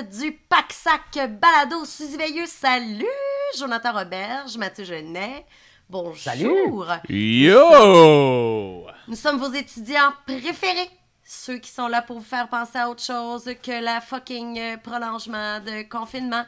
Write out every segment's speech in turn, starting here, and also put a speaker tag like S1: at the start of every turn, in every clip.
S1: épisode numéro 19 du Pack-Sac Balado Suzy Veilleux. Salut, Jonathan Roberge, Mathieu Genet. Bonjour.
S2: Salut.
S3: Yo!
S1: Nous sommes vos étudiants préférés. Ceux qui sont là pour vous faire penser à autre chose que la fucking euh, prolongement de confinement.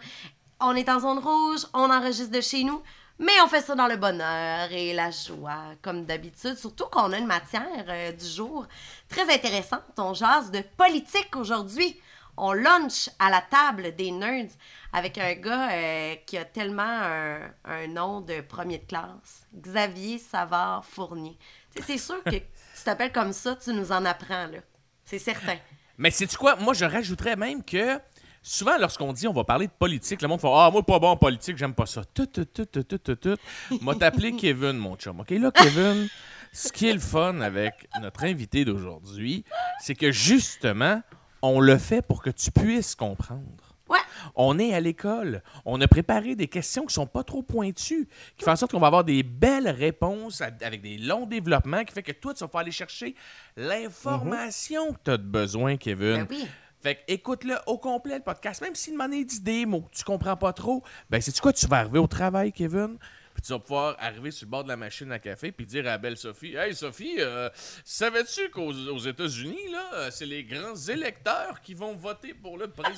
S1: On est en zone rouge, on enregistre de chez nous, mais on fait ça dans le bonheur et la joie, comme d'habitude. Surtout qu'on a une matière euh, du jour très intéressante. On jase de politique aujourd'hui. On lunch à la table des nerds avec un gars euh, qui a tellement un, un nom de premier de classe. Xavier Savard Fournier. C'est sûr que tu t'appelles comme ça, tu nous en apprends, là. C'est certain.
S3: Mais sais-tu quoi? Moi, je rajouterais même que souvent, lorsqu'on dit on va parler de politique, le monde fait Ah, moi, pas bon en politique, j'aime pas ça. Tout, tout, tout, tout, tout, tout, tout. M'a t'appelé Kevin, mon chum. OK, là, Kevin, ce qui est le fun avec notre invité d'aujourd'hui, c'est que justement, on le fait pour que tu puisses comprendre.
S1: Ouais.
S3: On est à l'école. On a préparé des questions qui sont pas trop pointues, qui font en sorte qu'on va avoir des belles réponses avec des longs développements, qui fait que toi, tu vas pouvoir aller chercher l'information que tu as besoin, Kevin.
S1: Ben oui.
S3: Fait que écoute-le au complet, le podcast. Même s'il demande des mots que tu comprends pas trop, ben c'est quoi? Tu vas arriver au travail, Kevin, puis tu vas pouvoir arriver sur le bord de la machine à café puis dire à la belle Sophie Hey Sophie, euh, savais-tu qu'aux aux États-Unis, là, euh, c'est les grands électeurs qui vont voter pour le président?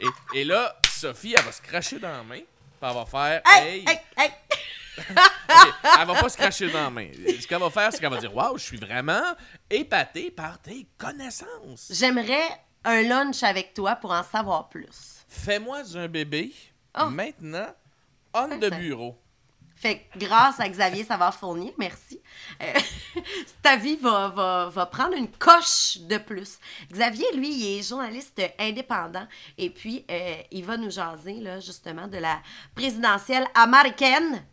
S3: et, et là, Sophie, elle va se cracher dans la main, puis elle va faire
S1: Hey, hey, hey!
S3: Elle va pas se cracher dans la main. Ce qu'elle va faire, c'est qu'elle va dire Waouh, je suis vraiment épaté par tes connaissances.
S1: J'aimerais un lunch avec toi pour en savoir plus.
S3: Fais-moi un bébé
S1: Oh.
S3: maintenant on
S1: Parfait.
S3: bureau.
S1: Fait que grâce à Xavier Savard Fournier, merci, euh, ta vie va, va, va prendre une coche de plus. Xavier, lui, il est journaliste indépendant et puis euh, il va nous jaser, là, justement, de la présidentielle américaine.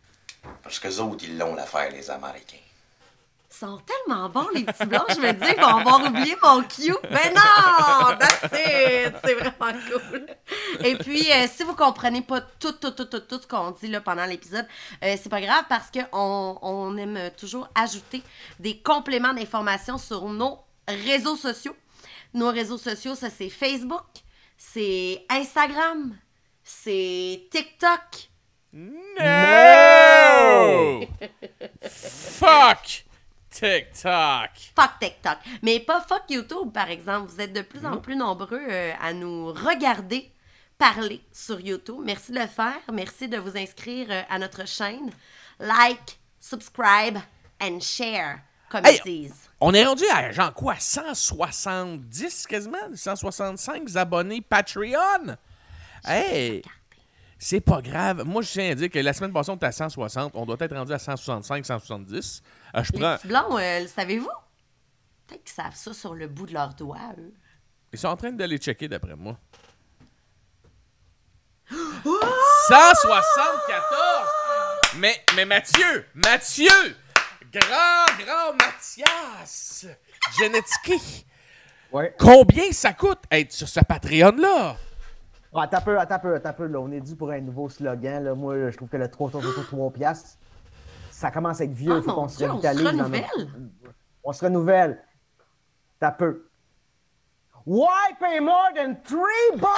S4: Parce que autres, ils l'ont l'affaire, les Américains.
S1: Ils sont tellement bons, les petits blancs. Je me dis, ils vont avoir oublié mon cue. Mais non! That's it! C'est vraiment cool. Et puis, euh, si vous comprenez pas tout, tout, tout, tout, tout ce qu'on dit là, pendant l'épisode, euh, c'est pas grave parce qu'on on aime toujours ajouter des compléments d'informations sur nos réseaux sociaux. Nos réseaux sociaux, ça, c'est Facebook, c'est Instagram, c'est TikTok.
S3: No! Fuck TikTok.
S1: Fuck TikTok. Mais pas fuck YouTube, par exemple. Vous êtes de plus en plus nombreux euh, à nous regarder parler sur YouTube. Merci de le faire. Merci de vous inscrire euh, à notre chaîne. Like, subscribe and share, comme
S3: Hey,
S1: ils disent.
S3: On est rendu à genre quoi 170 quasiment? 165 abonnés Patreon? Hey! C'est pas grave. Moi, je tiens à dire que la semaine passée, on était à 160. On doit être rendu à 165, 170. Euh, je
S1: Les
S3: prends...
S1: petits blonds, euh, le savez-vous? Peut-être qu'ils savent ça sur le bout de leurs doigts, eux.
S3: Ils sont en train de les checker d'après moi. 174! Mais, mais Mathieu! Mathieu! Grand, grand Mathias! Genetski!
S2: Ouais.
S3: Combien ça coûte être sur ce Patreon-là?
S2: Ah, attends un peu, attends un peu, attends un peu. Là. On est dû pour un nouveau slogan. Là. Moi, je trouve que le 3 3 3 3 piastres, ça commence à être vieux.
S1: Oh
S2: Il faut
S1: mon
S2: qu'on se
S1: Dieu, on se renouvelle.
S2: notre- On se renouvelle. T'as peu. Why pay more than 3 bucks?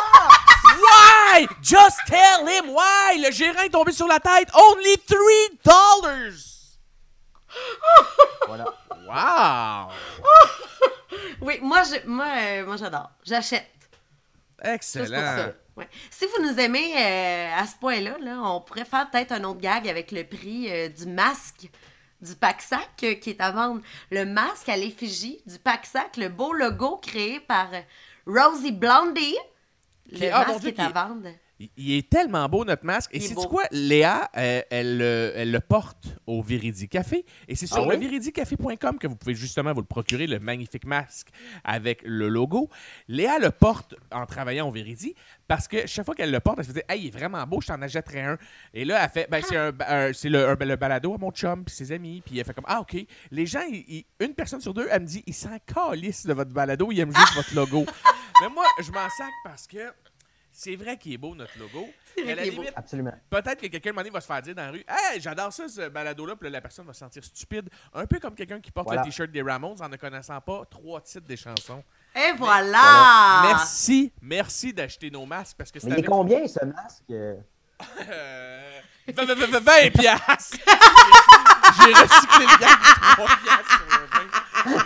S3: Why? Just tell him why! Le gérant est tombé sur la tête! Only 3 dollars!
S2: voilà.
S3: Wow!
S1: Oui, moi, je, moi, euh, moi j'adore. J'achète. Juste pour ça.
S3: Excellent!
S1: Ouais. Si vous nous aimez euh, à ce point-là, là, on pourrait faire peut-être un autre gag avec le prix euh, du masque du pack-sac euh, qui est à vendre. Le masque à l'effigie du pack-sac, le beau logo créé par Rosie Blondie. Le
S3: Qui- ah,
S1: masque
S3: Dieu,
S1: est à vendre.
S3: Il- est tellement beau, notre masque. Et c'est quoi? Léa, elle, le- elle le porte au Viridi Café. Et c'est sur
S2: Ah
S3: le
S2: oui?
S3: viridicafé.com que vous pouvez justement vous le procurer, le magnifique masque avec le logo. Léa le porte en travaillant au Viridi parce que chaque fois qu'elle le porte, elle se dit Hey, il est vraiment beau, je t'en achèterai un. Et là, elle fait ben, C'est un, un- c'est le, un- le balado à mon chum puis ses amis. Puis elle fait comme Ah, OK. Les gens, ils- ils- une personne sur deux, elle me dit Ils s'en calissent de votre balado, ils aiment juste votre logo. Mais moi, je m'en sac parce que. C'est vrai qu'il est beau, notre logo.
S1: C'est vrai
S3: à la limite,
S2: Absolument.
S3: Peut-être que quelqu'un, un moment donné, va se faire dire dans la rue Hey, j'adore ça, ce balado-là. Puis là, la personne va se sentir stupide. Un peu comme quelqu'un qui porte
S2: Voilà.
S3: le t-shirt des Ramones en ne connaissant pas trois titres des chansons.
S1: Et voilà!
S3: Merci, merci d'acheter nos masques parce que c'est
S2: Mais il est
S3: avec
S2: combien ce masque? euh?
S3: Euh, 20 20 20 20 piastres! J'ai recyclé le gars de 3 piastres sur le 20.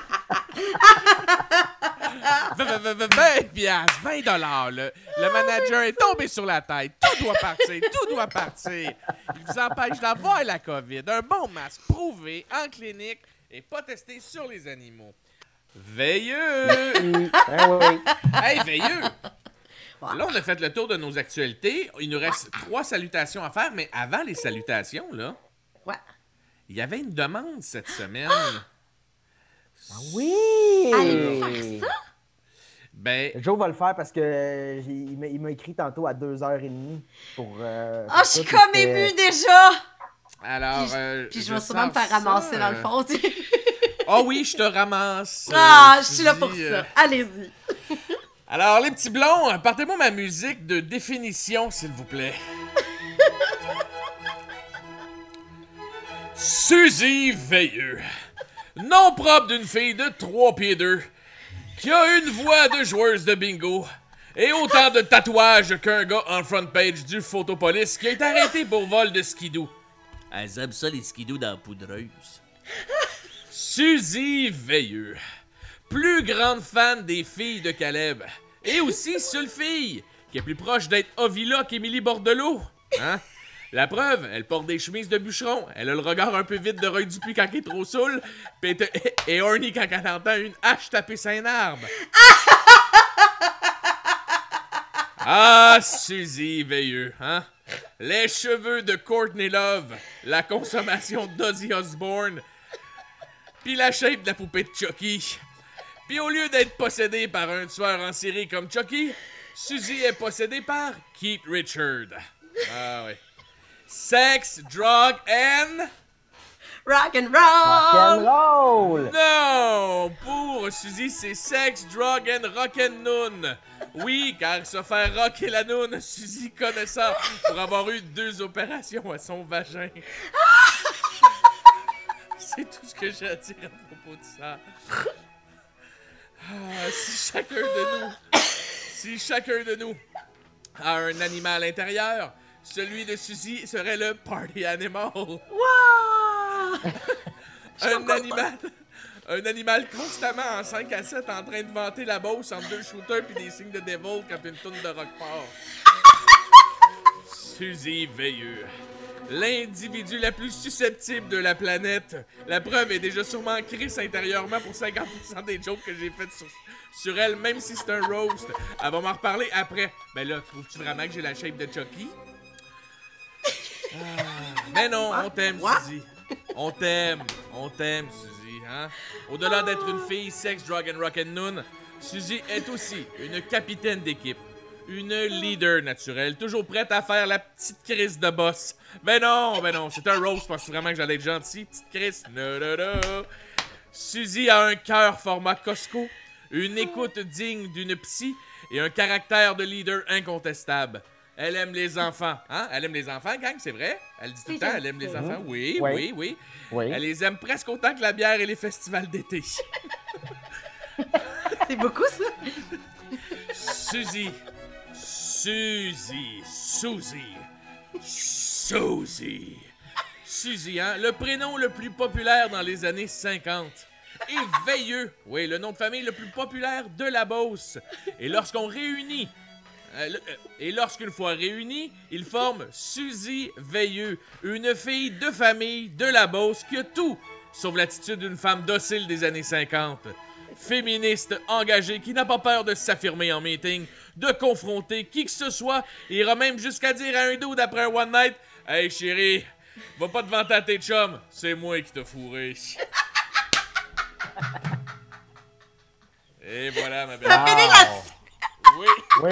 S3: 20, 20, 20, 20 piastres, 20 dollars. Le, le manager est tombé sur la tête. Tout doit partir, tout doit partir. Il vous empêche d'avoir la COVID. Un bon masque prouvé en clinique et pas testé sur les animaux. Veilleux!
S2: Ben.
S3: Hey, veilleux! Là, on a fait le tour de nos actualités. Il nous reste trois salutations à faire, mais avant les salutations, là, il y avait une demande cette semaine.
S2: Ah oui!
S1: Allez-vous faire ça?
S3: Ben,
S2: Joe va le faire parce que euh, il m'a- écrit tantôt à 2h30 pour. euh,
S1: Oh,
S2: pour
S1: je suis comme émue déjà!
S3: alors.
S1: Puis,
S3: euh,
S1: puis je vais sûrement me faire ramasser
S3: ça,
S1: dans le fond.
S3: Ah oui, je te ramasse. euh,
S1: ah, je suis là pour ça.
S3: euh.
S1: Allez-y.
S3: Alors, les petits blonds, partez-moi ma musique de définition, s'il vous plaît. Suzy Veilleux. Nom propre d'une fille de 3 pieds 2 qui a une voix de joueuse de bingo et autant de tatouages qu'un gars en front page du Photopolis qui est arrêté pour vol de skidoo. Elles aiment ça les skidoo dans la poudreuse. Suzy Veilleux. Plus grande fan des filles de Caleb. Et aussi seule fille, qui est plus proche d'être Ovila qu'Émilie Bordelot. Hein? La preuve, elle porte des chemises de bûcheron. Elle a le regard un peu vide de Roy Dupuis quand il est trop saoul. Pis et horny quand elle entend une hache taper un arbre. Ah, Suzy Veilleux, hein? Les cheveux de Courtney Love, la consommation d'Ozzy Osbourne, puis la shape de la poupée de Chucky. Puis au lieu d'être possédée par un tueur en série comme Chucky, Suzy est possédée par Keith Richard. Ah oui. Sex, drug and...
S1: Rock and
S2: Rock and
S1: roll!
S2: roll!
S3: Non! Pour Suzy, c'est sex, drug and rock and noon. Oui, car se faire rocker la noun, Suzy connaît ça pour avoir eu deux opérations à son vagin. C'est tout ce que j'ai à dire à propos de ça. Ah, si chacun de nous, si chacun de nous a un animal intérieur, celui de Suzy serait le party animal.
S1: Wow!
S3: Un animal. Un animal constamment en 5 à 7 en train de vanter la bosse entre deux shooters puis des signes de devil quand une tourne de rock part. Suzy Veilleux. L'individu la plus susceptible de la planète. La preuve est déjà sûrement crise intérieurement pour 50% des jokes que j'ai faites sur, sur elle, même si c'est un roast. Elle va m'en reparler après. Ben là, trouves-tu vraiment que j'ai la shape de Chucky? Ah, mais non, on t'aime? Suzy. On t'aime, on t'aime, Suzy, hein? Au-delà d'être une fille sex, drug and rock and noon, Suzy est aussi une capitaine d'équipe. Une leader naturelle, toujours prête à faire la petite crise de boss. Ben non, ben non, c'est un roast, je pensais vraiment que j'allais être gentil. Petite crise, no, no, no. Suzy a un cœur format Costco, une écoute digne d'une psy et un caractère de leader incontestable. Elle aime les enfants, hein? Elle aime les enfants, gang, c'est vrai? Elle dit tout le temps, elle aime les enfants. Oui,
S2: Oui.
S3: oui, oui.
S2: Oui.
S3: Elle les aime presque autant que la bière et les festivals d'été.
S1: C'est beaucoup, ça?
S3: Suzy. Suzy. Suzy. Suzy. Suzy, hein? Le prénom le plus populaire dans les années 50. Et Veilleux. Oui, le nom de famille le plus populaire de la Beauce. Et lorsqu'on réunit. Euh, euh, et lorsqu'une fois réunis, ils forment Suzy Veilleux, une fille de famille de la Beauce qui a tout, sauf l'attitude d'une femme docile des années 50 féministe engagée qui n'a pas peur de s'affirmer en meeting, de confronter qui que ce soit, et ira même jusqu'à dire à un dude après un one night Hey chérie, va pas te vanter à tes chums, c'est moi qui t'ai fourré. Et voilà ma belle.
S1: Ça finit là-dessus.
S3: Oui.
S2: Oui.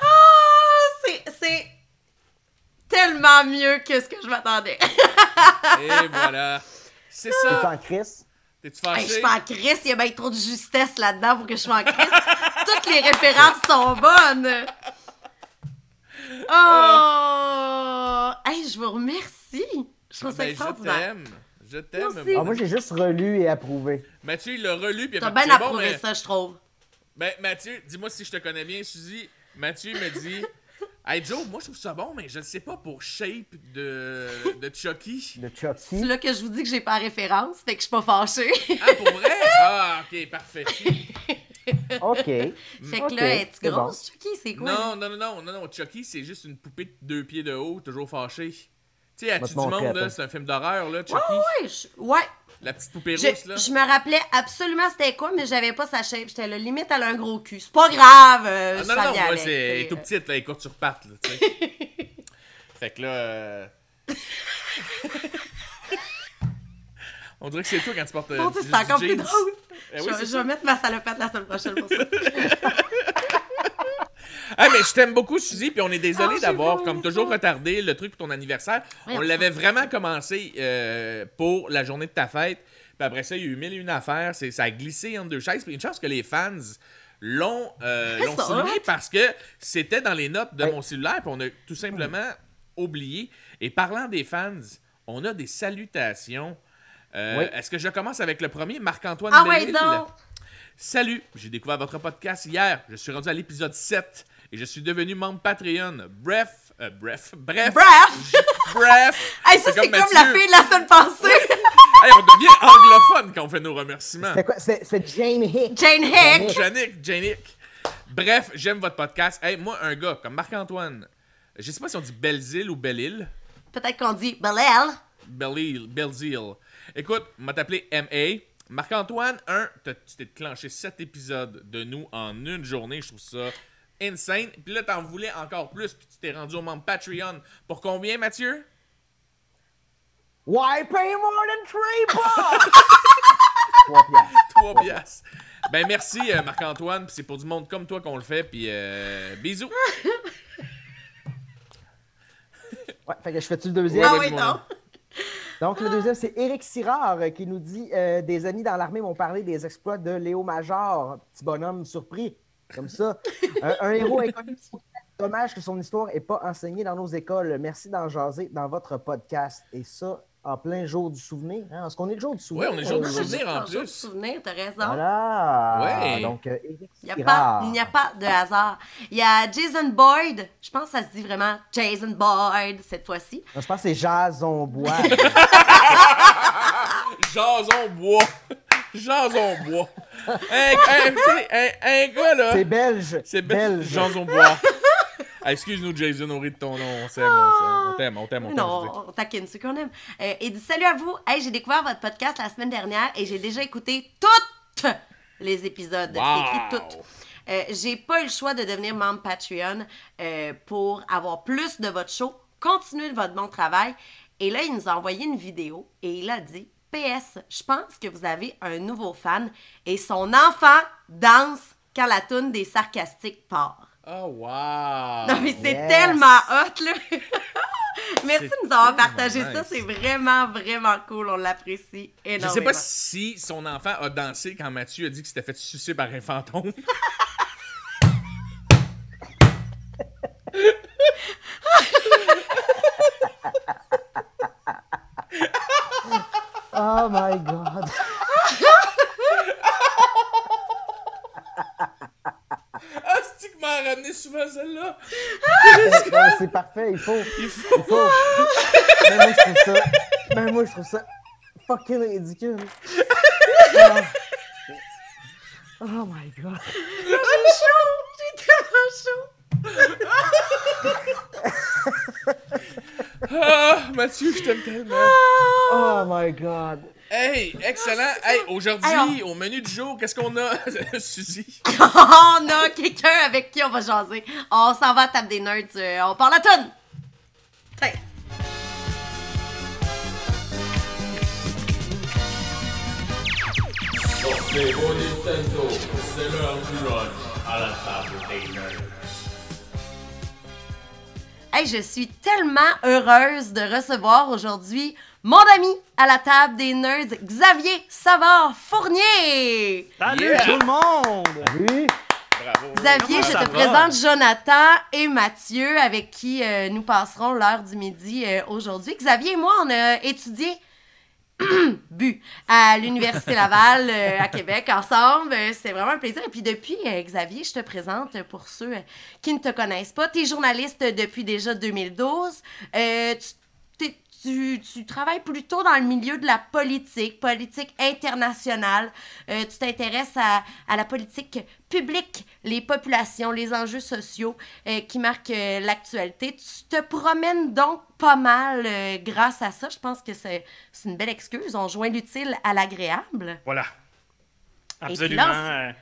S1: Ah, c'est- c'est mieux que ce que je m'attendais.
S3: Et voilà. C'est ça.
S2: en crise?
S3: T'es-tu
S1: Hey, je
S3: fâché?
S1: suis pas en crise, il y a bien trop de justesse là-dedans pour que je sois en crise. Toutes les références sont bonnes. Oh! Hey, je vous remercie. Je trouve ça
S3: Ben, je
S1: extraordinaire.
S3: t'aime. Je t'aime.
S1: Moi aussi.
S3: mon
S2: Ah, moi, j'ai juste relu et approuvé.
S3: Mathieu, il l'a relu, puis il a
S1: T'as bien
S3: bon,
S1: approuvé
S3: mais-
S1: ça, je trouve.
S3: Ben, Mathieu, dis-moi si je te connais bien, Suzy. Mathieu me dit Hey Joe, moi je trouve ça bon, mais je ne sais pas pour Shape de, de Chucky.
S2: De
S1: C'est
S2: Chucky.
S1: là que je vous dis que j'ai pas référence, fait que je suis pas fâchée.
S3: Ah, pour vrai? Ah, ok, parfait.
S2: OK.
S1: fait que là, es-tu
S2: c'est
S1: grosse, Chucky? C'est quoi?
S3: Non, non, non, non, non, non, Chucky, c'est juste une poupée de deux pieds de haut, toujours fâchée. Tu sais, As-tu
S2: te
S3: du monde, là, c'est un film d'horreur, là, Chucky.
S1: Ouais, je- ouais.
S3: La petite poupée
S1: Je,
S3: rousse, là.
S1: je me rappelais absolument c'était quoi, mais j'avais pas sa shape. J'étais là, limite, elle a un gros cul. C'est pas grave, euh,
S3: Ah, non, non, moi,
S1: avec,
S3: c'est elle est
S1: t'sais,
S3: tout
S1: euh.
S3: petite, là, elle est courte sur pattes, là, tu sais. fait que là. euh, On dirait que c'est toi quand tu portes. euh,
S1: Dieu,
S3: du-
S1: c'est encore plus drôle.
S3: Eh
S1: je,
S3: oui, c'est
S1: je vais mettre ma salopette la semaine prochaine pour ça.
S3: Ah, mais je t'aime beaucoup, Suzy, puis on est désolé
S1: Ah,
S3: d'avoir, comme toujours, retardé le truc pour ton anniversaire. On l'avait vraiment commencé euh, pour la journée de ta fête. Puis après ça, il y a eu mille et une affaires. C'est, ça a glissé entre deux chaises. Puis une chance que les fans l'ont, euh, souligné parce que c'était dans les notes de mon cellulaire. Puis on a tout simplement oublié. Et parlant des fans, on a des salutations. Euh,
S2: Oui.
S3: Est-ce que je commence avec le premier, Marc-Antoine
S1: ah!
S3: Salut, j'ai découvert votre podcast hier. Je suis rendu à l'épisode 7 et je suis devenu membre Patreon. Bref, euh, bref, bref,
S1: Bref!
S3: bref.
S1: Hey, ça, c'est comme, la fille de la semaine passée!
S3: Hey, on devient anglophone quand on fait nos remerciements.
S2: C'était quoi? C'est c'est Jane Hick.
S1: Jane Hick!
S3: Janik, Janik. Bref, j'aime votre podcast. Hey, moi, un gars comme Marc-Antoine, je sais pas si on dit Belzile ou Bellil.
S1: Peut-être qu'on dit Bellel.
S3: Bellil, Belzile. Écoute, on m'a appelé MA. Marc-Antoine, un, tu t'es déclenché 7 épisodes de nous en une journée. Je trouve ça insane. Puis là, t'en voulais encore plus. Puis tu t'es rendu au membre Patreon. Pour combien, Mathieu?
S2: Why pay more than three bucks? Trois piastres.
S3: 3 piastres. Ben merci, euh, Marc-Antoine. Puis c'est pour du monde comme toi qu'on le fait. Puis euh, bisous.
S2: Ouais, fait que je fais-tu le deuxième?
S1: Ah
S3: ouais,
S1: oui,
S3: dis-moi,
S1: non.
S2: Donc, le deuxième, c'est Éric Sirard euh, qui nous dit euh, Des amis dans l'armée m'ont parlé des exploits de Léo Major, petit bonhomme surpris, comme ça. un, un héros inconnu. Dommage que son histoire n'est pas enseignée dans nos écoles. Merci d'en jaser dans votre podcast. Et ça, en plein jour du souvenir. Hein? Est-ce qu'on est le jour du souvenir?
S3: Ouais, on est le jour du souvenir. en
S1: Un jour
S3: plus.
S1: souvenir, t'as raison.
S2: Voilà.
S3: Ouais.
S2: Donc, euh,
S1: Il n'y a, pas- a de hasard. Il y a Jason Boyd. Je pense que ça se dit vraiment Jason Boyd cette fois-ci.
S2: Je pense que c'est Jason Bois.
S3: Jason bois. Jason bois. Un, un, tu sais, un, un gars, là.
S2: c'est belge.
S3: C'est belge.
S2: belge.
S3: Jason bois. Ah, Excuse-nous, Jason, on rit de ton nom. On s'aime, on. On t'aime, on t'aime, on t'aime.
S1: Non, on taquine ceux qu'on aime. Euh, il dit Salut à vous. Hey, j'ai découvert votre podcast la semaine dernière et j'ai déjà écouté toutes les épisodes.
S3: Wow.
S1: Écrit toutes. Euh, j'ai pas eu le choix de devenir membre Patreon euh, pour avoir plus de votre show. Continuez votre bon travail. Et là, il nous a envoyé une vidéo et il a dit PS, je pense que vous avez un nouveau fan et son enfant danse quand la toune des sarcastiques part.
S3: Oh, wow.
S1: Non, mais c'est
S2: yes.
S1: tellement hot, là. Merci de nous avoir partagé ça. C'est vraiment, vraiment cool. On l'apprécie
S3: Je
S1: énormément.
S3: sais pas si son enfant a dansé quand Mathieu a dit qu'il s'était fait sucer par un fantôme.
S2: Oh my God.
S3: Ah, c'est que m'a ramené souvent celle-là?
S2: C'est parfait, il faut.
S3: Il faut.
S2: Il faut. Mais moi, je trouve ça. Mais moi, je trouve ça fucking ridicule. Oh, Oh my god.
S1: J'ai chaud. J'ai tellement chaud.
S3: Ah, Mathieu, je t'aime tellement.
S2: Oh my god.
S3: Hey, excellent. Hey, aujourd'hui,
S1: Hey,
S3: au menu du jour, qu'est-ce qu'on a, Suzy?
S1: on a quelqu'un avec qui on va jaser. On s'en va à table des nerds. euh, on parle à tonne.
S5: Sortez vos Nintendo, c'est l'heure du lunch à la table des
S1: Hey, je suis tellement heureuse de recevoir aujourd'hui mon ami à la table des nerds, Xavier Savard Fournier.
S6: Salut
S3: Yeah.
S6: tout le monde!
S2: Salut.
S3: Bravo.
S1: Xavier,
S6: Comment
S1: je te
S6: va?
S1: présente Jonathan et Mathieu avec qui euh, nous passerons l'heure du midi euh, aujourd'hui. Xavier et moi, on a étudié bu à l'Université Laval euh, à Québec ensemble. C'est vraiment un plaisir. Et puis depuis, euh, Xavier, je te présente pour ceux euh, qui ne te connaissent pas. Tu es journaliste depuis déjà 2012. Euh, tu, tu, tu travailles plutôt dans le milieu de la politique, politique internationale. Tu t'intéresses à, à la politique publique, les populations, les enjeux sociaux qui marquent l'actualité. Tu te promènes donc pas mal euh, grâce à ça. Je pense que c'est une belle excuse. On joint l'utile à l'agréable.
S6: Voilà. Absolument. euh,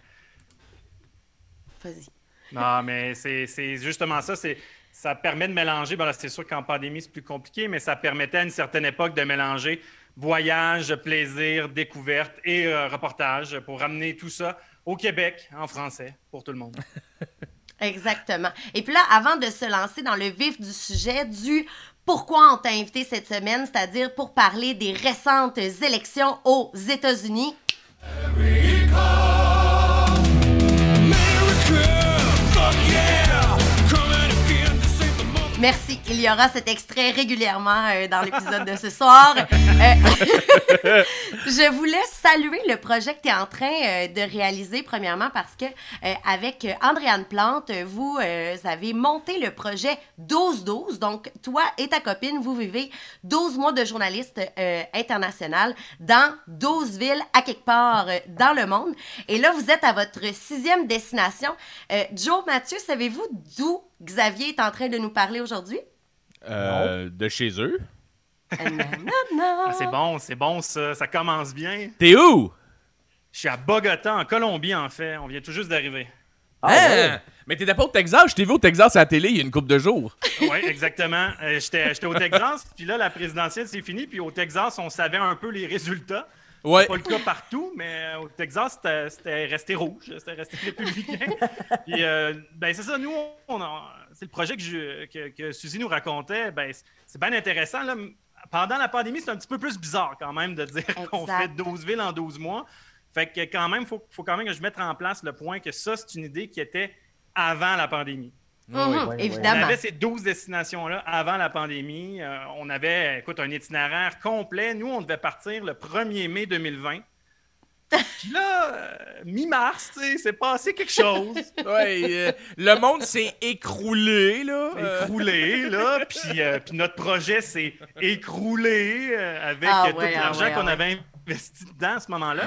S1: Vas-y.
S6: Non, mais c'est justement ça. C'est ça permet de mélanger. Bon, c'est sûr qu'en pandémie, c'est plus compliqué, mais ça permettait à une certaine époque de mélanger voyage, plaisir, découverte et euh, reportage pour ramener tout ça au Québec en français pour tout le monde.
S1: Exactement. Et puis là, avant de se lancer dans le vif du sujet, du pourquoi on t'a invité cette semaine, c'est-à-dire pour parler des récentes élections aux États-Unis? Merci. Il y aura cet extrait régulièrement euh, dans l'épisode de ce soir. Euh, je voulais saluer le projet que tu es en train euh, de réaliser, premièrement, parce que avec Andréane Plante, vous avez monté le projet 12-12. Donc, toi et ta copine, vous vivez 12 mois de journaliste international dans 12 villes à quelque part dans le monde. Et là, vous êtes à votre sixième destination. Joe, Mathieu, savez-vous d'où Xavier est en train de nous parler aujourd'hui?
S3: Euh, de chez eux.
S1: Euh.
S6: Ah, c'est bon, c'est bon ça. Ça commence bien.
S3: T'es où?
S6: Je suis à Bogota, en Colombie, en fait. On vient tout juste d'arriver.
S2: Ah,
S3: Hein?
S2: ouais.
S3: Mais t'étais pas au Texas? Je t'ai vu au Texas à la télé il y a une couple de jours.
S6: Oui, exactement. Euh, J'étais j'étais au Texas, puis là, la présidentielle, c'est fini. Puis au Texas, on savait un peu les résultats.
S3: Ouais.
S6: Pas le cas partout, mais au Texas, c'était- resté rouge, c'était resté républicain. Puis, euh, ben, c'est ça, nous, on c'est le projet que, je- que, que Suzy nous racontait. Ben, c'est- c'est bien intéressant. Là. Pendant la pandémie, c'est un petit peu plus bizarre quand même de dire qu'on fait 12 villes en 12 mois. Fait que quand même, il faut, faut quand même que je mette en place le point que ça, c'est une idée qui était avant la pandémie.
S2: Ouais, ouais.
S6: On
S1: évidemment.
S6: avait ces 12 destinations-là avant la pandémie. Euh, on avait, écoute, un itinéraire complet. Nous, on devait partir le 1er mai 2020. Puis là, euh, mi-mars, tu sais, c'est passé quelque chose.
S3: Ouais, euh, le monde s'est écroulé, là. Euh,
S6: écroulé, là. Puis, euh, puis notre projet s'est écroulé euh, avec
S1: Ah
S6: tout
S1: ouais, ah
S6: l'argent
S1: ouais, ah
S6: qu'on
S1: ouais.
S6: avait investi dedans à ce moment-là.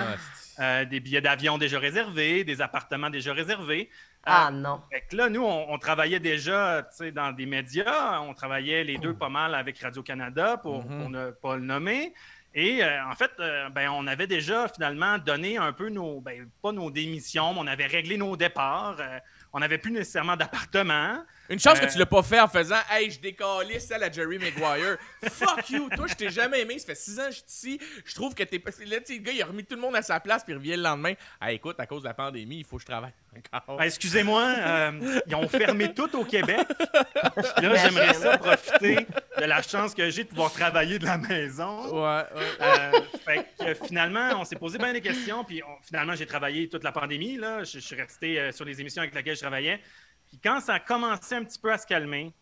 S3: Ah,
S6: Euh, des billets d'avion déjà réservés, des appartements déjà réservés. Euh,
S1: Ah non.
S6: Fait que là, nous, on, on travaillait déjà tu sais, dans des médias. On travaillait les deux pas mal avec Radio-Canada pour,
S3: Mhm.
S6: pour ne pas le nommer. Et euh, en fait, euh, ben, on avait déjà finalement donné un peu nos, ben, pas nos démissions, mais on avait réglé nos départs. Euh, on n'avait plus nécessairement d'appartement.
S3: Une chance que tu l'as pas fait en faisant Hey, je décalisse celle à Jerry Maguire. Fuck you! Toi, je t'ai jamais aimé. Ça fait six ans que je suis ici. Je trouve que t'es. pas- Là, tu sais, le gars, il a remis tout le monde à sa place puis il revient le lendemain. Hey, écoute, à cause de la pandémie, il faut que je travaille encore.
S6: Ben, excusez-moi, euh, ils ont fermé tout au Québec. Là, j'aimerais ça profiter de la chance que j'ai de pouvoir travailler de la maison.
S3: Ouais, ouais.
S6: Euh, fait que, finalement, on s'est posé bien des questions, puis on- finalement, j'ai travaillé toute la pandémie. Là. Je, je suis resté euh, sur les émissions avec lesquelles je travaillais. Puis quand ça a commencé un petit peu à se calmer,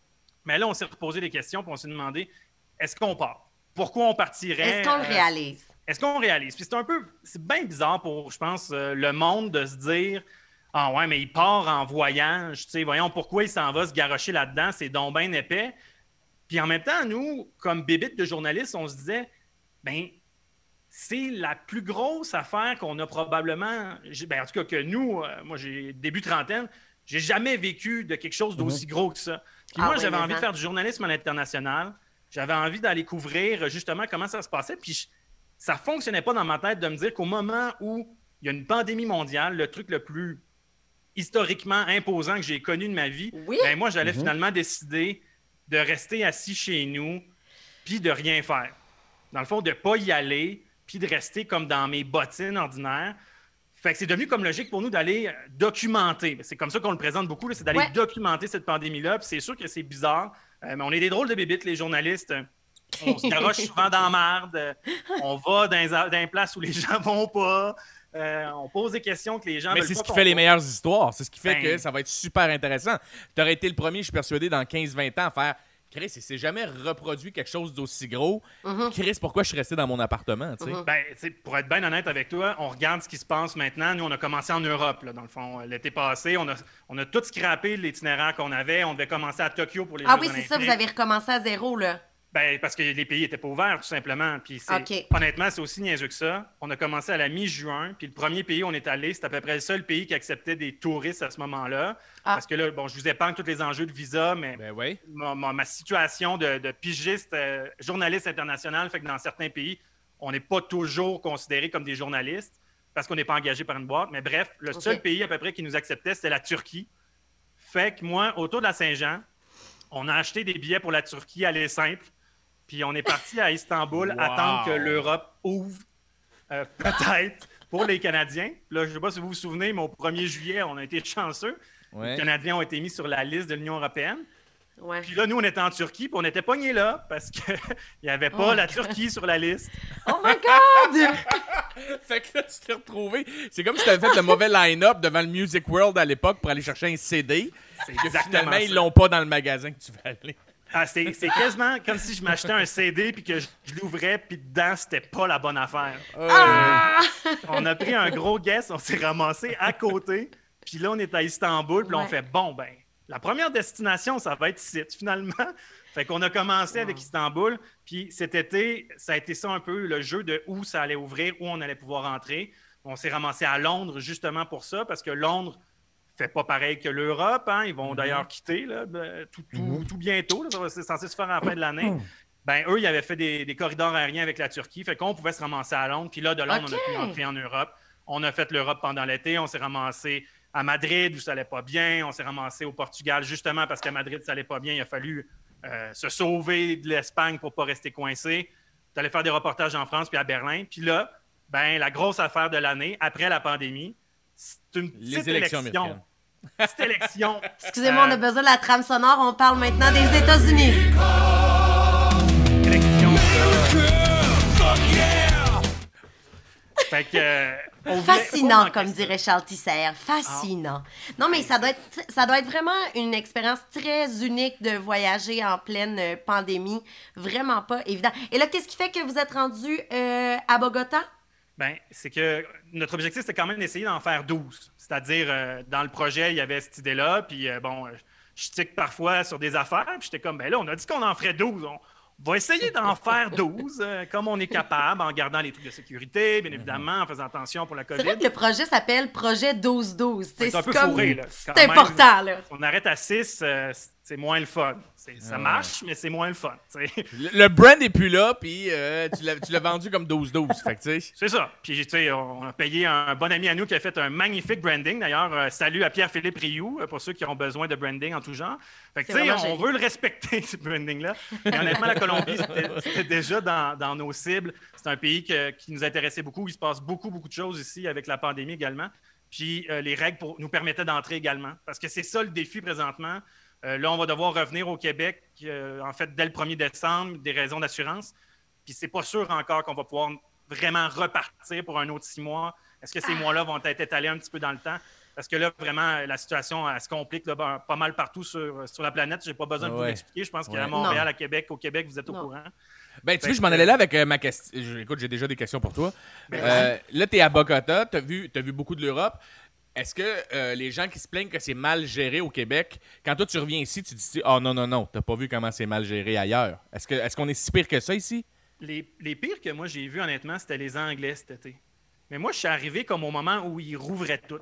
S6: mais là, on s'est reposé des questions, puis on s'est demandé est-ce qu'on part? Pourquoi on partirait?
S1: Est-ce qu'on le
S6: Euh,
S1: réalise?
S6: Est-ce qu'on réalise? Puis c'est un peu, c'est bien bizarre pour, je pense, euh, le monde de se dire ah ouais, mais il part en voyage, tu sais, voyons pourquoi il s'en va se garrocher là-dedans, c'est donc bien épais. Puis en même temps, nous, comme bébite de journalistes, on se disait, ben, c'est la plus grosse affaire qu'on a probablement, ben, en tout cas que nous, euh, moi j'ai début trentaine, j'ai jamais vécu de quelque chose d'aussi gros que ça. Puis
S1: Ah
S6: moi,
S1: oui,
S6: j'avais envie de faire du journalisme à l'international, j'avais envie d'aller couvrir euh, justement comment ça se passait, puis je- ça fonctionnait pas dans ma tête de me dire qu'au moment où il y a une pandémie mondiale, le truc le plus historiquement imposant que j'ai connu de ma vie,
S1: Oui.
S6: ben moi, j'allais finalement décider de rester assis chez nous puis de rien faire. Dans le fond, de pas y aller puis de rester comme dans mes bottines ordinaires. Fait que c'est devenu comme logique pour nous d'aller euh, documenter. C'est comme ça qu'on le présente beaucoup, là, c'est d'aller
S1: Ouais.
S6: documenter cette pandémie-là. Puis c'est sûr que c'est bizarre, euh, mais on est des drôles de bébites, les journalistes. On se garoche souvent dans la marde. On va dans les, dans les places où les gens vont pas. euh, on pose des questions que les gens
S3: Mais c'est ce qui fait les meilleures histoires. C'est ce qui fait
S6: Ben-
S3: que ça va être super intéressant. T'aurais été le premier, je suis persuadé, dans 15-20 ans à faire Chris, il s'est jamais reproduit quelque chose d'aussi gros.
S1: Mhm.
S3: Chris, pourquoi je suis resté dans mon appartement?
S1: Mhm.
S6: Ben, pour être bien honnête avec toi, on regarde ce qui se passe maintenant. Nous, on a commencé en Europe, là, dans le fond, l'été passé. On a, on a tout scrappé l'itinéraire qu'on avait. On devait commencer à Tokyo pour les
S1: Ah
S6: Jeux
S1: oui, c'est ça, vous avez recommencé à zéro, là.
S6: Ben, parce que les pays n'étaient pas ouverts, tout simplement. Puis honnêtement, c'est aussi niaiseux que ça. On a commencé à la mi-juin, puis le premier pays où on est allé, c'est à peu près le seul pays qui acceptait des touristes à ce moment-là.
S1: Ah.
S6: Parce que là, bon, je vous épargne tous les enjeux de visa, mais
S3: Ben oui.
S6: ma, ma- ma situation de, de pigiste, euh, journaliste international, fait que dans certains pays, on n'est pas toujours considéré comme des journalistes parce qu'on n'est pas engagé par une boîte. Mais bref, le seul pays à peu près qui nous acceptait, c'était la Turquie. Fait que moi, autour de la Saint-Jean, on a acheté des billets pour la Turquie aller simple. Puis on est parti à Istanbul
S3: Wow.
S6: attendre que l'Europe ouvre, euh, peut-être, pour les Canadiens. Là, je ne sais pas si vous vous souvenez, mais au 1er juillet, on a été chanceux.
S3: Ouais.
S6: Les Canadiens ont été mis sur la liste de l'Union européenne.
S1: Ouais.
S6: Puis là, nous, on était en Turquie, puis on était pognés là parce qu'il n'y avait pas
S1: Oh
S6: la Turquie sur la liste.
S1: Oh my God!
S3: Fait que là, tu t'es retrouvé. C'est comme si tu avais fait le mauvais line-up devant le Music World à l'époque pour aller chercher un CD.
S6: C'est exactement
S3: finalement,
S6: ça.
S3: ils l'ont pas dans le magasin que tu veux aller.
S6: Ah, c'est quasiment comme si je m'achetais un CD puis que je, je l'ouvrais, puis dedans, c'était pas la bonne affaire.
S1: Ah!
S6: On a pris un gros guess, on s'est ramassé à côté, puis là, on est à Istanbul, puis on fait bon, ben, la première destination, ça va être ici, finalement. Fait qu'on a commencé avec Istanbul, puis cet été, ça a été ça un peu le jeu de où ça allait ouvrir, où on allait pouvoir entrer. On s'est ramassé à Londres justement pour ça, parce que Londres fait pas pareil que l'Europe. hein. Ils vont d'ailleurs quitter là, ben, tout, bientôt. là. Ça va- C'est censé se faire à la fin de l'année. Ben, eux, ils avaient fait des, des corridors aériens avec la Turquie. Fait qu'on pouvait se ramasser à Londres. Puis là, de Londres, on a pu entrer en Europe. On a fait l'Europe pendant l'été. On s'est ramassé à Madrid où ça allait pas bien. On s'est ramassé au Portugal justement parce qu'à Madrid, ça allait pas bien. Il a fallu euh, se sauver de l'Espagne pour pas rester coincé. Tu allais faire des reportages en France puis à Berlin. Puis là, ben, la grosse affaire de l'année, après la pandémie, c'est une
S3: Les
S6: petite
S3: élections
S6: élection.
S3: américaines.
S6: Petite élection.
S1: Excusez-moi, on a besoin de la trame sonore. On parle maintenant des États-Unis.
S6: élection. Fait que. euh, on
S1: Fascinant, comme dirait Charles Tisser. Fascinant. Non, mais ça doit, être, ça doit être vraiment une expérience très unique de voyager en pleine euh, pandémie. Vraiment pas évident. Et là, qu'est-ce qui fait que vous êtes rendu euh, à Bogota?
S6: Ben, c'est que notre objectif, c'était quand même d'essayer d'en faire 12. C'est-à-dire, euh, dans le projet, il y avait cette idée-là. Puis, euh, bon, euh, je tique parfois sur des affaires. Puis, j'étais comme, ben là, on a dit qu'on en ferait 12. On va essayer d'en faire 12, euh, comme on est capable, en gardant les trucs de sécurité, bien évidemment, en faisant attention pour la
S1: C'est
S6: COVID.
S1: vrai que le projet s'appelle Projet 12-12. tu sais,
S6: C'est un peu
S1: comme-
S6: fourré, là.
S1: C'est important, là.
S6: On arrête à 6, c'est moins le fun. Ça
S3: Ah
S6: marche, mais c'est moins le fun.
S3: Le, le brand est plus là, puis euh, tu l'as tu l'as vendu comme 12-12. Fait que, tu sais.
S6: C'est ça. Puis, tu sais, on a payé un bon ami à nous qui a fait un magnifique branding. D'ailleurs, euh, salut à Pierre-Philippe Rioux, euh, pour ceux qui ont besoin de branding en tout genre. Fait que, on veut le respecter, ce branding-là. Mais honnêtement, la Colombie, c'était c'était déjà dans, dans nos cibles. C'est un pays que- qui nous intéressait beaucoup. Il se passe beaucoup, beaucoup de choses ici avec la pandémie également. Puis, euh, les règles pour, nous permettaient d'entrer également. Parce que c'est ça le défi présentement. Euh, là, on va devoir revenir au Québec, euh, en fait, dès le 1er décembre, des raisons d'assurance. Puis c'est pas sûr encore qu'on va pouvoir vraiment repartir pour un autre six mois. Est-ce que ces mois-là vont être étalés un petit peu dans le temps? Parce que là, vraiment, la situation elle se complique là, ben, pas mal partout sur, sur la planète. Je n'ai pas besoin de vous
S3: Ouais.
S6: l'expliquer. Je pense qu'à. Montréal,
S1: Non.
S6: à Québec, au Québec, vous êtes au courant.
S3: Ben, tu vois, je m'en allais là avec euh, ma question. Écoute, j'ai déjà des questions pour toi.
S6: Ben,
S3: Euh, là, t'es à Bogota, t'as vu, t'as vu beaucoup de l'Europe. Est-ce que euh, les gens qui se plaignent que c'est mal géré au Québec, quand toi tu reviens ici, tu dis Oh non, non, non, t'as pas vu comment c'est mal géré ailleurs? Est-ce que est-ce qu'on est si pire que ça ici?
S6: Les, les pires que moi j'ai vus, honnêtement, c'était les Anglais cet été. Mais moi, je suis arrivé comme au moment où ils rouvraient tout.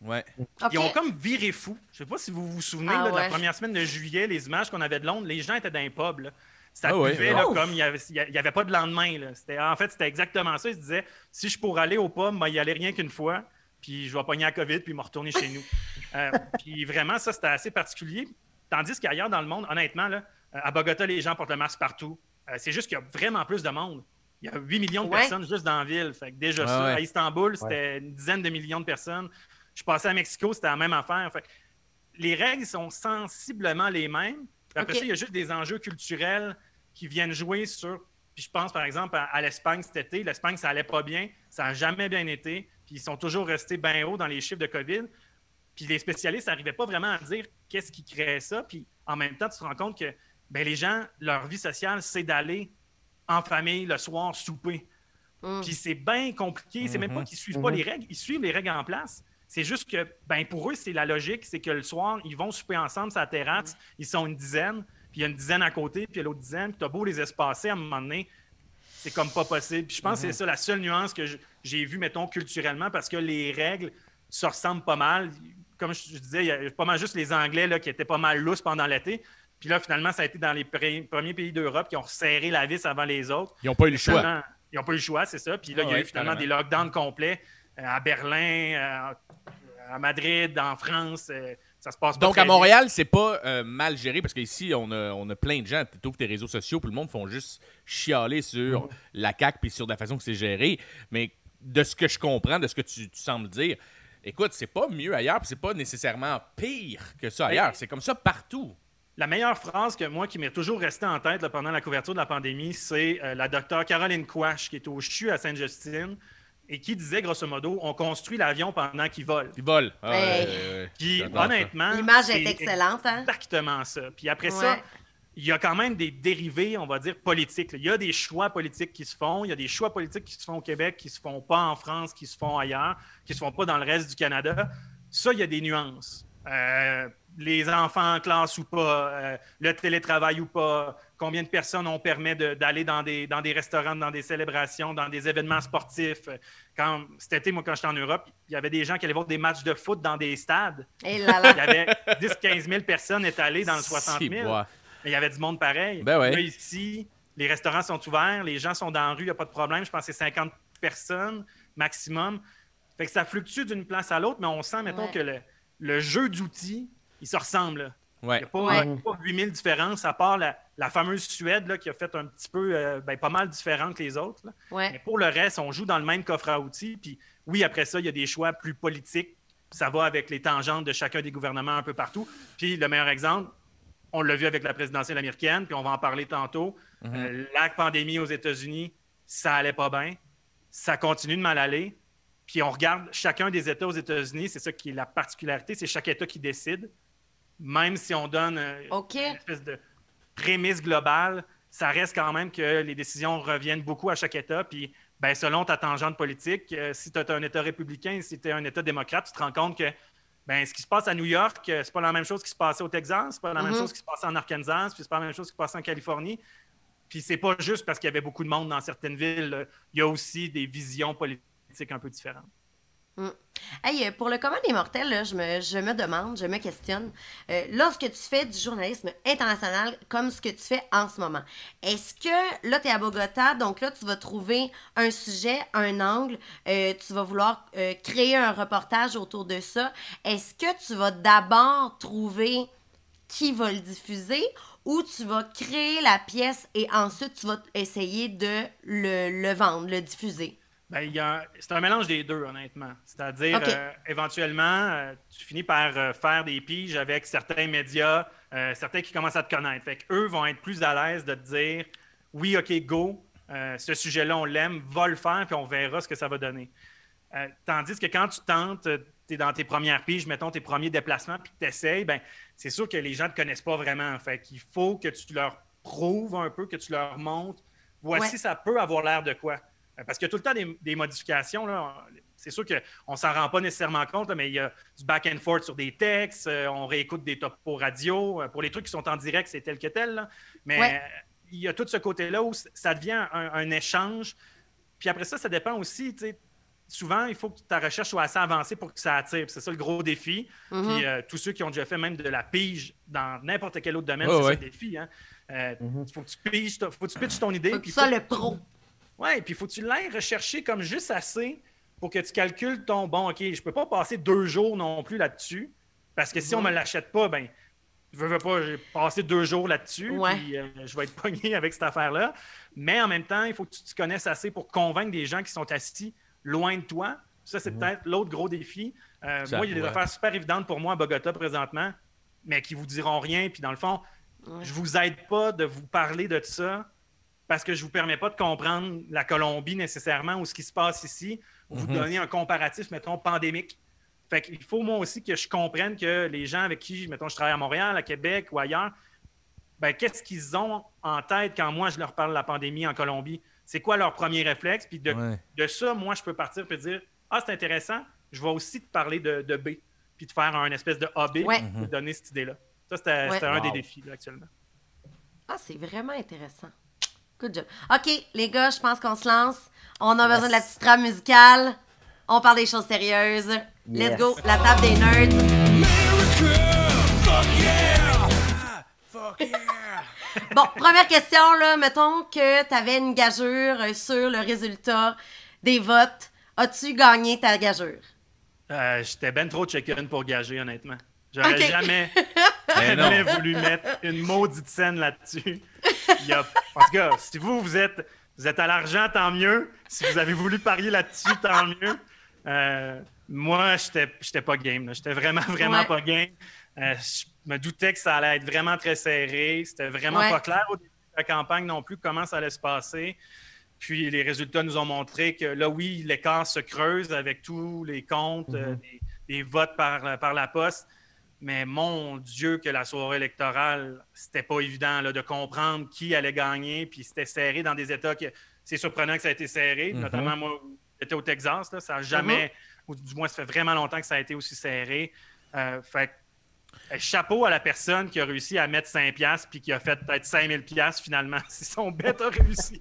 S3: Ouais.
S6: Ils ont comme viré fou. Je sais pas si vous vous souvenez
S1: Ah
S6: là, de la première semaine de juillet, les images qu'on avait de Londres, les gens étaient dans un pub. Là. Ça
S3: Ah ouais.
S6: buvait là, comme il n'y avait, il y avait pas de lendemain. Là. C'était, en fait, c'était exactement ça. Ils se disaient si je pourrais aller au pub, ben, il y allait rien qu'une fois, puis je vais pogner la COVID, puis me retourner chez nous. Euh, puis vraiment, ça, c'était assez particulier. Tandis qu'ailleurs dans le monde, honnêtement, là, euh, à Bogota, les gens portent le masque partout. Euh, c'est juste qu'il y a vraiment plus de monde. Il y a 8 millions de
S1: Ouais.
S6: personnes juste dans la ville. Fait que déjà
S3: Ouais,
S6: ça,
S3: ouais.
S6: à Istanbul, c'était une dizaine de millions de personnes. Je suis passé à Mexico, c'était la même affaire. Fait que les règles sont sensiblement les mêmes. Puis après ça, il y a juste des enjeux culturels qui viennent jouer sur. Puis je pense par exemple à, à l'Espagne cet été. L'Espagne, ça allait pas bien. Ça n'a jamais bien été. Puis ils sont toujours restés bien hauts dans les chiffres de COVID. Puis les spécialistes n'arrivaient pas vraiment à dire qu'est-ce qui créait ça. Puis en même temps, tu te rends compte qu'il ben les gens, leur vie sociale, c'est d'aller en famille le soir souper.
S1: Mm.
S6: Puis c'est bien compliqué. C'est même pas
S3: Mhm.
S6: qu'ils suivent pas
S2: Mhm.
S6: les règles, ils suivent les règles en place. C'est juste que, ben pour eux, c'est la logique, c'est que le soir, ils vont souper ensemble sur la terrasse, ils sont une dizaine, puis il y a une dizaine à côté, puis il y a l'autre dizaine, puis t'as beau les espacer à un moment donné, c'est comme pas possible. Puis je pense que c'est ça la seule nuance que je- j'ai vue, mettons, culturellement, parce que les règles se ressemblent pas mal. Comme je je disais, il y a pas mal juste les Anglais là, qui étaient pas mal lousses pendant l'été. Puis là, finalement, ça a été dans les pre- premiers pays d'Europe qui ont resserré la vis avant les autres.
S3: Ils n'ont pas eu le choix.
S6: Ils n'ont pas eu le choix, c'est ça. Puis là,
S3: Ah
S6: il y a
S3: ouais,
S6: eu finalement
S3: carrément.
S6: des lockdowns complets euh, à Berlin, euh, à Madrid, en France. euh, ça se passe pas
S3: Donc
S6: très
S3: à Montréal, c'est pas euh, mal géré parce qu'ici, on a, on a plein de gens. Tu ouvres tes réseaux sociaux, puis le monde font juste chialer sur la CAQ puis sur la façon que c'est géré. Mais de ce que je comprends, de ce que tu, tu sembles dire, écoute, c'est pas mieux ailleurs, c'est pas nécessairement pire que ça
S6: Mais-
S3: ailleurs. C'est comme ça partout.
S6: La meilleure phrase que moi qui m'est toujours restée en tête là, pendant la couverture de la pandémie, c'est euh, la docteure Caroline Quash, qui est au CHU à Sainte-Justine, et qui disait grosso modo on construit l'avion pendant qu'il vole.
S3: Ils volent. Ah, ouais, ouais, ouais.
S6: Puis honnêtement.
S1: L'image est excellente, hein?
S6: Exactement ça. Puis après ça. Il y a quand même des dérivés, on va dire, politiques. là. Il y a des choix politiques qui se font. Il y a des choix politiques qui se font au Québec, qui se font pas en France, qui se font ailleurs, qui se font pas dans le reste du Canada. Ça, il y a des nuances. Euh, les enfants en classe ou pas, euh, le télétravail ou pas, combien de personnes on permet de- d'aller dans des, dans des restaurants, dans des célébrations, dans des événements sportifs. Quand, cet été, moi, quand j'étais en Europe, il y avait des gens qui allaient voir des matchs de foot dans des stades.
S1: Et là
S6: Il y avait 10-15 000 personnes étalées dans le 60 000. Mais il y avait du monde pareil.
S3: Ben ouais.
S6: Là, ici, les restaurants sont ouverts, les gens sont dans la rue, il n'y a pas de problème. Je pense que c'est 50 personnes maximum. Fait que ça fluctue d'une place à l'autre, mais on sent, mettons,
S1: Ouais.
S6: que le, le jeu d'outils, il se ressemble. là. Il
S3: Ouais.
S6: n'y a pas,
S1: Ouais.
S6: il y a pas 8000 différences, à part la, la fameuse Suède là, qui a fait un petit peu, euh, ben, pas mal différente que les autres. là. Mais
S1: Ouais.
S6: pour le reste, on joue dans le même coffre à outils. Puis oui, après ça, il y a des choix plus politiques. Ça va avec les tangentes de chacun des gouvernements un peu partout. Puis le meilleur exemple, on l'a vu avec la présidentielle américaine, puis on va en parler tantôt. Euh, la pandémie aux États-Unis, ça allait pas bien. Ça continue de mal aller. Puis on regarde chacun des États aux États-Unis, c'est ça qui est la particularité, c'est chaque État qui décide. Même si on donne euh, une espèce de prémisse globale, ça reste quand même que les décisions reviennent beaucoup à chaque État. Puis, ben, selon ta tangente politique, euh, si tu as un État républicain, si tu es un État démocrate, tu te rends compte que ben, ce qui se passe à New York, euh, c'est pas la même chose qui se passait au Texas, c'est pas la même
S1: Mhm.
S6: chose qui se passait en Arkansas, puis c'est pas la même chose qui se passait en Californie. Puis c'est pas juste parce qu'il y avait beaucoup de monde dans certaines villes. Il y a aussi des visions politiques un peu différentes.
S1: Hey, euh, pour le commun des mortels, je, me, je me demande, je me questionne, euh, lorsque tu fais du journalisme international comme ce que tu fais en ce moment, est-ce que là, tu es à Bogota, donc là, tu vas trouver un sujet, un angle, euh, tu vas vouloir créer un reportage autour de ça. Est-ce que tu vas d'abord trouver qui va le diffuser ou tu vas créer la pièce et ensuite tu vas essayer de le, le vendre, le diffuser?
S6: Ben, c'est un mélange des deux, honnêtement. C'est-à-dire, euh, éventuellement, euh, tu finis par euh, faire des piges avec certains médias, certains qui commencent à te connaître. Fait eux vont être plus à l'aise de te dire oui, OK, go, ce sujet-là, on l'aime, va le faire, puis on verra ce que ça va donner. Tandis que quand tu tentes, tu es dans tes premières piges, mettons tes premiers déplacements, puis que tu essayes, ben, c'est sûr que les gens ne te connaissent pas vraiment. Fait qu'il faut que tu leur prouves un peu, que tu leur montres. Voici,
S1: Ouais.
S6: ça peut avoir l'air de quoi. Euh, Parce qu'il y a tout le temps des, des modifications. là. C'est sûr qu'on ne s'en rend pas nécessairement compte, là, mais il y a du back and forth sur des textes, euh, on réécoute des topos radio. Euh, Pour les trucs qui sont en direct, c'est tel que tel. là. Mais
S1: Ouais.
S6: il y a tout ce côté-là où ça devient un, un échange. Puis après ça, ça dépend aussi. Souvent, il faut que ta recherche soit assez avancée pour que ça attire. Puis C'est ça le gros défi.
S1: Mhm.
S6: Puis euh, tous ceux qui ont déjà fait même de la pige dans n'importe quel autre domaine, c'est
S3: ouais.
S6: ça le défi. Hein? Euh,
S2: Mhm.
S6: faut que tu piges, ta- faut que tu pitches ton idée.
S1: Faut
S6: puis
S1: sois
S6: faut-
S1: le pro.
S6: Ouais, puis faut que tu l'ailles rechercher comme juste assez pour que tu calcules ton bon, OK, je peux pas passer deux jours non plus là-dessus. Parce que si on me l'achète pas, ben, je veux, veux pas, j'ai passé deux jours là-dessus,
S1: Ouais.
S6: puis euh, je vais être pogné avec cette affaire-là. Mais en même temps, il faut que tu te connaisses assez pour convaincre des gens qui sont assis loin de toi. Ça, c'est peut-être l'autre gros défi. Euh, moi, il y a des affaires super évidentes pour moi à Bogota présentement, mais qui vous diront rien. Puis dans le fond,
S1: Ouais.
S6: je vous aide pas de vous parler de ça parce que je vous permets pas de comprendre la Colombie nécessairement ou ce qui se passe ici, ou vous
S3: Mhm.
S6: donner un comparatif, mettons, pandémique. Fait qu'il faut moi aussi que je comprenne que les gens avec qui, mettons, je travaille à Montréal, à Québec ou ailleurs, ben, qu'est-ce qu'ils ont en tête quand moi je leur parle de la pandémie en Colombie? C'est quoi leur premier réflexe? Puis de,
S3: Ouais.
S6: de ça, moi, je peux partir et dire Ah, c'est intéressant, je vais aussi te parler de, de B, puis de faire un espèce de AB
S1: Ouais.
S6: pour te donner cette idée-là. Ça, c'était
S1: Ouais.
S6: un des défis là, actuellement.
S1: Ah, c'est vraiment intéressant. Good job. OK, les gars, je pense qu'on se lance. On a besoin de la petite trame musicale. On parle des choses sérieuses. Let's go, la table des nerds.
S3: Fuck yeah!
S1: Bon, première question, là. Mettons que tu avais une gageure euh, sur le résultat des votes. As-tu gagné ta gageure?
S6: Euh, J'étais ben trop chicken pour gager, honnêtement. J'aurais jamais, jamais voulu mettre une maudite scène là-dessus. Il y a- En tout cas, si vous, vous êtes, vous êtes à l'argent, tant mieux. Si vous avez voulu parier là-dessus, tant mieux. Euh, moi, j'étais j'étais pas game. là. J'étais vraiment, vraiment
S1: Ouais.
S6: pas game. Euh, je me doutais que ça allait être vraiment très serré. C'était vraiment
S1: Ouais.
S6: pas clair au début de la campagne non plus comment ça allait se passer. Puis les résultats nous ont montré que là, oui, l'écart se creuse avec tous les comptes, euh, des, des votes par, par la poste. Mais mon Dieu, que la soirée électorale, c'était pas évident là, de comprendre qui allait gagner. Puis c'était serré dans des États que c'est surprenant que ça a été serré.
S3: Mhm.
S6: Notamment, moi, j'étais au Texas. Là, ça a jamais, ou du moins, ça fait vraiment longtemps que ça a été aussi serré. Euh, fait que, chapeau à la personne qui a réussi à mettre 5$ piastres puis qui a fait peut-être 5000$ piastres finalement, si son bet a réussi.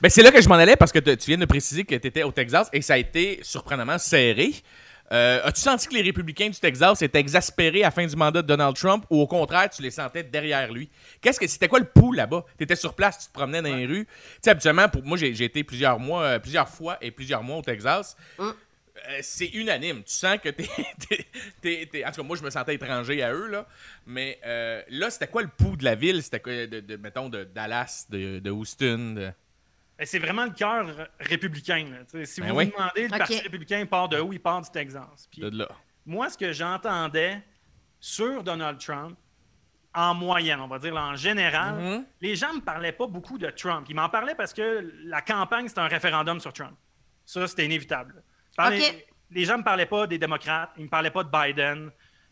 S3: Ben, c'est là que je m'en allais parce que te- tu viens de préciser que tu étais au Texas et ça a été surprenamment serré. Euh, As-tu senti que les républicains du Texas étaient exaspérés à la fin du mandat de Donald Trump ou au contraire, tu les sentais derrière lui? Qu'est-ce que c'était quoi le pouls là-bas? Tu étais sur place, tu te promenais dans les rues. Tu sais, habituellement, pour moi, j'ai été plusieurs mois, euh, plusieurs fois et plusieurs mois au Texas.
S1: Hum.
S3: Euh, c'est unanime. Tu sens que t'es, En tout cas, moi, je me sentais étranger à eux, là. Mais là, c'était quoi le pouls de la ville? C'était quoi, de, de- mettons, de Dallas, de, de Houston? de-
S6: C'est vraiment le cœur républicain. là. Si
S3: Ben
S6: vous
S3: oui.
S6: vous demandez, le. Parti républicain part de où? Il part du Texas. Puis
S3: de là.
S6: moi, ce que j'entendais sur Donald Trump, en moyenne, on va dire en général,
S3: Mhm.
S6: les gens ne me parlaient pas beaucoup de Trump. Ils m'en parlaient parce que la campagne, c'était un référendum sur Trump. Ça, c'était inévitable. Les gens ne me parlaient pas des démocrates, ils ne me parlaient pas de Biden.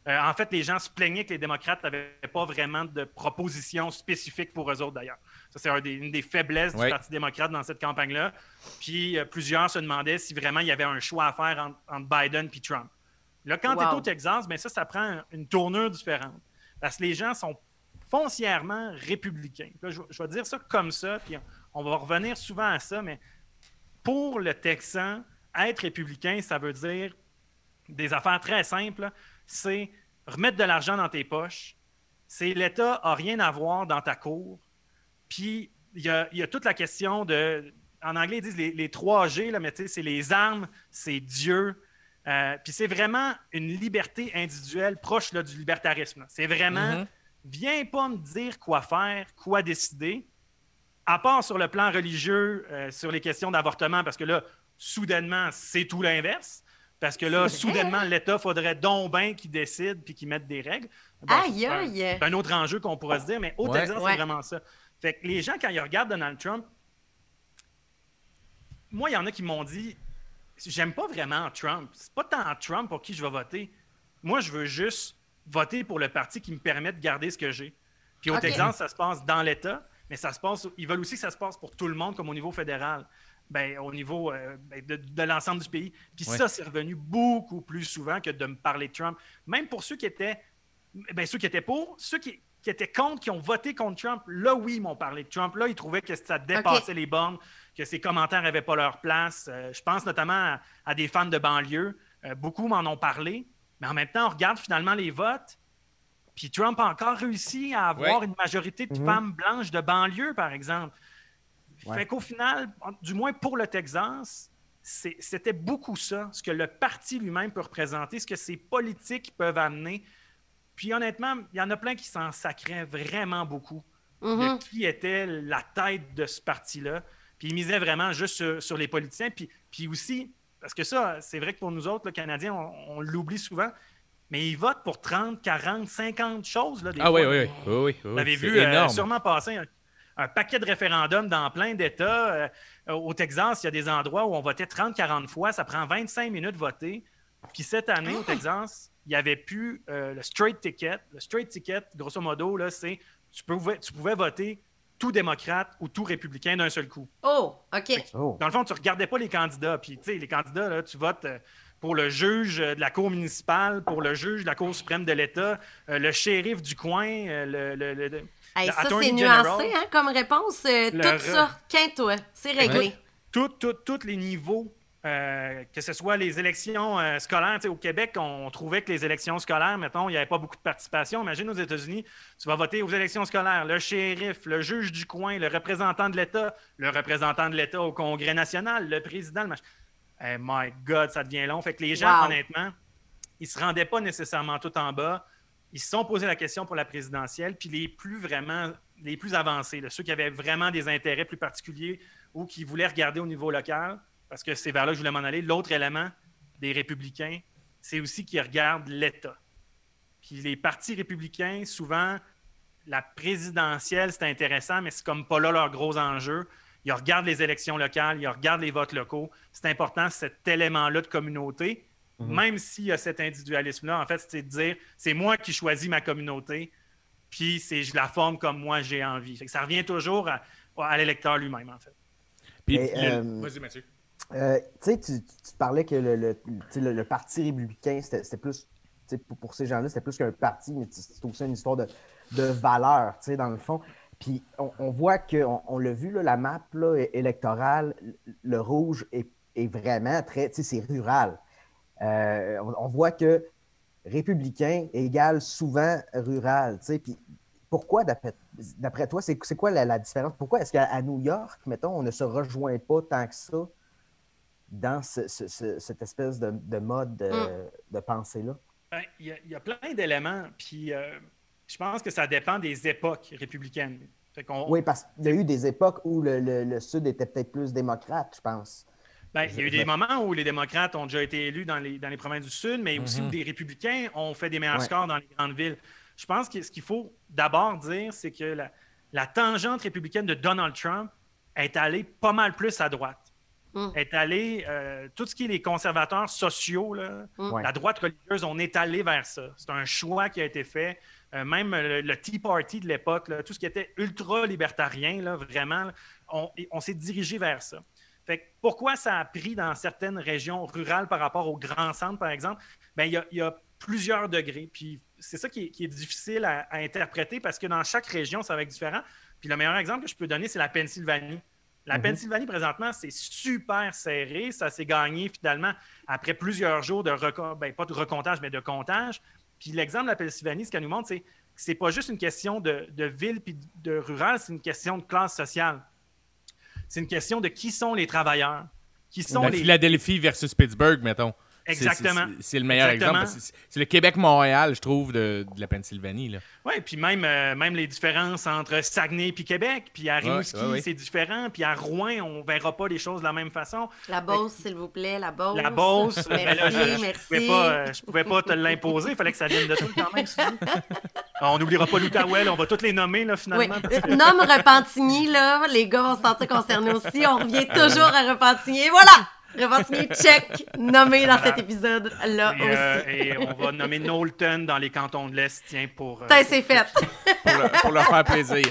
S6: Euh, en fait, les gens se plaignaient que les démocrates n'avaient pas vraiment de propositions spécifiques pour eux autres, d'ailleurs. Ça, c'est une des faiblesses
S3: Ouais.
S6: du Parti démocrate dans cette campagne-là. Puis euh, plusieurs se demandaient si vraiment il y avait un choix à faire entre, entre Biden et Trump. Là, quand tu es au Texas, ben ça, ça prend une tournure différente. Parce que les gens sont foncièrement républicains. Là, je, je vais dire ça comme ça, puis on, on va revenir souvent à ça, mais pour le Texan, être républicain, ça veut dire des affaires très simples. C'est remettre de l'argent dans tes poches. C'est l'État n'a rien à voir dans ta cour. Puis il y a, il y a toute la question de. En anglais, ils disent les, les 3G, là, mais tu sais, c'est les armes, c'est Dieu. Euh, puis c'est vraiment une liberté individuelle proche là, du libertarisme. C'est vraiment,
S3: Mhm.
S6: viens pas me dire quoi faire, quoi décider, à part sur le plan religieux, euh, sur les questions d'avortement, parce que là, soudainement, c'est tout l'inverse. Parce que là, soudainement, l'État faudrait donc bien qu'il décide puis qu'il mette des règles. Bon,
S1: Aïe,
S6: c'est un-
S1: aïe.
S6: c'est un autre enjeu qu'on pourrait se dire, mais au
S3: Ouais.
S6: Texas,
S1: Ouais.
S6: c'est vraiment ça. Fait que les gens, quand ils regardent Donald Trump, moi, il y en a qui m'ont dit J'aime pas vraiment Trump. C'est pas tant Trump pour qui je vais voter. Moi, je veux juste voter pour le parti qui me permet de garder ce que j'ai. Puis au. Texas, ça se passe dans l'État, mais ça se passe. Ils veulent aussi que ça se passe pour tout le monde, comme au niveau fédéral. Ben, au niveau euh, ben, de, de l'ensemble du pays. Puis
S3: Ouais.
S6: ça, c'est revenu beaucoup plus souvent que de me parler de Trump. Même pour ceux qui étaient ben, ceux qui étaient pour, ceux qui, qui étaient contre, qui ont voté contre Trump, là, oui, ils m'ont parlé de Trump. Là, ils trouvaient que ça dépassait les bornes, que ses commentaires n'avaient pas leur place. Euh, je pense notamment à, à des fans de banlieue. Euh, beaucoup m'en ont parlé. Mais en même temps, on regarde finalement les votes. Puis Trump a encore réussi à avoir
S3: Ouais.
S6: une majorité de
S2: Mhm.
S6: femmes blanches de banlieue, par exemple.
S2: Ouais.
S6: Fait qu'au final, du moins pour le Texas, c'était beaucoup ça, ce que le parti lui-même peut représenter, ce que ses politiques peuvent amener. Puis honnêtement, il y en a plein qui s'en sacraient vraiment beaucoup
S1: Mhm.
S6: de qui était la tête de ce parti-là. Puis ils misaient vraiment juste sur, sur les politiciens. Puis, puis aussi, parce que ça, c'est vrai que pour nous autres, le Canadiens, on, on l'oublie souvent, mais ils votent pour 30, 40, 50 choses. Là, des
S3: Ah oui,
S6: fois.
S3: oui, oui. oui, oui, oui,
S6: Vous avez vu euh,
S3: énorme.
S6: sûrement passer un, un paquet de référendums dans plein d'États. Euh, au Texas, il y a des endroits où on votait 30-40 fois. Ça prend 25 minutes de voter. Puis cette année, au Texas, il n'y avait plus euh, le straight ticket. Le straight ticket, grosso modo, là, c'est tu pouvais, tu pouvais voter tout démocrate ou tout républicain d'un seul coup.
S1: Oh, OK.
S2: Oh.
S6: Dans le fond, tu regardais pas les candidats. Puis, tu sais, les candidats, là, tu votes euh, pour le juge euh, de la Cour municipale, pour le juge de la Cour suprême de l'État, euh, le shérif du coin, euh, le, le- le- le-
S1: Hey,
S6: Le
S1: ça, c'est nuancé hein, comme réponse. Euh, tout
S6: re-
S1: ça, quinte-toi. C'est réglé.
S6: tout- tout- tous les niveaux, euh, que ce soit les élections euh, scolaires. Au Québec, on, trouvait que les élections scolaires, mettons, il n'y avait pas beaucoup de participation. Imagine aux États-Unis, tu vas voter aux élections scolaires, le shérif, le juge du coin, le représentant de l'État, le représentant de l'État au Congrès national, le président, le machin. Eh, my God, ça devient long. Fait que les gens,
S1: Wow.
S6: honnêtement, ils se rendaient pas nécessairement tout en bas. Ils se sont posé la question pour la présidentielle, puis les plus vraiment, les plus avancés, là, ceux qui avaient vraiment des intérêts plus particuliers ou qui voulaient regarder au niveau local, parce que c'est vers là que je voulais m'en aller. L'autre élément des républicains, c'est aussi qu'ils regardent l'État. Puis les partis républicains, souvent, la présidentielle, c'est intéressant, mais c'est comme pas là leur gros enjeu. Ils regardent les élections locales, ils regardent les votes locaux. C'est important, cet élément-là de communauté, même s'il y a cet individualisme-là. En fait, c'est de dire, c'est moi qui choisis ma communauté, puis c'est, je la forme comme moi j'ai envie. Ça revient toujours à, à l'électeur lui-même, en fait.
S3: Puis,
S2: euh,
S3: Vas-y, Mathieu.
S2: Euh, tu tu, parlais que le, Parti républicain, c'était plus, pour, ces gens-là, c'était plus qu'un parti, mais c'est aussi une histoire de, de valeur, dans le fond. Puis on, voit que, on, l'a vu, là, la map électorale, le rouge est, vraiment très, tu sais, c'est rural. Euh, on, voit que républicain égale souvent rural, puis pourquoi, d'après toi, c'est quoi la, différence? Pourquoi est-ce qu'à New York, mettons, on ne se rejoint pas tant que ça? Dans ce- ce- ce- cette espèce de, de mode de, de pensée-là?
S6: Ben, Il y, a- il y a plein d'éléments, puis euh, je pense que ça dépend des époques républicaines. Fait qu'on-
S2: Oui, parce qu'il y a eu des époques où le, le- le Sud était peut-être plus démocrate, je pense.
S6: Ben, il y a eu des moments où les démocrates ont déjà été élus dans les, dans les provinces du Sud, mais aussi où des républicains ont fait des meilleurs
S2: Ouais.
S6: scores dans les grandes villes. Je pense que ce qu'il faut d'abord dire, c'est que la, la tangente républicaine de Donald Trump est allée pas mal plus à droite.
S1: Mm.
S6: Est allée, euh, tout ce qui est les conservateurs sociaux, là,
S2: Ouais.
S6: la droite religieuse, on est allé vers ça. C'est un choix qui a été fait. Euh, même le, le Tea Party de l'époque, tout ce qui était ultra-libertarien, là, vraiment, là, on, on s'est dirigé vers ça. Fait que pourquoi ça a pris dans certaines régions rurales par rapport aux grands centres, par exemple? Bien, il y a, il y a plusieurs degrés. Puis c'est ça qui est, qui est difficile à, à interpréter parce que dans chaque région, ça va être différent. Puis le meilleur exemple que je peux donner, c'est la Pennsylvanie. La
S2: Mhm.
S6: Pennsylvanie, présentement, c'est super serré. Ça s'est gagné finalement après plusieurs jours de ben, pas de recomptage, mais de comptage. Puis l'exemple de la Pennsylvanie, ce qu'elle nous montre, c'est que c'est pas juste une question de, de ville puis de rural, c'est une question de classe sociale. C'est une question de qui sont les travailleurs, qui sont
S3: La
S6: les.
S3: Philadelphie versus Pittsburgh, mettons.
S6: Exactement.
S3: c'est- le meilleur
S6: Exactement.
S3: exemple. C'est le Québec-Montréal, je trouve, de, de la Pennsylvanie. Là.
S6: Oui, puis même, euh, même les différences entre Saguenay et Québec, puis à Rimouski,
S3: Ouais, ouais, ouais.
S6: c'est différent, puis à Rouen, on verra pas les choses de la même façon.
S1: La Beauce, s'il vous plaît, la Beauce.
S6: La Beauce,
S1: Merci,
S6: ben là, je, je
S1: merci.
S6: pouvais pas, euh, je pouvais pas te l'imposer, il fallait que ça vienne de toi quand même. Suzy. on n'oubliera pas l'Outaouais, on va toutes les nommer là, finalement. que-
S1: Euh, nomme Repentigny, là. Les gars vont se sentir concernés aussi. On revient toujours à Repentigny. Voilà! Repentigny, check, nommé dans cet épisode-là
S6: Et, euh,
S1: aussi?
S6: et on va nommer Knowlton dans les cantons de l'Est, tiens, pour. euh,
S1: c'est fait.
S3: Pour, le- pour leur faire plaisir.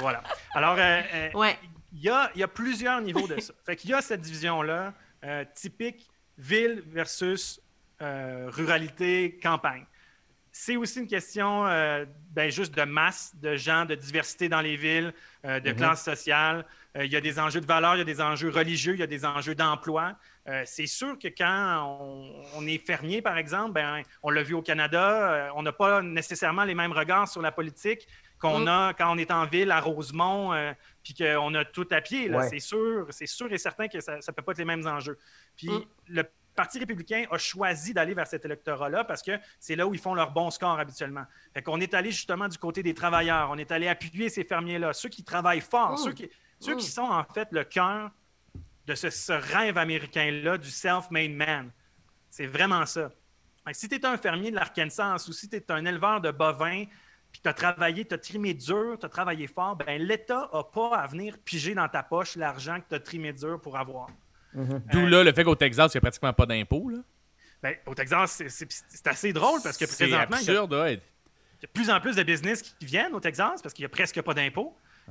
S6: Voilà. Alors, euh, euh,
S1: Ouais.
S6: il y, a, il y a plusieurs niveaux de ça. Fait qu'il y a cette division-là, euh, typique ville versus euh, ruralité, campagne. C'est aussi une question euh, ben, juste de masse de gens, de diversité dans les villes, euh, de classe sociale. Euh, il y a des enjeux de valeur, il y a des enjeux religieux, il y a des enjeux d'emploi. Euh, c'est sûr que quand on, on est fermier, par exemple, ben, on l'a vu au Canada, euh, on n'a pas nécessairement les mêmes regards sur la politique qu'on
S1: Mm.
S6: a quand on est en ville à Rosemont, euh, puis qu'on a tout à pied.
S2: Ouais.
S6: C'est sûr, c'est sûr et certain que ça ne peut pas être les mêmes enjeux. Puis
S1: Mm.
S6: le Parti républicain a choisi d'aller vers cet électorat-là parce que c'est là où ils font leur bon score habituellement. Fait qu'on est allé justement du côté des travailleurs, on est allé appuyer ces fermiers-là, ceux qui travaillent fort,
S1: Mm.
S6: ceux, qui, ceux
S1: Mm.
S6: qui sont en fait le cœur de ce, ce rêve américain-là du self-made man. C'est vraiment ça. Si tu es un fermier de l'Arkansas ou si tu es un éleveur de bovins, puis tu as travaillé, tu as trimé dur, tu as travaillé fort, ben l'État n'a pas à venir piger dans ta poche l'argent que tu as trimé dur pour avoir.
S3: D'où là le fait qu'au Texas, il n'y a pratiquement pas d'impôts. là.
S6: Ben, au Texas, c'est- c'est c'est assez drôle parce que
S3: C'est
S6: présentement, il y a-
S3: ouais.
S6: il y a de plus en plus de business qui viennent au Texas parce qu'il n'y a presque pas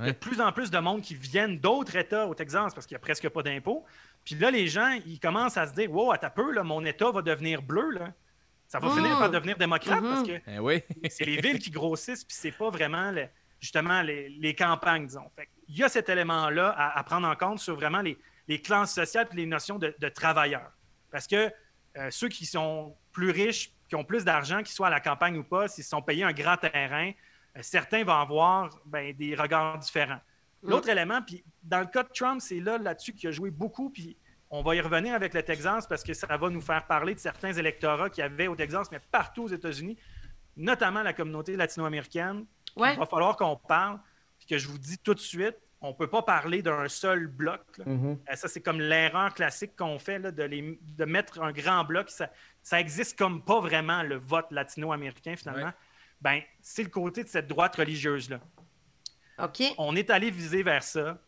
S6: Il y a de plus en plus de monde qui viennent d'autres États au Texas parce qu'il n'y a presque pas d'impôts. Puis là, les gens, ils commencent à se dire Wow, à ta peu, là, mon État va devenir bleu. Là. Ça va
S1: Mm.
S6: finir par devenir démocrate parce que
S3: Eh oui.
S6: c'est les villes qui grossissent, puis c'est pas vraiment le- justement les, les campagnes, disons. Fait Il y a cet élément-là à, à prendre en compte sur vraiment les, les classes sociales et les notions de, de travailleurs. Parce que euh, ceux qui sont plus riches, qui ont plus d'argent, qu'ils soient à la campagne ou pas, s'ils se sont payés un grand terrain, certains vont avoir ben, des regards différents. L'autre élément, puis dans le cas de Trump, c'est là là-dessus qu'il a joué beaucoup, puis on va y revenir avec le Texas parce que ça va nous faire parler de certains électorats qu'il y avait au Texas, mais partout aux États-Unis, notamment la communauté latino-américaine.
S1: Ouais.
S6: Il va falloir qu'on parle, puis que je vous dis tout de suite, on ne peut pas parler d'un seul bloc.
S2: Mhm.
S6: Euh, Ça, c'est comme l'erreur classique qu'on fait là, de, les- de mettre un grand bloc. Ça, ça existe comme pas vraiment le vote latino-américain, finalement.
S3: Ouais.
S6: Ben, c'est le côté de cette droite religieuse-là.
S1: OK.
S6: On est allé viser vers ça.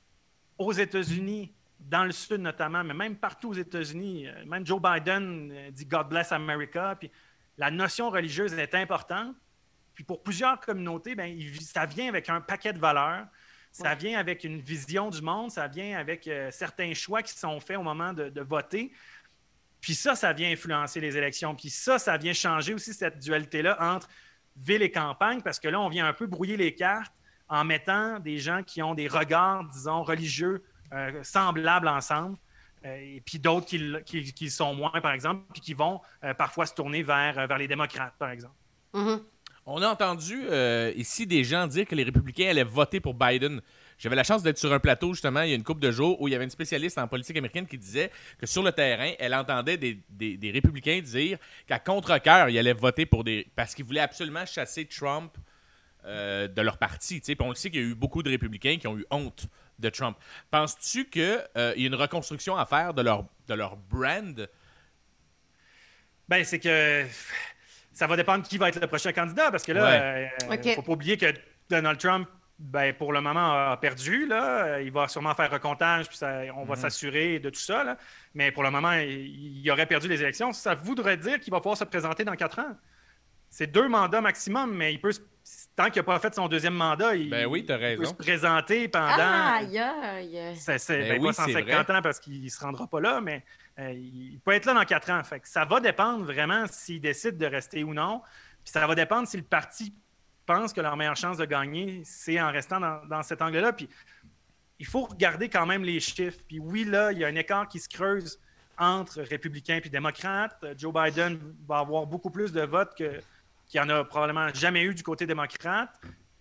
S6: Aux États-Unis, dans le Sud notamment, mais même partout aux États-Unis, euh, même Joe Biden euh, dit God bless America. Puis la notion religieuse est importante. Puis pour plusieurs communautés, il- ça vient avec un paquet de valeurs. Ça vient avec une vision du monde, ça vient avec euh, certains choix qui sont faits au moment de, de voter. Puis ça, ça vient influencer les élections. Puis ça, ça vient changer aussi cette dualité-là entre ville et campagne, parce que là, on vient un peu brouiller les cartes en mettant des gens qui ont des regards, disons, religieux euh, semblables ensemble, euh, et puis d'autres qui, qui, qui sont moins, par exemple, puis qui vont euh, parfois se tourner vers, vers les démocrates, par exemple.
S1: Mhm.
S3: On a entendu euh, ici des gens dire que les républicains allaient voter pour Biden. J'avais la chance d'être sur un plateau, justement, il y a une couple de jours, où il y avait une spécialiste en politique américaine qui disait que sur le terrain, elle entendait des, des- des républicains dire qu'à contre-cœur, ils allaient voter pour des. parce qu'ils voulaient absolument chasser Trump euh, de leur parti. tu sais. Puis on le sait qu'il y a eu beaucoup de républicains qui ont eu honte de Trump. Penses-tu qu'il y a une reconstruction à faire de leur, de leur brand?
S6: Ben, c'est que ça va dépendre qui va être le prochain candidat, parce que là, il ne
S1: Ok.
S6: faut pas oublier que Donald Trump, ben, pour le moment, a perdu. Là. Il va sûrement faire recomptage, puis ça- on va s'assurer de tout ça. là. Mais pour le moment, il, il aurait perdu les élections. Ça voudrait dire qu'il va pouvoir se présenter dans quatre ans. C'est deux mandats maximum, mais il peut se- tant qu'il n'a pas fait son deuxième mandat, il,
S3: Ben oui, t'as
S6: il peut se présenter pendant.
S3: Ben
S6: ben,
S3: oui,
S6: pas
S3: c'est
S6: 150 ans parce qu'il ne se rendra pas là, mais euh, il peut être là dans 4 ans. Fait que ça va dépendre vraiment s'il décide de rester ou non. Puis ça va dépendre si le parti pense que leur meilleure chance de gagner, c'est en restant dans, dans cet angle-là. Puis il faut regarder quand même les chiffres. Puis oui, là, il y a un écart qui se creuse entre républicains et démocrates. Joe Biden va avoir beaucoup plus de votes que, qu'il n'y en a probablement jamais eu du côté démocrate.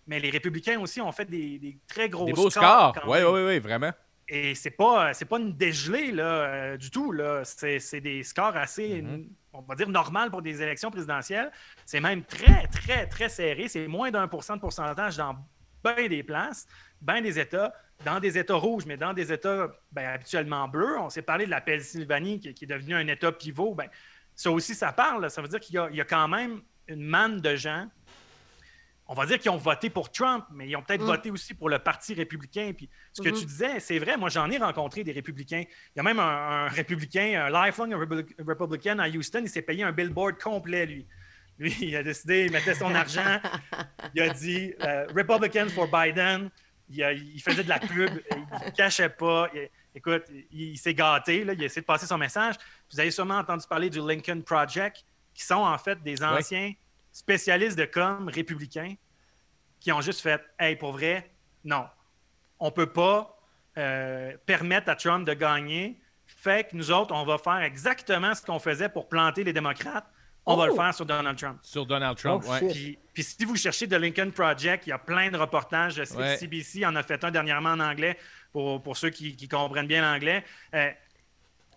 S6: Mais les républicains aussi ont fait des, des très gros
S3: Des beaux
S6: scores.
S3: Oui, oui, oui, vraiment.
S6: Et c'est pas, c'est pas une dégelée là, euh, du tout. Là. C'est, c'est des scores assez,
S3: Mhm.
S6: On va dire, normal pour des élections présidentielles. C'est même très, très, très serré. C'est moins d'un pour cent de pourcentage dans bien des places, bien des États, dans des États rouges, mais dans des États ben, habituellement bleus. On s'est parlé de la Pennsylvanie qui, qui est devenue un État pivot. Ben, ça aussi, ça parle. Ça veut dire qu'il y a quand même une manne de gens on va dire qu'ils ont voté pour Trump, mais ils ont peut-être
S1: Mm.
S6: voté aussi pour le Parti républicain. Puis ce que
S1: Mhm.
S6: tu disais, c'est vrai, moi j'en ai rencontré des républicains. Il y a même un, un républicain, un lifelong Republican à Houston, il s'est payé un billboard complet, lui. Lui, il a décidé, il mettait son argent, il a dit euh, Republican for Biden. Il, a- il faisait de la pub, il ne cachait pas. Il- écoute, il, il s'est gâté, là, il a essayé de passer son message. Vous avez sûrement entendu parler du Lincoln Project, qui sont en fait des anciens spécialistes de com républicains qui ont juste fait Hey, pour vrai, non. On ne peut pas euh, permettre à Trump de gagner. Fait que nous autres, on va faire exactement ce qu'on faisait pour planter les démocrates. On va
S2: Oh!
S6: le faire sur Donald Trump.
S3: Sur Donald Trump,
S2: Oh, shit.
S6: Puis, puis si vous cherchez The Lincoln Project, il y a plein de reportages. Je sais
S3: Ouais.
S6: que CBC en a fait un dernièrement en anglais pour, pour ceux qui, qui comprennent bien l'anglais. Euh,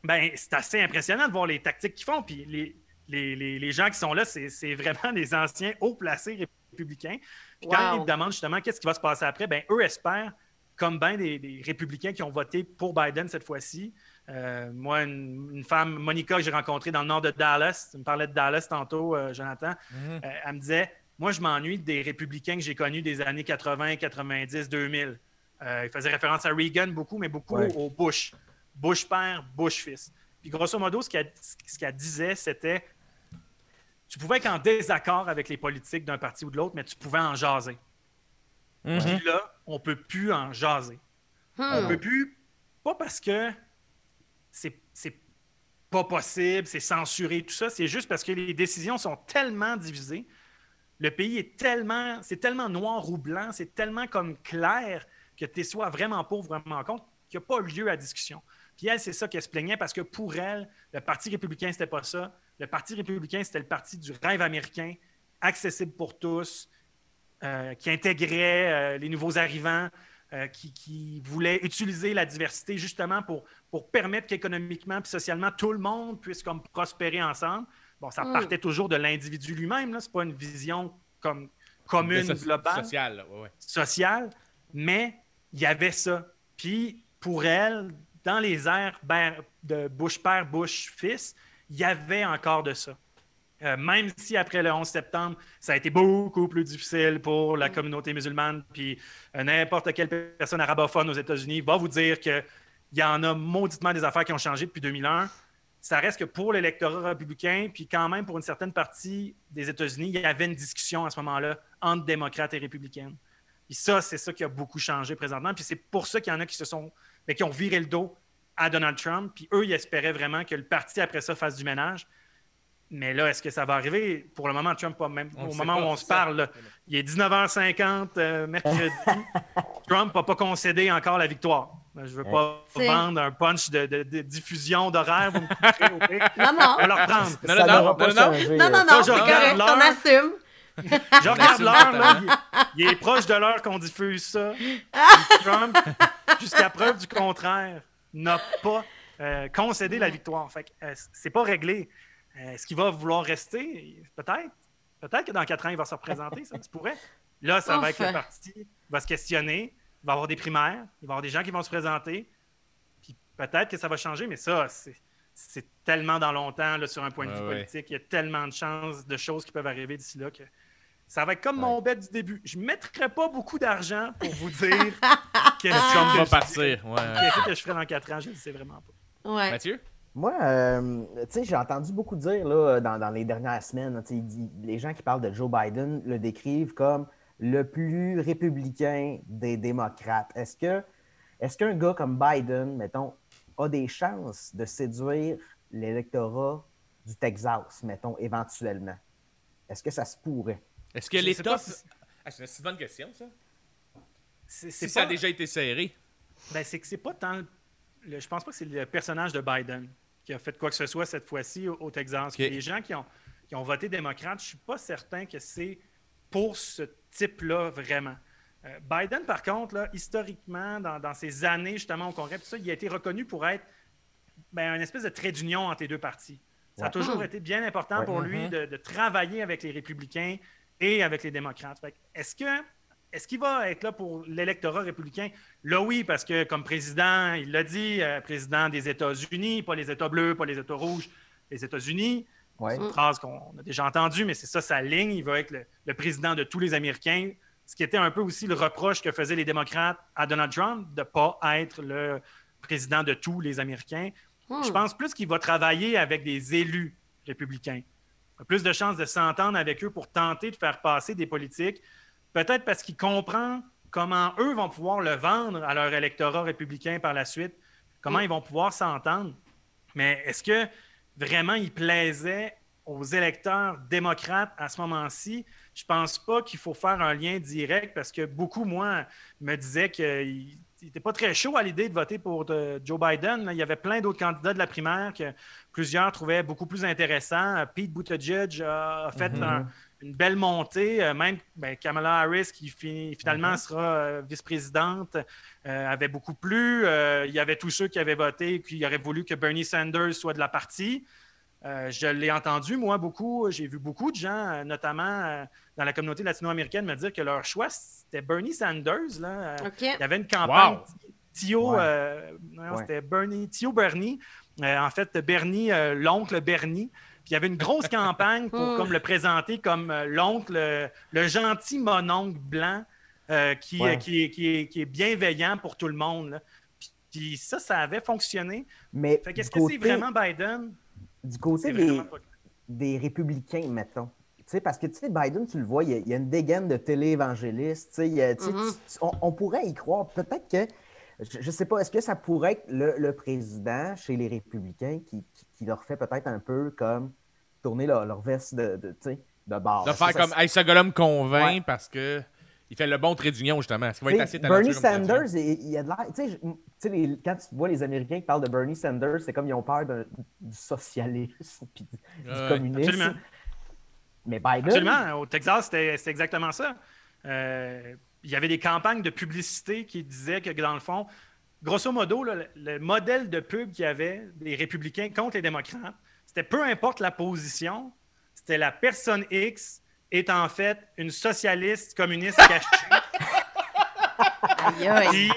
S6: ben, c'est assez impressionnant de voir les tactiques qu'ils font. Puis les, les, les- les gens qui sont là, c'est c'est vraiment des anciens haut placés républicains. Puis quand
S1: Wow.
S6: ils me demandent justement qu'est-ce qui va se passer après, ben, eux espèrent, comme bien des, des républicains qui ont voté pour Biden cette fois-ci. Euh, moi, une, une femme, Monica, que j'ai rencontrée dans le nord de Dallas, tu me parlais de Dallas tantôt, euh, Jonathan,
S3: Mhm.
S6: euh, elle me disait Moi, je m'ennuie des républicains que j'ai connus des années 80, 90, 2000. Euh, il faisait référence à Reagan beaucoup, mais beaucoup
S2: Ouais.
S6: au Bush. Bush père, Bush fils. Puis grosso modo, ce qu'elle ce qu'elle disait, c'était tu pouvais être en désaccord avec les politiques d'un parti ou de l'autre, mais tu pouvais en jaser.
S3: Mhm.
S6: Puis là, on peut plus en jaser. On
S1: Hmm.
S6: peut plus, pas parce que c'est c'est pas possible, c'est censuré, tout ça, c'est juste parce que les décisions sont tellement divisées. Le pays est tellement, c'est tellement noir ou blanc, c'est tellement comme clair que tu sois vraiment pour, vraiment contre, qu'il n'y a pas lieu à discussion. Puis elle, c'est ça qu'elle se plaignait parce que pour elle, le Parti républicain, c'était pas ça. Le Parti républicain, c'était le parti du rêve américain, accessible pour tous, euh, qui intégrait euh, les nouveaux arrivants, euh, qui, qui voulait utiliser la diversité justement pour, pour permettre qu'économiquement et socialement, tout le monde puisse comme prospérer ensemble. Bon, ça
S1: Mm.
S6: partait toujours de l'individu lui-même, là. c'est pas une vision comme commune,
S3: so-
S6: globale
S3: Social, là, ouais, ouais.
S6: sociale, mais il y avait ça. Puis pour elle, dans les airs ber- de Bush père, Bush fils, il y avait encore de ça. Euh, même si après le 11 septembre, ça a été beaucoup plus difficile pour la communauté musulmane, puis euh, n'importe quelle personne arabophone aux États-Unis va vous dire qu'il y en a mauditement des affaires qui ont changé depuis 2001. Ça reste que pour l'électorat républicain, puis quand même pour une certaine partie des États-Unis, il y avait une discussion à ce moment-là entre démocrates et républicaines. Puis ça, c'est ça qui a beaucoup changé présentement. Puis c'est pour ça qu'il y en a qui se sont, ben, qui ont viré le dos à Donald Trump. Puis eux, ils espéraient vraiment que le parti après ça fasse du ménage. Mais là, est-ce que ça va arriver? Pour le moment, Trump, pas même,
S3: On
S6: au moment où on se parle, là, il est 19h50 euh, mercredi. Trump n'a pas concédé encore la victoire. Je ne veux pas vendre un punch de, de- de diffusion d'horaire. Vous me couperez au pire.
S1: Non, non.
S6: On va leur prendre.
S3: Non, non, non,
S2: pas
S3: non, non.
S1: Non, non, non,
S6: je
S1: c'est
S6: regarde
S1: correct,
S6: l'heure.
S1: on assume.
S6: Je regarde l'heure, là. Il, il est proche de l'heure qu'on diffuse ça. Trump, jusqu'à preuve du contraire, n'a pas euh, concédé la victoire. Fait que, euh, c'est pas réglé. Euh, Est-ce qu'il va vouloir rester? Peut-être. Peut-être que dans quatre ans, il va se représenter, ça se pourrait. Là, ça va être le parti qui va se questionner. Il va y avoir des primaires. Il va y avoir des gens qui vont se présenter. Puis peut-être que ça va changer, mais ça, c'est. C'est tellement dans longtemps là, sur un point de
S3: Ouais,
S6: vue
S3: ouais.
S6: politique. Il y a tellement de chances, de choses qui peuvent arriver d'ici là que ça va être comme mon bet du début. Je ne mettrai pas beaucoup d'argent pour vous dire qu'est-ce
S3: Trump
S6: que
S3: va partir. Ouais,
S6: qu'est-ce que je ferai dans quatre ans. Je ne sais vraiment pas.
S1: Ouais.
S3: Mathieu?
S2: Moi, euh, tu sais, j'ai entendu beaucoup dire là, dans, dans les dernières semaines, dit- les gens qui parlent de Joe Biden le décrivent comme le plus républicain des démocrates. Est-ce que est-ce qu'un gars comme Biden, mettons, a des chances de séduire l'électorat du Texas, mettons, éventuellement? Est-ce que ça se pourrait?
S3: Est-ce que
S6: Je si-
S3: Ah, c'est une bonne question, ça.
S6: C'est
S3: Si ça a déjà été serré.
S6: ben, c'est que c'est pas tant. le- je pense pas que c'est le personnage de Biden qui a fait quoi que ce soit cette fois-ci au, au Texas. Les gens qui ont, qui ont voté démocrate, je suis pas certain que c'est pour ce type-là vraiment. Euh, Biden, par contre, là, historiquement, dans, dans ses années justement au Congrès, tout ça, il a été reconnu pour être ben, un espèce de trait d'union entre les deux partis. Ça a toujours
S1: Hmm.
S6: été bien important pour lui
S3: Mhm.
S6: de, de travailler avec les républicains et avec les démocrates. Est-ce que est-ce qu'il va être là pour l'électorat républicain? Là, oui, parce que comme président, il l'a dit, euh, président des États-Unis, pas les États bleus, pas les États rouges, les États-Unis.
S2: Ouais.
S6: C'est une phrase qu'on a déjà entendue, mais c'est ça sa ligne. Il va être le, le président de tous les Américains. Ce qui était un peu aussi le reproche que faisaient les démocrates à Donald Trump de ne pas être le président de tous les Américains.
S1: Hmm.
S6: Je pense plus qu'il va travailler avec des élus républicains. Plus de chances de s'entendre avec eux pour tenter de faire passer des politiques. Peut-être parce qu'il comprend comment eux vont pouvoir le vendre à leur électorat républicain par la suite, comment ils vont pouvoir s'entendre. Mais est-ce que vraiment il plaisait aux électeurs démocrates à ce moment-ci? Je pense pas qu'il faut faire un lien direct parce que beaucoup, moi, me disaient qu'il n'était pas très chaud à l'idée de voter pour euh, Joe Biden. Il y avait plein d'autres candidats de la primaire que plusieurs trouvaient beaucoup plus intéressants. Euh, Pete Buttigieg a fait
S2: Mhm.
S6: un- une belle montée. Euh, Même ben, Kamala Harris, qui fi- finalement
S2: Mhm.
S6: sera vice-présidente, euh, avait beaucoup plu. Euh, il y avait tous ceux qui avaient voté et qui auraient voulu que Bernie Sanders soit de la partie. Euh, je l'ai entendu, moi, beaucoup. J'ai vu beaucoup de gens, euh, notamment euh, dans la communauté latino-américaine, me dire que leur choix, c'était Bernie Sanders. Là. Il y avait une campagne
S3: Wow.
S6: Tio,
S2: Ouais.
S6: euh, non,
S2: Ouais.
S6: c'était Bernie, Tio Bernie. Euh, en fait, Bernie, euh, l'oncle Bernie. Puis il y avait une grosse campagne pour comme le présenter comme euh, l'oncle, le gentil mononcle blanc euh, qui,
S2: Ouais.
S6: euh, qui, est, qui, est, qui est bienveillant pour tout le monde. là. Puis, puis ça, ça avait fonctionné.
S2: Mais
S6: qu'est-ce que c'est vraiment Biden?
S2: Du côté des,
S6: pas...
S2: des républicains, mettons. Tu sais, parce que tu sais, Biden, tu le vois, il y a, il y a une dégaine de télé-évangéliste. tu sais, il y a- tu sais,
S1: Mhm.
S2: tu- on, on pourrait y croire. Peut-être que, je ne sais pas, est-ce que ça pourrait être le, le président chez les républicains qui, qui- qui leur fait peut-être un peu comme tourner leur, leur veste de, de, tu sais, de bord?
S3: De faire
S2: ça
S3: comme, hey, ce gars-là me convainc
S2: Ouais.
S3: parce que il fait le bon trait d'union, justement. Est-ce qu'il va être assez
S2: Bernie? Sanders, il, il a de l'air. Tu sais, les- quand tu vois les Américains qui parlent de Bernie Sanders, c'est comme ils ont peur du socialisme puis du, communisme.
S6: absolument.
S2: Mais Biden.
S6: Absolument. Au Texas, c'était exactement ça. Euh, il y avait des campagnes de publicité qui disaient que, dans le fond, grosso modo, là, le, le modèle de pub qu'il y avait des républicains contre les démocrates, c'était peu importe la position, c'était la personne X est en fait une socialiste communiste cachée.
S1: Aïe, aïe.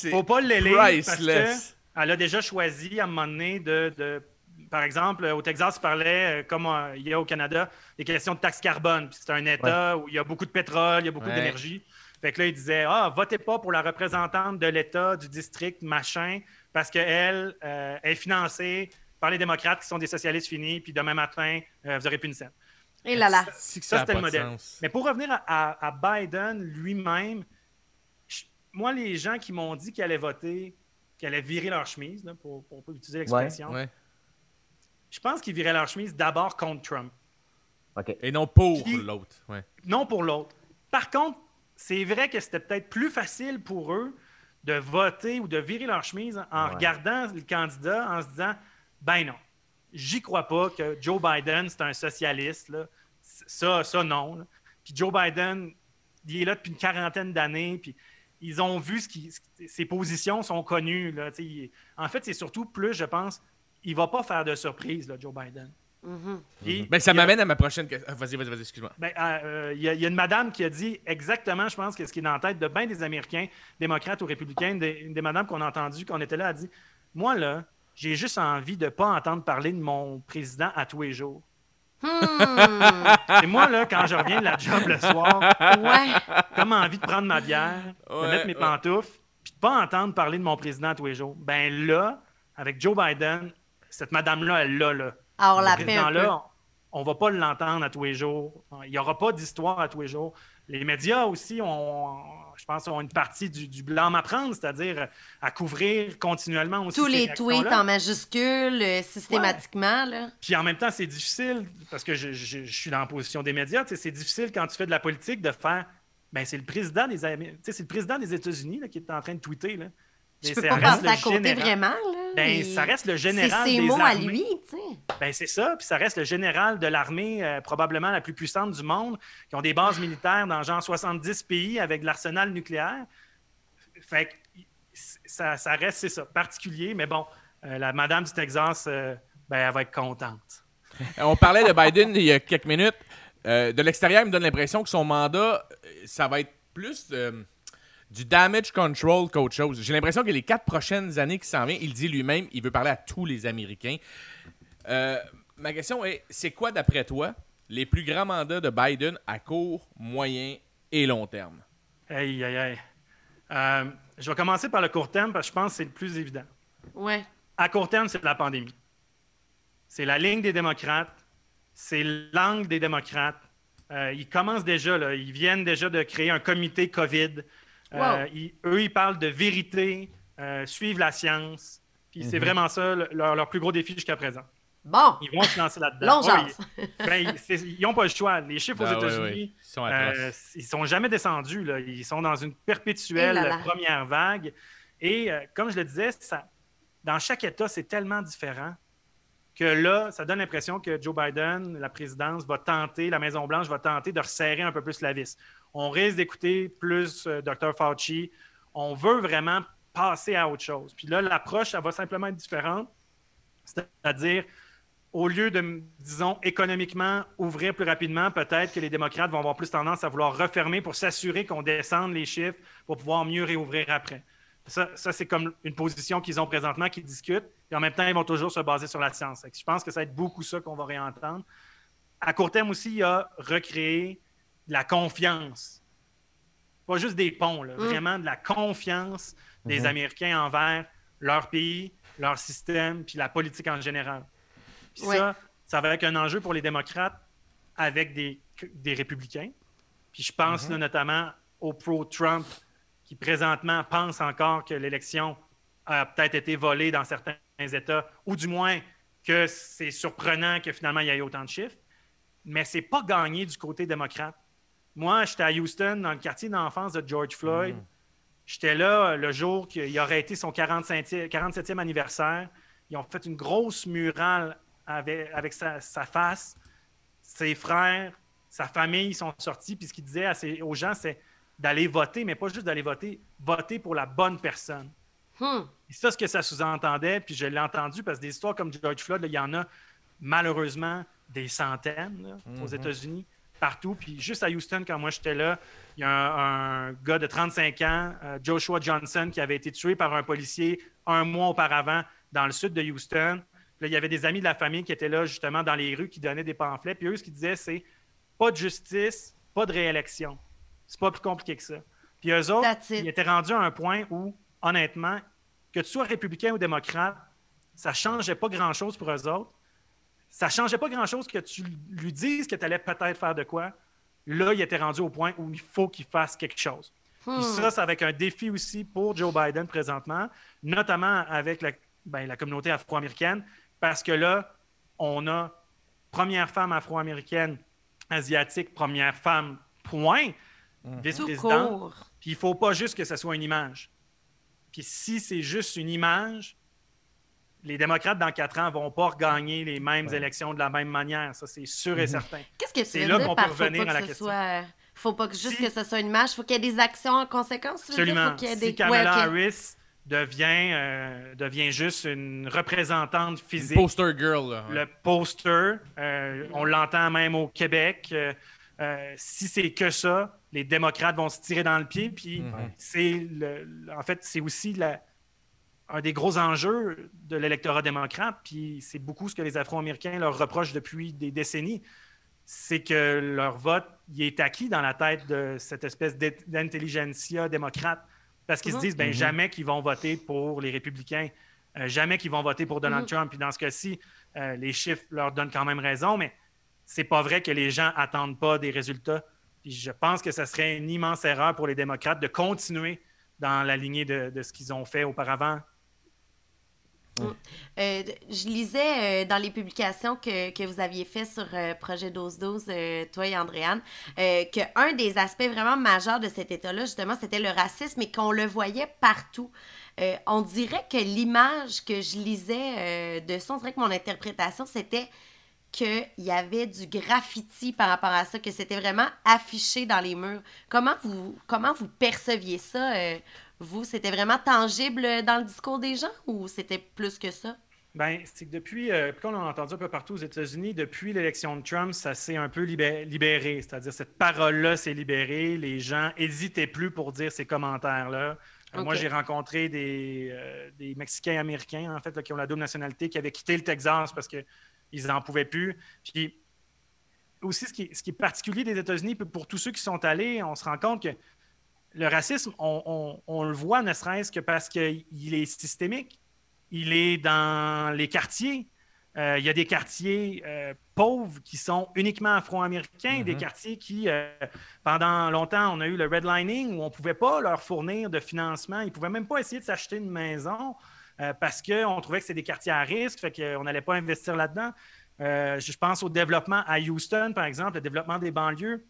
S6: Puis, faut pas l'élire parce qu'elle a déjà choisi à un moment donné de, de- par exemple, au Texas, il parlait, euh, comme euh, il y a au Canada, des questions de taxe carbone. Puis c'est un État où il y a beaucoup de pétrole, il y a beaucoup
S3: Ouais.
S6: d'énergie. Fait que là, il disait Ah, votez pas pour la représentante de l'État, du district, machin, parce qu'elle euh, est financée par les démocrates qui sont des socialistes finis, puis demain matin, euh, vous aurez plus une scène.
S1: Et là là.
S3: Que
S6: Ça,
S3: a
S6: c'était le modèle.
S3: sens.
S6: Mais pour revenir à, à- à Biden lui-même, moi, les gens qui m'ont dit qu'ils allaient voter, qu'ils allaient virer leur chemise, là, pour, pour pas utiliser l'expression,
S3: Ouais.
S6: je pense qu'ils viraient leur chemise d'abord contre Trump,
S2: OK.
S3: Et non pour
S6: Puis-
S3: l'autre. Ouais.
S6: non pour l'autre. Par contre, c'est vrai que c'était peut-être plus facile pour eux de voter ou de virer leur chemise en
S2: Ouais.
S6: regardant le candidat en se disant ben non, j'y crois pas que Joe Biden c'est un socialiste là. Ça ça non. là. Puis Joe Biden, il est là depuis une quarantaine d'années puis ils ont vu ce qui ses positions sont connues là, il- en fait, c'est surtout plus je pense il va pas faire de surprise là, Joe Biden.
S1: Mhm.
S6: Puis,
S3: Ben, ça m'amène à ma prochaine question. Ah, Vas-y, vas-y, vas-y, excuse-moi.
S6: ben, euh, Il y, a- il y a une madame qui a dit exactement, je pense, que ce qui est dans la tête de bien des Américains, démocrates ou républicains, des, une des madames qu'on a entendues, qu'on était là, a dit Moi, là, j'ai juste envie de ne pas entendre parler de mon président à tous les jours.
S1: Hmm.
S6: Et moi, là, quand je reviens de la job le soir,
S1: Ouais.
S6: comme envie de prendre ma bière, de mettre mes
S3: ouais.
S6: pantoufles, puis de pas entendre parler de mon président à tous les jours. Ben là, avec Joe Biden, cette madame-là, elle l'a, là.
S1: Alors,
S6: Ce
S1: la
S6: président-là, on va pas l'entendre à tous les jours. Il n'y aura pas d'histoire à tous les jours. Les médias aussi, ont, je pense, ont une partie du, du blâme à prendre, c'est-à-dire à couvrir continuellement aussi
S1: Tous les tweets en majuscules, euh, systématiquement, là.
S6: Puis en même temps, c'est difficile, parce que je, je- je suis dans la position des médias, c'est difficile quand tu fais de la politique de faire. Ben, c'est le président des c'est le président des États-Unis qui est en train de tweeter. Là.
S1: Je peux
S6: ça
S1: pas
S6: reste
S1: passer à
S6: le
S1: côté
S6: général-
S1: vraiment, là.
S6: Ben, ça reste le
S1: C'est
S6: général
S1: ses
S6: des
S1: mots à lui, tu sais.
S6: Ben, c'est ça, puis ça reste le général de l'armée euh, probablement la plus puissante du monde, qui ont des bases militaires dans genre 70 pays avec de l'arsenal nucléaire. Fait que ça, ça reste, c'est ça, particulier, mais bon, euh, la madame du Texas, euh, ben, elle va être contente.
S3: On parlait de Biden il y a quelques minutes. Euh, de l'extérieur, il me donne l'impression que son mandat, ça va être plus euh, du damage control qu'autre chose. J'ai l'impression que les quatre prochaines années qui s'en viennent, il dit lui-même, il veut parler à tous les Américains. Euh, ma question est, c'est quoi d'après toi les plus grands mandats de Biden à court, moyen et long terme?
S6: Aïe, aïe, aïe. Euh, je vais commencer par le court terme parce que je pense que c'est le plus évident.
S1: Ouais.
S6: À court terme, c'est la pandémie. C'est la ligne des démocrates, c'est l'angle des démocrates. Euh, ils commencent déjà, là, ils viennent déjà de créer un comité COVID. Euh,
S1: Wow.
S6: ils- eux, ils parlent de vérité, euh, suivre la science. Puis c'est vraiment ça le- leur, leur plus gros défi jusqu'à présent.
S1: Bon,
S6: Ils vont se lancer là-dedans.
S1: long
S6: Oui,
S1: jase.
S6: ben, ils- n'ont pas le choix. Les chiffres aux
S3: ouais,
S6: États-Unis,
S3: ouais. Ils sont
S6: euh, ils sont jamais descendus. Là. Ils sont dans une perpétuelle
S1: Eh là là.
S6: première vague. Et euh, comme je le disais, ça, dans chaque État, c'est tellement différent que là, ça donne l'impression que Joe Biden, la présidence, va tenter, la Maison-Blanche va tenter de resserrer un peu plus la vis. On risque d'écouter plus euh, Dr. Fauci. On veut vraiment passer à autre chose. Puis là, l'approche, ça va simplement être différente. C'est-à-dire, au lieu de, disons, économiquement ouvrir plus rapidement, peut-être que les démocrates vont avoir plus tendance à vouloir refermer pour s'assurer qu'on descende les chiffres pour pouvoir mieux réouvrir après. Ça, ça, c'est comme une position qu'ils ont présentement, qu'ils discutent, et en même temps, ils vont toujours se baser sur la science. Je pense que ça va être beaucoup ça qu'on va réentendre. À court terme aussi, il y a recréer de la confiance. Pas juste des ponts, là, vraiment de la confiance des
S2: Mhm.
S6: Américains envers leur pays, leur système, puis la politique en général. Puis
S1: Ouais.
S6: ça, ça va être un enjeu pour les démocrates avec des, des républicains. Puis je pense là, notamment aux pro-Trump qui présentement pensent encore que l'élection a peut-être été volée dans certains États, ou du moins que c'est surprenant que finalement il y ait autant de chiffres. Mais c'est pas gagné du côté démocrate. Moi, j'étais à Houston, dans le quartier d'enfance de George Floyd. J'étais là le jour qu'il aurait été son 45e 47e anniversaire. Ils ont fait une grosse murale avec, avec sa, sa face. Ses frères, sa famille sont sortis. Puis ce qu'il disait à ses- aux gens, c'est d'aller voter, mais pas juste d'aller voter, voter pour la bonne personne.
S1: Hmm.
S6: Et ça, ce que ça sous-entendait, puis je l'ai entendu parce que des histoires comme George Floyd, là, il y en a malheureusement des centaines là, aux États-Unis, partout. Puis juste à Houston, quand moi j'étais là, il y a un, un gars de 35 ans, euh, Joshua Johnson, qui avait été tué par un policier un mois auparavant dans le sud de Houston. Puis là, il y avait des amis de la famille qui étaient là justement dans les rues qui donnaient des pamphlets. Puis eux, ce qu'ils disaient, c'est pas de justice, pas de réélection. C'est pas plus compliqué que ça. Puis eux autres, ils étaient rendus à un point où, honnêtement, que tu sois républicain ou démocrate, ça changeait pas grand-chose pour eux autres. Ça changeait pas grand-chose que tu lui dises que tu allais peut-être faire de quoi. Là, il était rendu au point où il faut qu'il fasse quelque chose.
S1: Hmm.
S6: Puis ça, c'est avec un défi aussi pour Joe Biden présentement, notamment avec la, ben, la communauté afro-américaine, parce que là, on a première femme afro-américaine asiatique, première femme, point,
S1: Tout
S6: vice-présidente. Puis il faut pas juste que ce soit une image. Puis si c'est juste une image, les démocrates, dans quatre ans, vont pas regagner les mêmes élections de la même manière. Ça, c'est sûr et certain.
S1: Qu'est-ce que tu
S6: C'est
S1: veux
S6: là
S1: dire
S6: qu'on
S1: par
S6: peut
S1: faut
S6: revenir
S1: pas
S6: à la
S1: que ce
S6: question.
S1: soit... Faut pas que juste
S6: Si-
S1: que ce soit une image, faut qu'il y ait des actions en conséquence?
S6: Absolument.
S1: Faut qu'il y ait
S6: Si
S1: des...
S6: Kamala
S1: Ouais.
S6: Harris devient, euh, devient juste une représentante physique,
S3: Poster girl, là.
S6: le poster, euh, on l'entend même au Québec, euh, euh, si c'est que ça, les démocrates vont se tirer dans le pied. Puis
S3: Mhm.
S6: c'est le- en fait, c'est aussi la- un des gros enjeux de l'électorat démocrate. Puis c'est beaucoup ce que les Afro-Américains leur reprochent depuis des décennies. C'est que leur vote il est acquis dans la tête de cette espèce d'in- d'intelligentsia démocrate. Parce qu'ils
S1: Mhm.
S6: se disent ben, jamais qu'ils vont voter pour les républicains, euh, jamais qu'ils vont voter pour Donald
S1: Mhm.
S6: Trump. Puis dans ce cas-ci, euh, les chiffres leur donnent quand même raison, mais c'est pas vrai que les gens attendent pas des résultats. Puis je pense que ce serait une immense erreur pour les démocrates de continuer dans la lignée de, de ce qu'ils ont fait auparavant.
S1: Euh, je lisais euh, dans les publications que, que vous aviez fait sur euh, Projet 12-12, euh, toi et Andréane, qu'un des aspects vraiment majeurs de cet État-là, justement, c'était le racisme et qu'on le voyait partout. On dirait que l'image que je lisais de ça, on dirait que mon interprétation, c'était qu'il y avait du graffiti par rapport à ça, que c'était vraiment affiché dans les murs. Comment vous, comment vous perceviez ça, vous? C'était vraiment tangible dans le discours des gens ou c'était plus que ça?
S6: Ben, c'est que depuis, euh, qu'on a entendu un peu partout aux États-Unis, depuis l'élection de Trump, ça s'est un peu libé- libéré. C'est-à-dire, cette parole-là s'est libérée. Les gens n'hésitaient plus pour dire ces commentaires-là. Euh, Moi, j'ai rencontré des, euh, des Mexicains américains, en fait, là, qui ont la double nationalité, qui avaient quitté le Texas parce qu'ils n'en pouvaient plus. Puis, aussi, ce qui, est- ce qui est particulier des États-Unis, pour tous ceux qui sont allés, on se rend compte que le racisme, on, on- on le voit ne serait-ce que parce qu'il est systémique. Il est dans les quartiers. Euh, il y a des quartiers euh, pauvres qui sont uniquement afro-américains, des quartiers qui, euh, pendant longtemps, on a eu le redlining où on ne pouvait pas leur fournir de financement. Ils ne pouvaient même pas essayer de s'acheter une maison parce qu'on trouvait que c'était des quartiers à risque, fait qu'on n'allait pas investir là-dedans. Je pense au développement à Houston, par exemple, le développement des banlieues.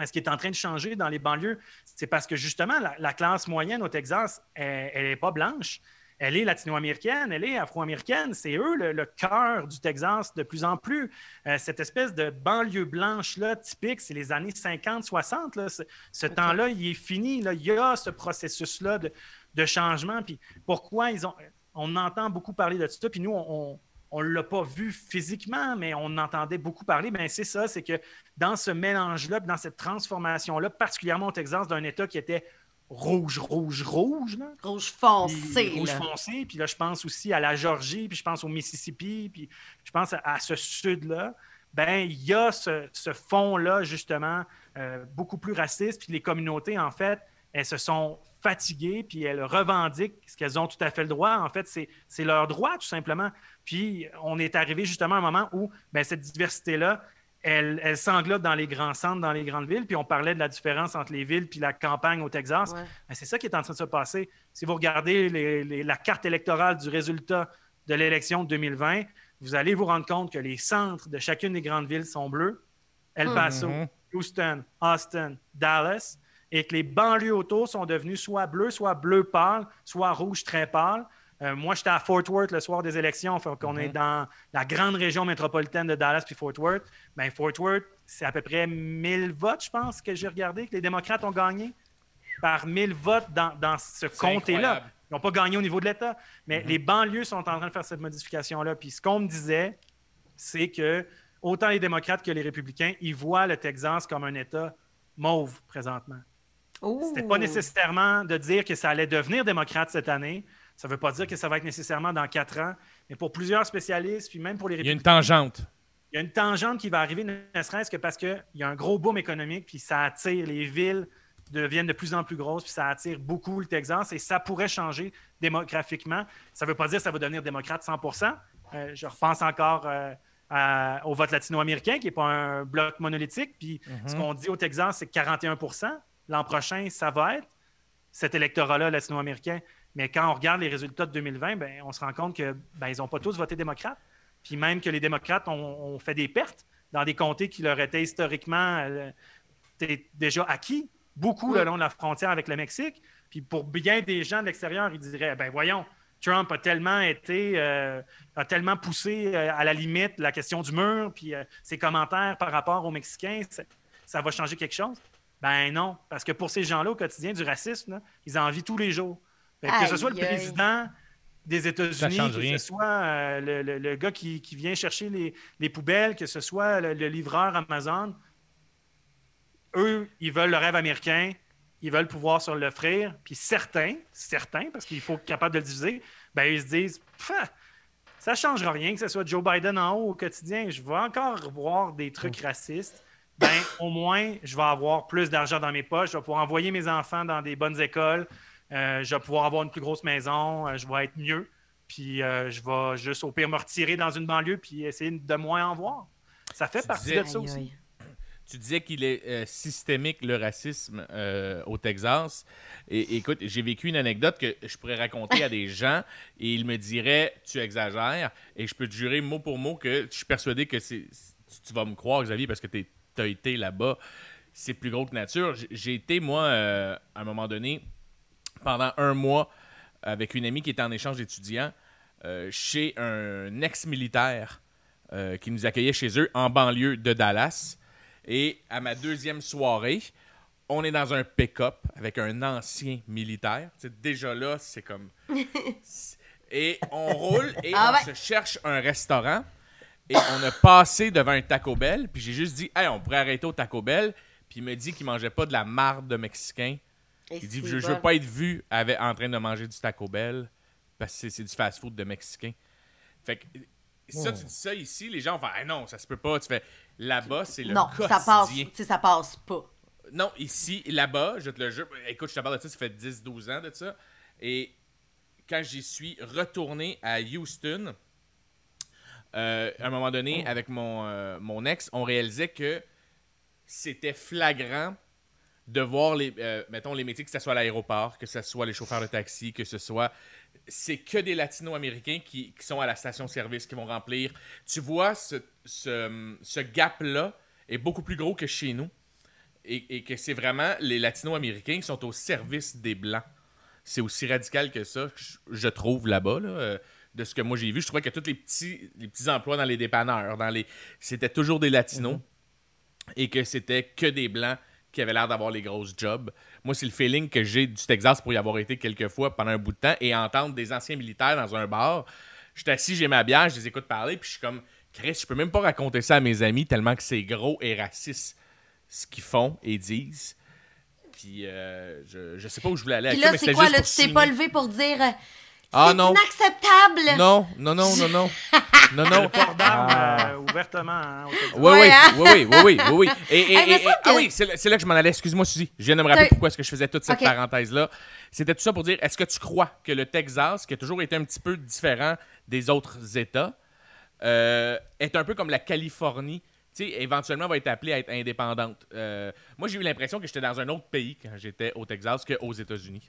S6: Mais ce qui est en train de changer dans les banlieues, c'est parce que justement, la, la classe moyenne au Texas, elle n'est pas blanche. Elle est latino-américaine, elle est afro-américaine. C'est eux le, le cœur du Texas de plus en plus. Euh, cette espèce de banlieue blanche-là, typique, c'est les années 50-60. là. Ce, temps-là, il est fini. là. Il y a ce processus-là de, de changement. Puis pourquoi ils ont. On entend beaucoup parler de ça, puis nous, on, on ne l'a pas vu physiquement, mais on entendait beaucoup parler. Ben, c'est ça, c'est que dans ce mélange-là, dans cette transformation-là, particulièrement au Texas, d'un État qui était rouge, rouge, rouge, là,
S1: Rouge
S6: puis
S1: foncé,
S6: rouge foncé. Puis là, je pense aussi à la Georgie, puis je pense au Mississippi, puis je pense à, à ce sud-là. Ben, il y a ce, ce fond-là, justement, euh, beaucoup plus raciste. Puis les communautés, en fait, elles se sont fatiguées, puis elles revendiquent ce qu'elles ont tout à fait le droit. En fait, c'est leur droit, tout simplement. Puis on est arrivé justement à un moment où ben, cette diversité-là, elle, elle s'englobe dans les grands centres, dans les grandes villes. Puis on parlait de la différence entre les villes puis la campagne au Texas.
S1: Ouais.
S6: Ben, c'est ça qui est en train de se passer. Si vous regardez les- les- la carte électorale du résultat de l'élection de 2020, vous allez vous rendre compte que les centres de chacune des grandes villes sont bleus. El. Paso,
S3: Mhm.
S6: Houston, Austin, Dallas, et que les banlieues autour sont devenues soit bleues, soit bleu pâle, soit rouge très pâle. Euh, moi, j'étais à Fort Worth le soir des élections, fait qu'on est dans la grande région métropolitaine de Dallas puis Fort Worth. Ben, Fort Worth, c'est à peu près 1000 votes, je pense, que j'ai regardé, que les démocrates ont gagné par 1000 votes dans, dans ce comté-là. Ils n'ont pas gagné au niveau de l'État. Mais les banlieues sont en train de faire cette modification-là. Puis ce qu'on me disait, c'est que autant les démocrates que les républicains, ils voient le Texas comme un État mauve présentement. C'était pas nécessairement de dire que ça allait devenir démocrate cette année. Ça ne veut pas dire que ça va être nécessairement dans quatre ans. Mais pour plusieurs spécialistes, puis même pour les
S3: Il y a une
S6: républicains,
S3: tangente.
S6: il y a une tangente qui va arriver, ne serait-ce que parce qu'il y a un gros boom économique, puis ça attire les villes deviennent de plus en plus grosses, puis ça attire beaucoup le Texas, et ça pourrait changer démographiquement. Ça ne veut pas dire que ça va devenir démocrate 100% Euh, Je repense encore euh, à- au vote latino-américain, qui n'est pas un bloc monolithique, puis ce qu'on dit au Texas, c'est que 41 L'an prochain, ça va être cet électorat-là latino-américain. Mais quand on regarde les résultats de 2020, ben, on se rend compte que ben, ils n'ont pas tous voté démocrate. Puis même que les démocrates ont, ont fait des pertes dans des comtés qui leur étaient historiquement euh, déjà acquis, beaucoup le long de la frontière avec le Mexique. Puis pour bien des gens de l'extérieur, ils diraient ben voyons, Trump a tellement été, euh, a tellement poussé euh, à la limite la question du mur, puis ses commentaires par rapport aux Mexicains, ça, ça va changer quelque chose. Ben non, parce que pour ces gens-là au quotidien du racisme, là, ils en vivent tous les jours. Fait que, que ce soit le président des États-Unis, que
S3: rien.
S6: ce soit euh, le, le- le gars qui, qui vient chercher les, les poubelles, que ce soit le, le livreur Amazon, eux, ils veulent le rêve américain, ils veulent pouvoir se l'offrir, puis certains, certains, parce qu'il faut être capable de le diviser, ben ils se disent, ça ne changera rien que ce soit Joe Biden en haut au quotidien, je vais encore voir des trucs racistes, ben au moins, je vais avoir plus d'argent dans mes poches, je vais pouvoir envoyer mes enfants dans des bonnes écoles, euh, je vais pouvoir avoir une plus grosse maison, euh, je vais être mieux, puis euh, je vais juste au pire me retirer dans une banlieue puis essayer de moins en voir. Ça fait
S3: Tu
S6: partie
S3: disais-
S6: de ça aussi.
S1: aïe.
S3: Tu disais qu'il est systémique le racisme au Texas. Et écoute, j'ai vécu une anecdote que je pourrais raconter à des gens et ils me diraient tu exagères. Et je peux te jurer mot pour mot que je suis persuadé que c'est tu- vas me croire, Xavier, parce que tu as été là-bas. C'est plus gros que nature. J'ai été, moi, euh, à un moment donné, pendant un mois, avec une amie qui était en échange d'étudiants, euh, chez un ex-militaire euh, qui nous accueillait chez eux en banlieue de Dallas. Et à ma deuxième soirée, on est dans un pick-up avec un ancien militaire. Tu déjà là, c'est comme. Et on roule et
S1: Ah
S3: on
S1: ouais.
S3: se cherche un restaurant. Et on a passé devant un Taco Bell. Puis j'ai juste dit, hey, on pourrait arrêter au Taco Bell. Puis il me dit qu'il mangeait pas de la marde de Mexicain.
S1: Et
S3: Il dit, je, je veux pas être vu avec, en train de manger du Taco Bell. Parce que c'est- c'est du fast-food de Mexicain. Fait que. Ça, tu dis ça ici, les gens vont faire Ah non, ça se peut pas. Tu fais là-bas, c'est le
S1: Non,
S3: quotidien.
S1: ça passe, tu sais, ça passe pas.
S3: Non, ici, là-bas, je te le jure. Écoute, je te parle de ça, ça fait 10-12 ans de ça. Et quand j'y suis retourné à Houston, euh, à un moment donné, avec mon, euh, mon ex, on réalisait que c'était flagrant de voir les, euh, mettons, les métiers, que ce soit à l'aéroport, que ce soit les chauffeurs de taxi, que ce soit. C'est que des latino-américains qui, sont à la station-service, qui vont remplir. Tu vois, ce, ce, gap-là est beaucoup plus gros que chez nous. Et, que c'est vraiment les latino-américains qui sont au service des blancs. C'est aussi radical que ça, je, je trouve, là-bas, là, de ce que moi j'ai vu. Je trouvais que tous les petits, les petits emplois dans les dépanneurs, dans les... c'était toujours des latinos et que c'était que des blancs qui avaient l'air d'avoir les grosses jobs. Moi, c'est le feeling que j'ai du Texas pour y avoir été quelques fois pendant un bout de temps et entendre des anciens militaires dans un bar. Je suis assis, j'ai ma bière, je les écoute parler, puis je suis comme, Chris, je peux même pas raconter ça à mes amis tellement que c'est gros et raciste ce qu'ils font et disent. Puis euh, je, je sais pas où je voulais aller
S1: Puis là, c'est quoi, là, tu t'es pas levé pour dire euh,
S3: Ah
S1: c'est
S3: non.
S1: inacceptable!
S3: Non, non, non, non, non. Non, non.
S6: Le port d'armes
S2: Ah.
S6: euh, ouvertement. hein.
S3: Oui, oui, oui, oui, oui, oui. Et, et-
S1: Hey, mais
S3: et-
S1: ça
S3: ah oui, c'est là, que je m'en allais. Excuse-moi, Suzy. Je viens de me rappeler pourquoi est-ce que je faisais toute cette parenthèse-là. C'était tout ça pour dire, est-ce que tu crois que le Texas, qui a toujours été un petit peu différent des autres États, euh, est un peu comme la Californie, tu sais, éventuellement va être appelée à être indépendante? Euh, moi, j'ai eu l'impression que j'étais dans un autre pays quand j'étais au Texas qu'aux États-Unis.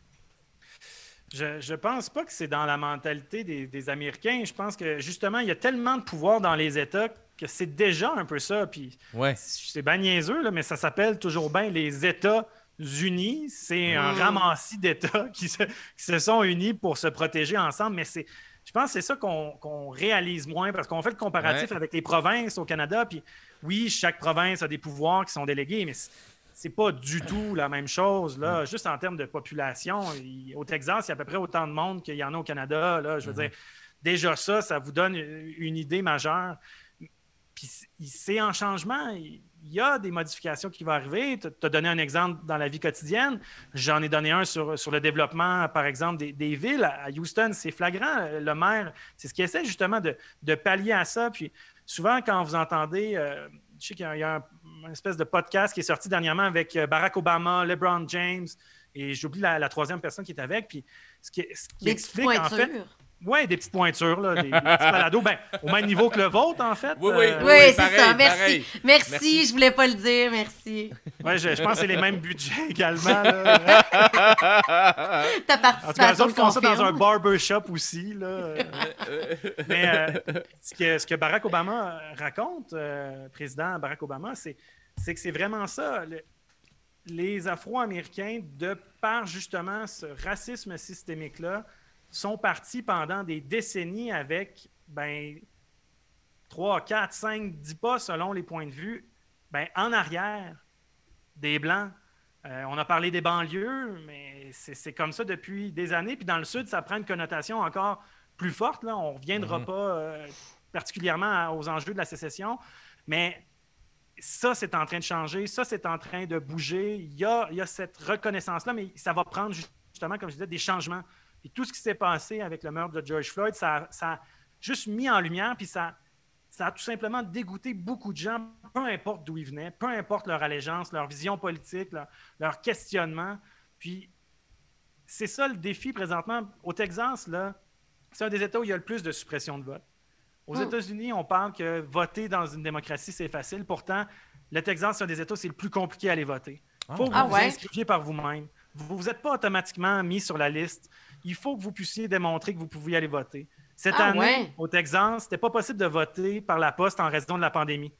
S6: Je, je pense pas que c'est dans la mentalité des, des Américains. Je pense que justement, il y a tellement de pouvoir dans les États que c'est déjà un peu ça. Puis
S3: Ouais.
S6: c'est bien niaiseux, là, mais ça s'appelle toujours bien les États-Unis. C'est un
S1: Mm.
S6: ramassis d'États qui se, qui se sont unis pour se protéger ensemble. Mais c'est, je pense que c'est ça qu'on réalise moins parce qu'on fait le comparatif
S3: Ouais.
S6: avec les provinces au Canada. Puis oui, chaque province a des pouvoirs qui sont délégués, mais c'est- pas du tout la même chose. Là. Juste en termes de population, il- au Texas, il y a à peu près autant de monde qu'il y en a au Canada. Là. Je veux dire, déjà ça, ça vous donne une idée majeure. Puis c'est en changement. Il y a des modifications qui vont arriver. Tu as donné un exemple dans la vie quotidienne. J'en ai donné un sur, sur le développement, par exemple, des, des villes. À Houston, c'est flagrant. Le maire, c'est ce qui essaie justement de, de pallier à ça. Puis souvent, quand vous entendez, euh, je sais qu'il y y a un, une espèce de podcast qui est sorti dernièrement avec euh, Barack Obama, LeBron James, et j'oublie la, la troisième personne qui est avec. Puis ce qui, ce explique, en fait. Oui, des petites pointures, là, des, des petits balados, ben, au même niveau que le vôtre, en fait.
S3: Oui, oui.
S6: Euh,
S1: Oui, c'est
S3: pareil,
S1: ça. Merci.
S3: pareil.
S1: merci.
S3: Merci.
S1: je voulais pas le dire. Merci.
S6: ouais, je, je pense que c'est les mêmes budgets également. là.
S1: Ta
S6: En tout cas, les
S1: participation
S6: autres font ça dans un barbershop aussi. Là. Mais euh, ce, que, ce que Barack Obama raconte, euh, président Barack Obama, c'est c'est que c'est vraiment ça. Le- les Afro-Américains, de par justement ce racisme systémique-là, sont partis pendant des décennies avec ben, 3, 4, 5, 10 pas selon les points de vue, ben, en arrière des Blancs. Euh, on a parlé des banlieues, mais c'est comme ça depuis des années. Puis dans le Sud, ça prend une connotation encore plus forte. Là. On ne reviendra
S3: Mhm.
S6: pas euh, particulièrement aux enjeux de la sécession, mais ça, c'est en train de changer. Ça, c'est en train de bouger. Il y a, il y a cette reconnaissance-là, mais ça va prendre justement, comme je disais, des changements. Puis tout ce qui s'est passé avec le meurtre de George Floyd, ça, ça a juste mis en lumière, puis ça, ça a tout simplement dégoûté beaucoup de gens, peu importe d'où ils venaient, peu importe leur allégeance, leur vision politique, leur, leur questionnement. Puis c'est ça le défi présentement. Au Texas, là, c'est un des États où il y a le plus de suppression de vote. Aux
S1: Hmm.
S6: États-Unis, on parle que voter dans une démocratie, c'est facile. Pourtant, le Texas, c'est un des États où c'est le plus compliqué à aller voter. Il faut que vous
S1: Ah
S6: vous inscriviez par vous-même. Vous n'êtes pas automatiquement mis sur la liste. Il faut que vous puissiez démontrer que vous pouviez aller voter. Cette
S1: Ah
S6: année,
S1: ouais?
S6: au Texas, c'était pas possible de voter par la poste en raison de la pandémie.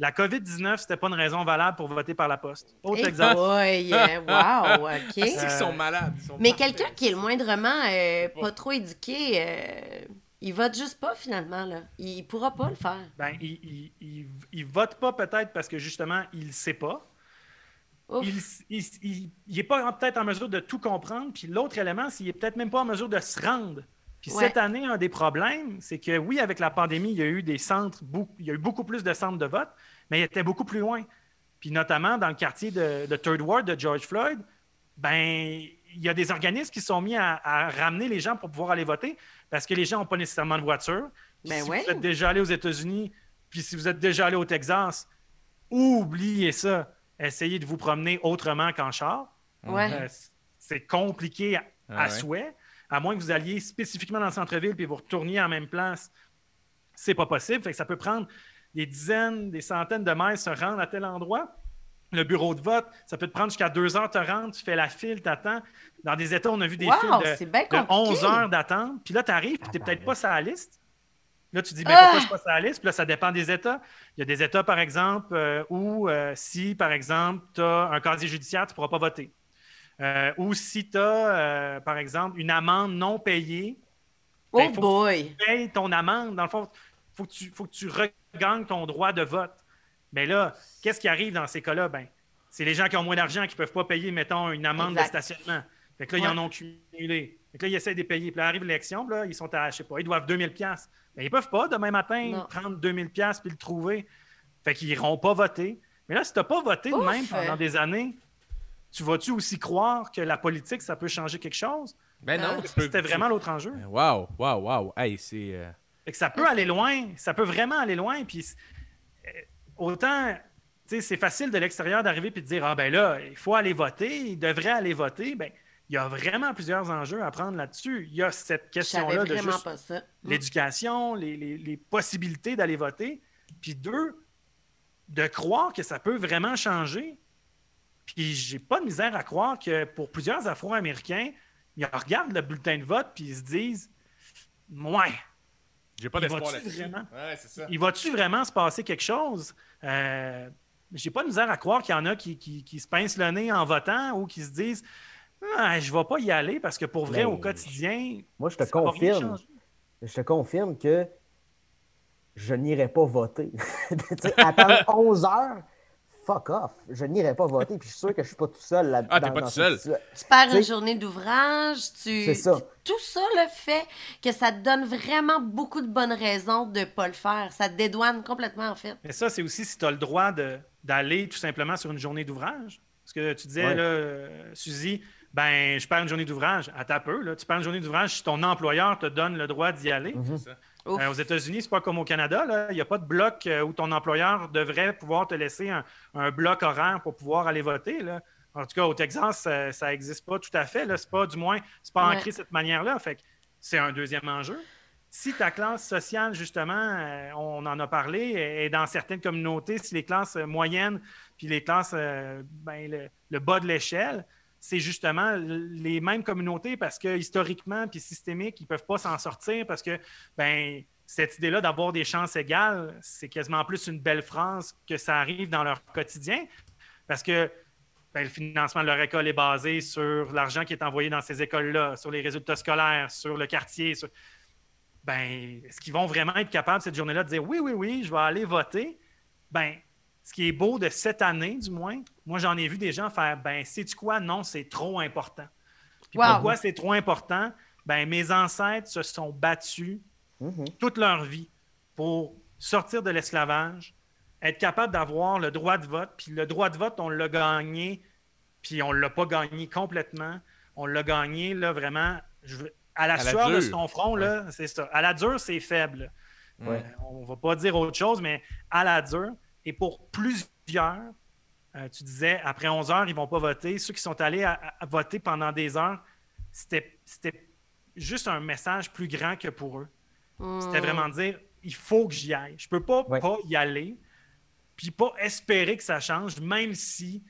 S6: La COVID-19, c'était pas une raison valable pour voter par la poste. Au
S1: Eh
S6: Texas.
S1: boy, euh, wow,
S3: C'est
S1: OK.
S3: qu'ils sont malades. ils sont
S1: Mais quelqu'un qui est le moindrement euh, pas trop éduqué, euh, il vote juste pas finalement. Là. Il pourra pas le faire.
S6: Ben, il, il, il- il vote pas peut-être parce que justement, il ne sait pas.
S1: Ouf.
S6: Il n'est pas peut-être en mesure de tout comprendre. Puis l'autre élément, c'est qu'il n'est peut-être même pas en mesure de se rendre. Puis
S1: Ouais.
S6: cette année, un des problèmes, c'est que oui, avec la pandémie, il y a eu des centres, beaucoup- il y a eu beaucoup plus de centres de vote, mais il était beaucoup plus loin. Puis notamment dans le quartier de, de Third Ward de George Floyd, ben il y a des organismes qui sont mis à, à ramener les gens pour pouvoir aller voter parce que les gens n'ont pas nécessairement de voiture.
S1: Ben
S6: si
S1: ouais.
S6: vous êtes déjà allé aux États-Unis, puis si vous êtes déjà allé au Texas, oubliez ça. Essayez de vous promener autrement qu'en char.
S1: Ouais.
S6: Euh, c'est compliqué à,
S3: Ah
S6: à
S3: ouais.
S6: souhait. À moins que vous alliez spécifiquement dans le centre-ville puis vous retourniez en même place. C'est pas possible. Fait que ça peut prendre des dizaines, des centaines de mètres se rendre à tel endroit. Le bureau de vote, ça peut te prendre jusqu'à deux heures te rendre. Tu fais la file, t'attends. Dans des États, on a vu des
S1: Wow,
S6: files de, de
S1: compliqué.
S6: 11 heures d'attente. Puis là, tu arrives, puis tu n'es peut-être pas sur la liste. Là, tu dis,
S1: Ah!
S6: pourquoi je suis pas sur la liste? Puis là, ça dépend des États. Il y a des États, par exemple, euh, où euh, si, par exemple, tu as un casier judiciaire, tu ne pourras pas voter. Euh, ou si tu as, par exemple, une amende non payée,
S1: Oh
S6: ben, faut que
S1: boy.
S6: tu payes ton amende. Dans le fond, il faut, que tu- faut que tu regagnes ton droit de vote. Mais là, qu'est-ce qui arrive dans ces cas-là? Ben, c'est les gens qui ont moins d'argent qui ne peuvent pas payer, mettons, une amende
S1: Exact.
S6: de stationnement. Fait que là, ils en ont cumulé. Fait que là, ils essaient de les payer. Puis là, arrive l'élection, là, ils sont à, je sais pas, ils doivent 2000 pièces. Mais ils peuvent pas, demain matin,
S1: Non.
S6: prendre 2000 pièces puis le trouver. Fait qu'ils iront pas voter. Mais là, si tu n'as pas voté de
S1: Ouf!
S6: même pendant des années, tu vas-tu aussi croire que la politique, ça peut changer quelque chose?
S3: Ben non, peux-
S6: C'était vraiment l'autre enjeu.
S3: Wow, wow, wow. Hey, c'est. euh,
S6: Fait que ça peut aller loin, ça peut vraiment aller loin. Puis euh, autant, tu sais, c'est facile de l'extérieur d'arriver puis de dire ah ben là, il faut aller voter, il devrait aller voter. Ben, il y a vraiment plusieurs enjeux à prendre là-dessus. Il y a cette question-là de
S1: vraiment
S6: juste
S1: pas ça.
S6: l'éducation, les, les- les possibilités d'aller voter. Puis deux, de croire que ça peut vraiment changer. Puis j'ai pas de misère à croire que pour plusieurs Afro-Américains, ils regardent le bulletin de vote puis ils se disent Ouais,
S3: J'ai pas
S6: Il
S3: d'espoir
S6: va-tu
S3: là-dessus.
S6: vraiment?
S3: Ouais, c'est ça.
S6: il va-tu vraiment se passer quelque chose? Euh, J'ai pas de misère à croire qu'il y en a qui, qui- qui se pincent le nez en votant ou qui se disent Ah, Je vais pas y aller parce que pour vrai,
S2: Mais-
S6: au quotidien,
S2: Moi, je te confirme. Je te confirme que je n'irai pas voter. Attendre 11 heures, fuck off. Je n'irai pas voter. Puis je suis sûr que je suis pas tout seul là
S3: Ah, t'es pas
S2: dans
S3: tout
S2: cette
S3: seul.
S2: situa-
S1: Tu perds une journée d'ouvrage, tu...
S2: C'est ça.
S1: Tout ça le fait que ça te donne vraiment beaucoup de bonnes raisons de pas le faire. Ça te dédouane complètement, en fait.
S6: Mais ça, c'est aussi si tu as le droit de- d'aller tout simplement sur une journée d'ouvrage. Parce que tu disais,
S2: Ouais.
S6: là, euh, Suzy, ben, je perds une journée d'ouvrage. À ta peu, là. Tu perds une journée d'ouvrage si ton employeur te donne le droit d'y aller.
S2: Mhm.
S6: Euh, aux États-Unis, c'est pas comme au Canada. là. Il n'y a pas de bloc euh, où ton employeur devrait pouvoir te laisser un, un bloc horaire pour pouvoir aller voter. là. En tout cas, au Texas, ça n'existe pas tout à fait. là. C'est pas, du moins, c'est pas
S1: Ouais.
S6: ancré de cette manière-là. Fait que c'est un deuxième enjeu. Si ta classe sociale, justement, euh, on en a parlé, est dans certaines communautés, si les classes moyennes puis les classes, ben, le, le bas de l'échelle, c'est justement les mêmes communautés parce que historiquement puis systémique, ils peuvent pas s'en sortir parce que ben cette idée-là d'avoir des chances égales, c'est quasiment plus une belle phrase que ça arrive dans leur quotidien parce que ben, le financement de leur école est basé sur l'argent qui est envoyé dans ces écoles-là, sur les résultats scolaires, sur le quartier. sur- Ben, est-ce qu'ils vont vraiment être capables cette journée-là de dire oui, oui, oui, je vais aller voter? Ben, ce qui est beau de cette année, du moins, moi j'en ai vu des gens faire ben, sais-tu quoi? Non, c'est trop important. Puis
S1: Wow.
S6: pourquoi c'est trop important? Ben, mes ancêtres se sont battus
S2: Mhm.
S6: toute leur vie pour sortir de l'esclavage, être capable d'avoir le droit de vote. Puis le droit de vote, on l'a gagné, puis on ne l'a pas gagné complètement. On l'a gagné, là, vraiment, je veux- à la
S3: À la
S6: sueur de son front, là, c'est ça. À la dure, c'est faible.
S2: Ouais.
S6: Euh, on ne va pas dire autre chose, mais à la dure. Et pour plusieurs, euh, tu disais, après 11 heures, ils ne vont pas voter. Ceux qui sont allés à, à- à voter pendant des heures, c'était c'était juste un message plus grand que pour eux. C'était
S1: Hmm.
S6: vraiment dire, il faut que j'y aille. Je peux pas
S2: Ouais.
S6: pas y aller, puis pas espérer que ça change, même si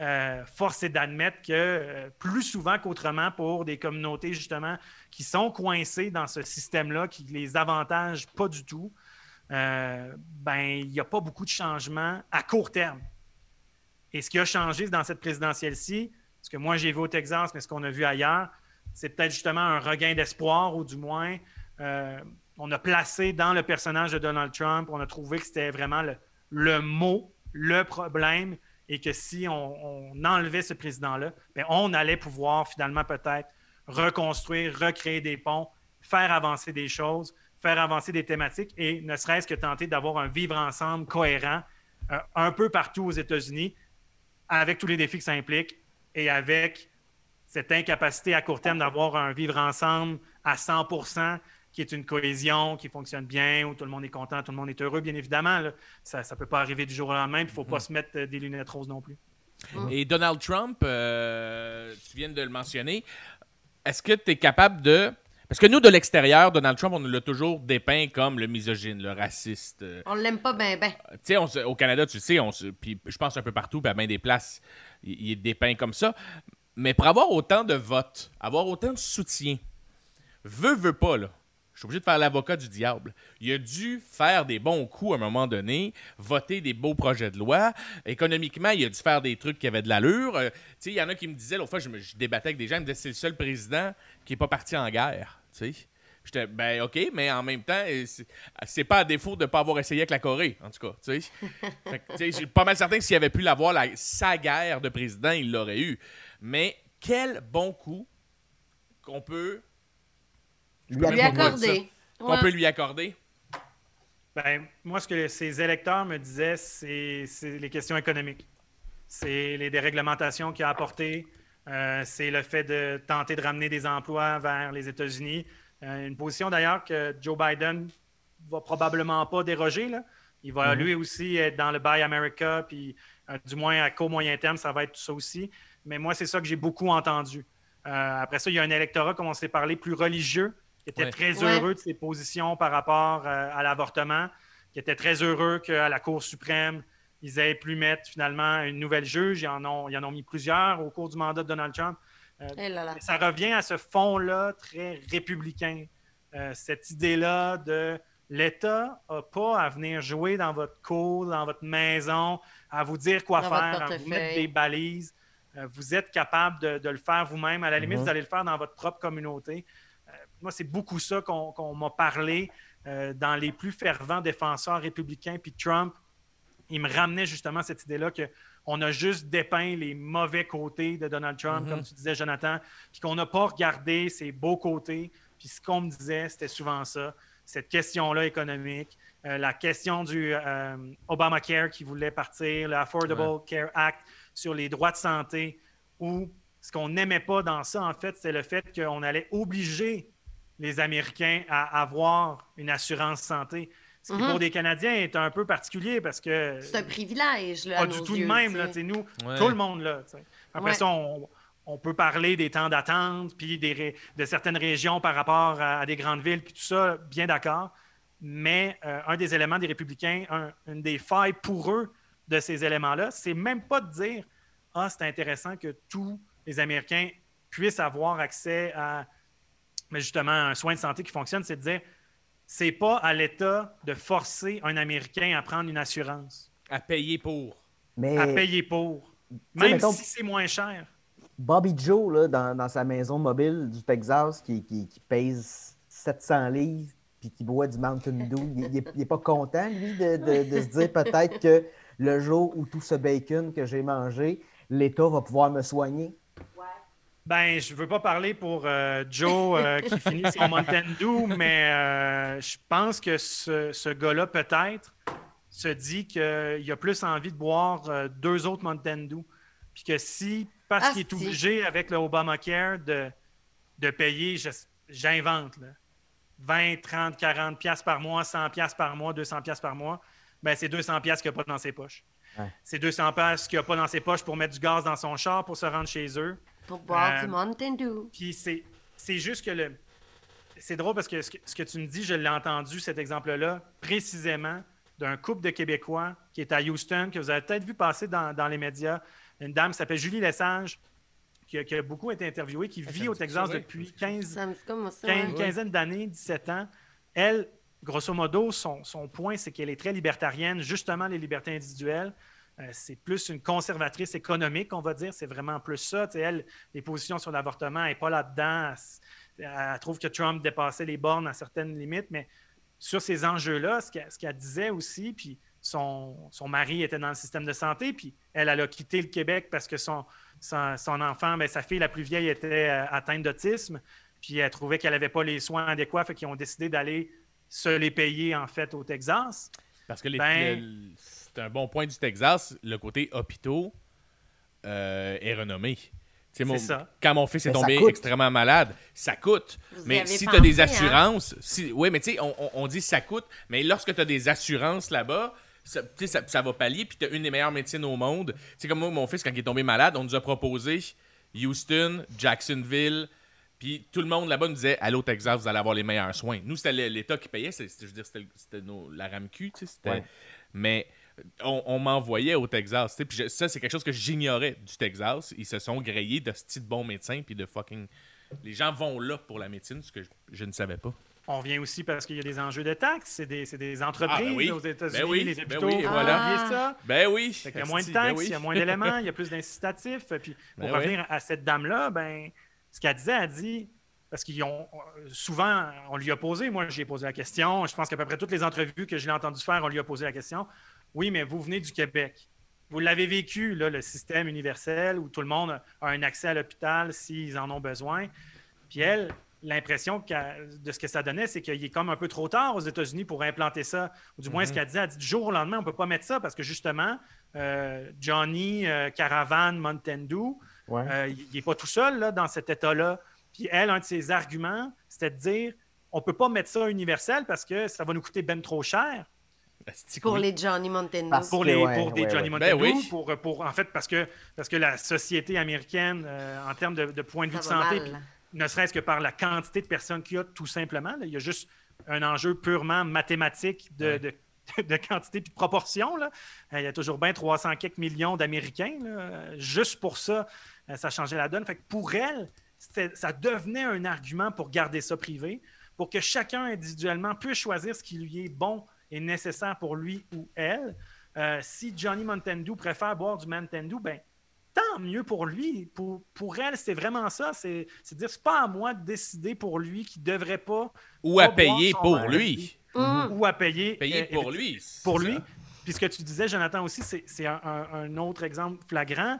S6: euh, force est d'admettre que euh, plus souvent qu'autrement pour des communautés justement qui sont coincées dans ce système-là, qui les avantage pas du tout, euh, ben il n'y a pas beaucoup de changements à court terme. Et ce qui a changé dans cette présidentielle-ci, ce que moi j'ai vu au Texas, mais ce qu'on a vu ailleurs, c'est peut-être justement un regain d'espoir, ou du moins, euh, on a placé dans le personnage de Donald Trump, on a trouvé que c'était vraiment le, mot, le problème, et que si on, on enlevait ce président-là, ben, on allait pouvoir finalement peut-être reconstruire, recréer des ponts, faire avancer des choses, faire avancer des thématiques, et ne serait-ce que tenter d'avoir un vivre ensemble cohérent euh, un peu partout aux États-Unis, avec tous les défis que ça implique, et avec cette incapacité à court terme d'avoir un vivre ensemble à 100% qui est une cohésion, qui fonctionne bien, où tout le monde est content, tout le monde est heureux, bien évidemment. là. Ça ne peut pas arriver du jour au lendemain, il ne faut pas se mettre euh, des lunettes roses non plus.
S3: Et Donald Trump, euh, tu viens de le mentionner, est-ce que tu es capable de... Parce que nous, de l'extérieur, Donald Trump, on l'a toujours dépeint comme le misogyne, le raciste. euh,
S1: On l'aime pas ben ben.
S3: tu sais, au Canada, tu sais, on puis je pense un peu partout, puis à bien des places, il, il est dépeint comme ça. Mais pour avoir autant de votes, avoir autant de soutien, veut, veut pas, là. Je suis obligé de faire l'avocat du diable. Il a dû faire des bons coups à un moment donné, voter des beaux projets de loi. Économiquement, il a dû faire des trucs qui avaient de l'allure. Euh, il y en a qui me disaient, l'autre fois, je, me- je débattais avec des gens, ils me disaient c'est le seul président qui n'est pas parti en guerre. Tu sais. J'étais, ben OK, mais en même temps, euh, c'est- pas à défaut de ne pas avoir essayé avec la Corée, en tout cas. Tu sais, je suis pas mal certain que s'il avait pu l'avoir, la- sa guerre de président, il l'aurait eu. Mais quel bon coup qu'on peut,
S2: Lui
S3: peux
S1: Lui accorder. Ouais.
S3: peut lui accorder.
S6: Ben, moi, ce que ces électeurs me disaient, c'est les questions économiques. C'est les déréglementations qu'il a apportées, Euh, c'est le fait de tenter de ramener des emplois vers les États-Unis. Euh, une position d'ailleurs que Joe Biden va probablement pas déroger. Là. Il va lui aussi être dans le Buy America, puis euh, du moins à court moyen terme, ça va être tout ça aussi. Mais moi, c'est ça que j'ai beaucoup entendu. Euh, après ça, il y a un électorat, comme on s'est parlé, plus religieux, qui était
S3: Ouais.
S6: très
S1: Ouais.
S6: heureux de ses positions par rapport euh, à l'avortement, qui était très heureux qu'à la Cour suprême, ils aient pu mettre finalement une nouvelle juge. Ils en ont, ils en ont mis plusieurs au cours du mandat de Donald Trump.
S1: Eh là là.
S6: Mais ça revient à ce fond-là très républicain. Euh, cette idée-là de l'État n'a pas à venir jouer dans votre cour, dans votre maison, à vous dire quoi
S1: Dans
S6: faire, à vous mettre des balises. Euh, vous êtes capable de, de le faire vous-même. À la limite,
S2: Mhm.
S6: vous allez le faire dans votre propre communauté. Moi, c'est beaucoup ça qu'on m'a parlé euh, dans les plus fervents défenseurs républicains. Puis Trump, il me ramenait justement cette idée-là qu'on a juste dépeint les mauvais côtés de Donald Trump,
S3: Mhm.
S6: comme tu disais, Jonathan, puis qu'on n'a pas regardé ses beaux côtés. Puis ce qu'on me disait, c'était souvent ça, cette question-là économique, euh, la question du euh, Obamacare qui voulait partir, le Affordable Care Act sur les droits de santé, où ce qu'on n'aimait pas dans ça, en fait, c'est le fait qu'on allait obliger les Américains à avoir une assurance santé. Ce qui,
S1: Mhm.
S6: pour des Canadiens, est un peu particulier parce que
S1: C'est un privilège, là. à
S6: pas du
S1: nos
S6: tout
S1: yeux,
S6: de même.
S1: tu
S6: Là, nous,
S3: Ouais.
S6: tout le monde là. Après
S1: Ouais.
S6: ça, on, on peut parler des temps d'attente, puis des ré- de certaines régions par rapport à, à des grandes villes, puis tout ça, bien d'accord. Mais euh, un des éléments des républicains, un- une des failles pour eux de ces éléments-là, c'est même pas de dire Ah, c'est intéressant que tous les Américains puissent avoir accès à mais justement un soin de santé qui fonctionne, c'est de dire c'est pas à l'État de forcer un Américain à prendre une assurance,
S3: À payer pour.
S2: Mais
S6: à payer pour, même
S2: mettons-
S6: si c'est moins cher.
S2: Bobby Joe, là, dans, dans sa maison mobile du Texas, qui, qui, qui pèse 700 livres, puis qui boit du Mountain Dew, il n'est pas content, lui, de, de- de se dire peut-être que le jour où tout ce bacon que j'ai mangé, l'État va pouvoir me soigner.
S6: Ben, je veux pas parler pour euh, Joe euh, qui finit son Mountain Dew, mais euh, je pense que ce, ce gars-là, peut-être, se dit qu'il a plus envie de boire deux autres Mountain Dew. Puis que si, parce qu'il est obligé avec le Obamacare de, de payer, j'invente, là, 20, 30, 40 piastres par mois, 100 piastres par mois, 200 piastres par mois, ben c'est 200 piastres qu'il n'a pas dans ses poches.
S2: Ouais.
S6: C'est 200 piastres qu'il n'a pas dans ses poches pour mettre du gaz dans son char pour se rendre chez eux.
S1: Pour boire
S6: Euh,
S1: du Mountain Dew.
S6: Puis c'est, c'est juste que le. C'est drôle parce que ce, que ce que tu me dis, je l'ai entendu, cet exemple-là, précisément d'un couple de Québécois qui est à Houston, que vous avez peut-être vu passer dans, dans les médias. Une dame qui s'appelle Julie Lesage, qui a, qui a beaucoup été interviewée, qui vit
S3: me
S6: au Texas depuis 15,
S1: Ça me dit comme ça.
S6: 15
S1: ouais.
S6: une quinzaine d'années, 17 ans. Elle, grosso modo, son, son point, c'est qu'elle est très libertarienne, justement les libertés individuelles. Euh, c'est plus une conservatrice économique, on va dire. C'est vraiment plus ça. Elle, les positions sur l'avortement, elle n'est pas là-dedans. Elle, trouve que Trump dépassait les bornes à certaines limites, mais sur ces enjeux-là, ce qu'elle, disait aussi, puis son, son mari était dans le système de santé, puis elle, elle a quitté le Québec parce que son, son, son enfant, ben, sa fille la plus vieille était euh, atteinte d'autisme, puis elle trouvait qu'elle n'avait pas les soins adéquats, fait qu'ils ont décidé d'aller se les payer, en fait, au Texas.
S3: Parce que les-
S6: Ben-
S3: le- c'est un bon point du Texas, le côté hôpitaux euh, est renommé. Mon-
S6: ça.
S3: Quand mon fils est
S2: Mais
S3: tombé extrêmement malade, ça coûte.
S1: Vous
S3: mais si tu as des
S1: hein?
S3: assurances, si, oui, mais tu sais, on, on- on dit ça coûte, mais lorsque tu as des assurances là-bas, ça, tu sais, ça, ça va pallier, puis tu as une des meilleures médecines au monde. Tu sais, comme moi, mon fils, quand il est tombé malade, on nous a proposé Houston, Jacksonville, puis tout le monde là-bas nous disait Allô, Texas, vous allez avoir les meilleurs soins. Nous, c'était l'État qui payait, c'est- c'était- je veux dire, c'était c'était nos- la RAMQ, tu sais, c'était-
S2: Ouais.
S3: Mais on, on m'envoyait au Texas, puis ça, c'est quelque chose que j'ignorais du Texas. Ils se sont grillés de ce de bons médecins, puis de fucking. Les gens vont là pour la médecine, ce que je, je ne savais pas.
S6: On vient aussi parce qu'il y a des enjeux de taxes, c'est des, entreprises
S3: Ah, ben oui.
S6: aux États-Unis,
S3: Ben oui,
S6: les
S3: ben
S6: hôpitaux,
S3: oui, et
S6: faut
S3: voilà.
S6: ça.
S3: Ben oui!
S6: Qu'il y a moins de taxes,
S3: ben oui.
S6: il y a moins d'éléments, il y a plus d'incitatifs. Puis pour
S3: Ben
S6: revenir à cette dame-là, ben, ce qu'elle disait, elle dit, parce qu'ils ont souvent, on lui a posé, moi j'ai posé la question, je pense qu'à peu près toutes les entrevues que je l'ai entendu faire, on lui a posé la question. Oui, mais vous venez du Québec. Vous l'avez vécu, là, le système universel où tout le monde a un accès à l'hôpital s'ils en ont besoin. Puis elle, l'impression de ce que ça donnait, c'est qu'il est comme un peu trop tard aux États-Unis pour implanter ça. Ou du moins, ce qu'elle disait, elle dit du jour au lendemain, on ne peut pas mettre ça parce que justement, euh, Johnny, euh, Caravan, Mountain Dew,
S2: Ouais.
S6: Euh, il n'est pas tout seul là, dans cet état-là. Puis elle, un de ses arguments, c'était de dire on ne peut pas mettre ça universel parce que ça va nous coûter ben trop cher
S1: Pour les Johnny Montendo.
S2: Parce-
S6: pour, les,
S2: ouais,
S6: pour des
S2: ouais,
S6: Johnny
S2: ouais.
S3: Ben oui.
S6: pour, pour, en fait, parce que, parce que la société américaine, euh, en termes de, de point de vue de santé, puis ne serait-ce que par la quantité de personnes qu'il y a, tout simplement, là, il y a juste un enjeu purement mathématique de,
S3: Ouais.
S6: de, de quantité et de proportion. Là. Euh, Il y a toujours bien 300 quelques millions d'Américains. Juste pour ça, euh, ça changeait la donne. Fait que pour elle, ça devenait un argument pour garder ça privé, pour que chacun individuellement puisse choisir ce qui lui est bon et nécessaire pour lui ou elle. Euh, si Johnny Montendo préfère boire du Montendo, ben tant mieux pour lui. Pour, pour elle, c'est vraiment ça. C'est c'est dire, c'est pas à moi de décider pour lui qu'il devrait pas
S3: Ou à
S6: pas
S3: payer
S6: son
S3: pour lui.
S1: Hum.
S6: ou à payer.
S3: Payer
S6: euh,
S3: pour lui.
S6: pour
S3: ça.
S6: lui. Puis ce que tu disais, Jonathan, aussi, c'est c'est un, un- autre exemple flagrant.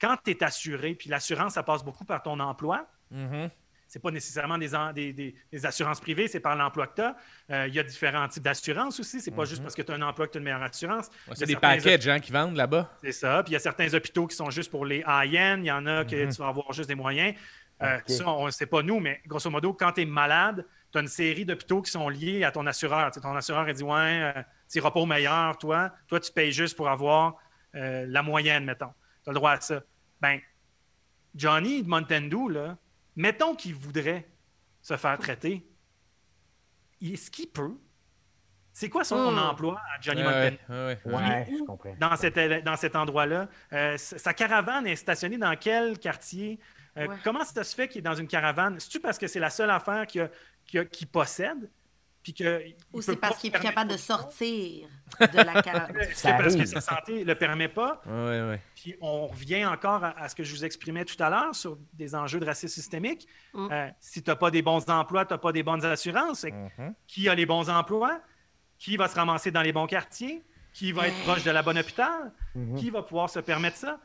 S6: Quand tu es assuré, puis l'assurance, ça passe beaucoup par ton emploi.
S3: Mhm.
S6: C'est pas nécessairement des, des- des- des assurances privées, c'est par l'emploi que tu as. Il y a différents types d'assurances aussi. C'est pas juste parce que tu as un emploi que tu as une meilleure assurance.
S3: Ouais,
S6: Il y a
S3: C'est des de gens qui vendent là-bas.
S6: c'est ça. Puis il y a certains hôpitaux qui sont juste pour les high-end. Il y en a que
S3: Mhm.
S6: tu vas avoir juste des moyens. Euh,
S2: Ok.
S6: Ça, on ne sait pas nous, mais grosso modo, quand tu es malade, tu as une série d'hôpitaux qui sont liés à ton assureur. Ton assureur a dit Ouais, euh, tu pas au meilleur, toi. Toi, tu payes juste pour avoir euh, la moyenne, mettons. Tu as le droit à ça. Ben, Johnny Montendo, là, mettons qu'il voudrait se faire traiter. Est-ce qu'il peut? C'est quoi son
S1: Hmm.
S6: emploi à Johnny
S3: Ouais, ouais, ouais.
S2: Ouais, je comprends.
S6: dans cet, dans cet endroit-là. Euh, sa caravane est stationnée dans quel quartier? Euh,
S1: Ouais.
S6: Comment ça se fait qu'il est dans une caravane? C'est-tu parce que c'est la seule affaire qu'il possède? Puis que, il
S1: Ou c'est parce qu'il est plus
S6: permettre
S1: capable de sortir de la
S6: que
S2: Ça
S6: parce que sa santé ne le permet pas?
S3: Ouais, ouais.
S6: Puis on revient encore à, à ce que je vous exprimais tout à l'heure sur des enjeux de racisme systémique.
S1: Mm.
S6: Euh, si tu n'as pas des bons emplois, tu n'as pas des bonnes assurances.
S3: Mhm.
S6: Qui a les bons emplois? Qui va se ramasser dans les bons quartiers? Qui va être proche de la bonne hôpital?
S2: Mhm.
S6: Qui va pouvoir se permettre ça?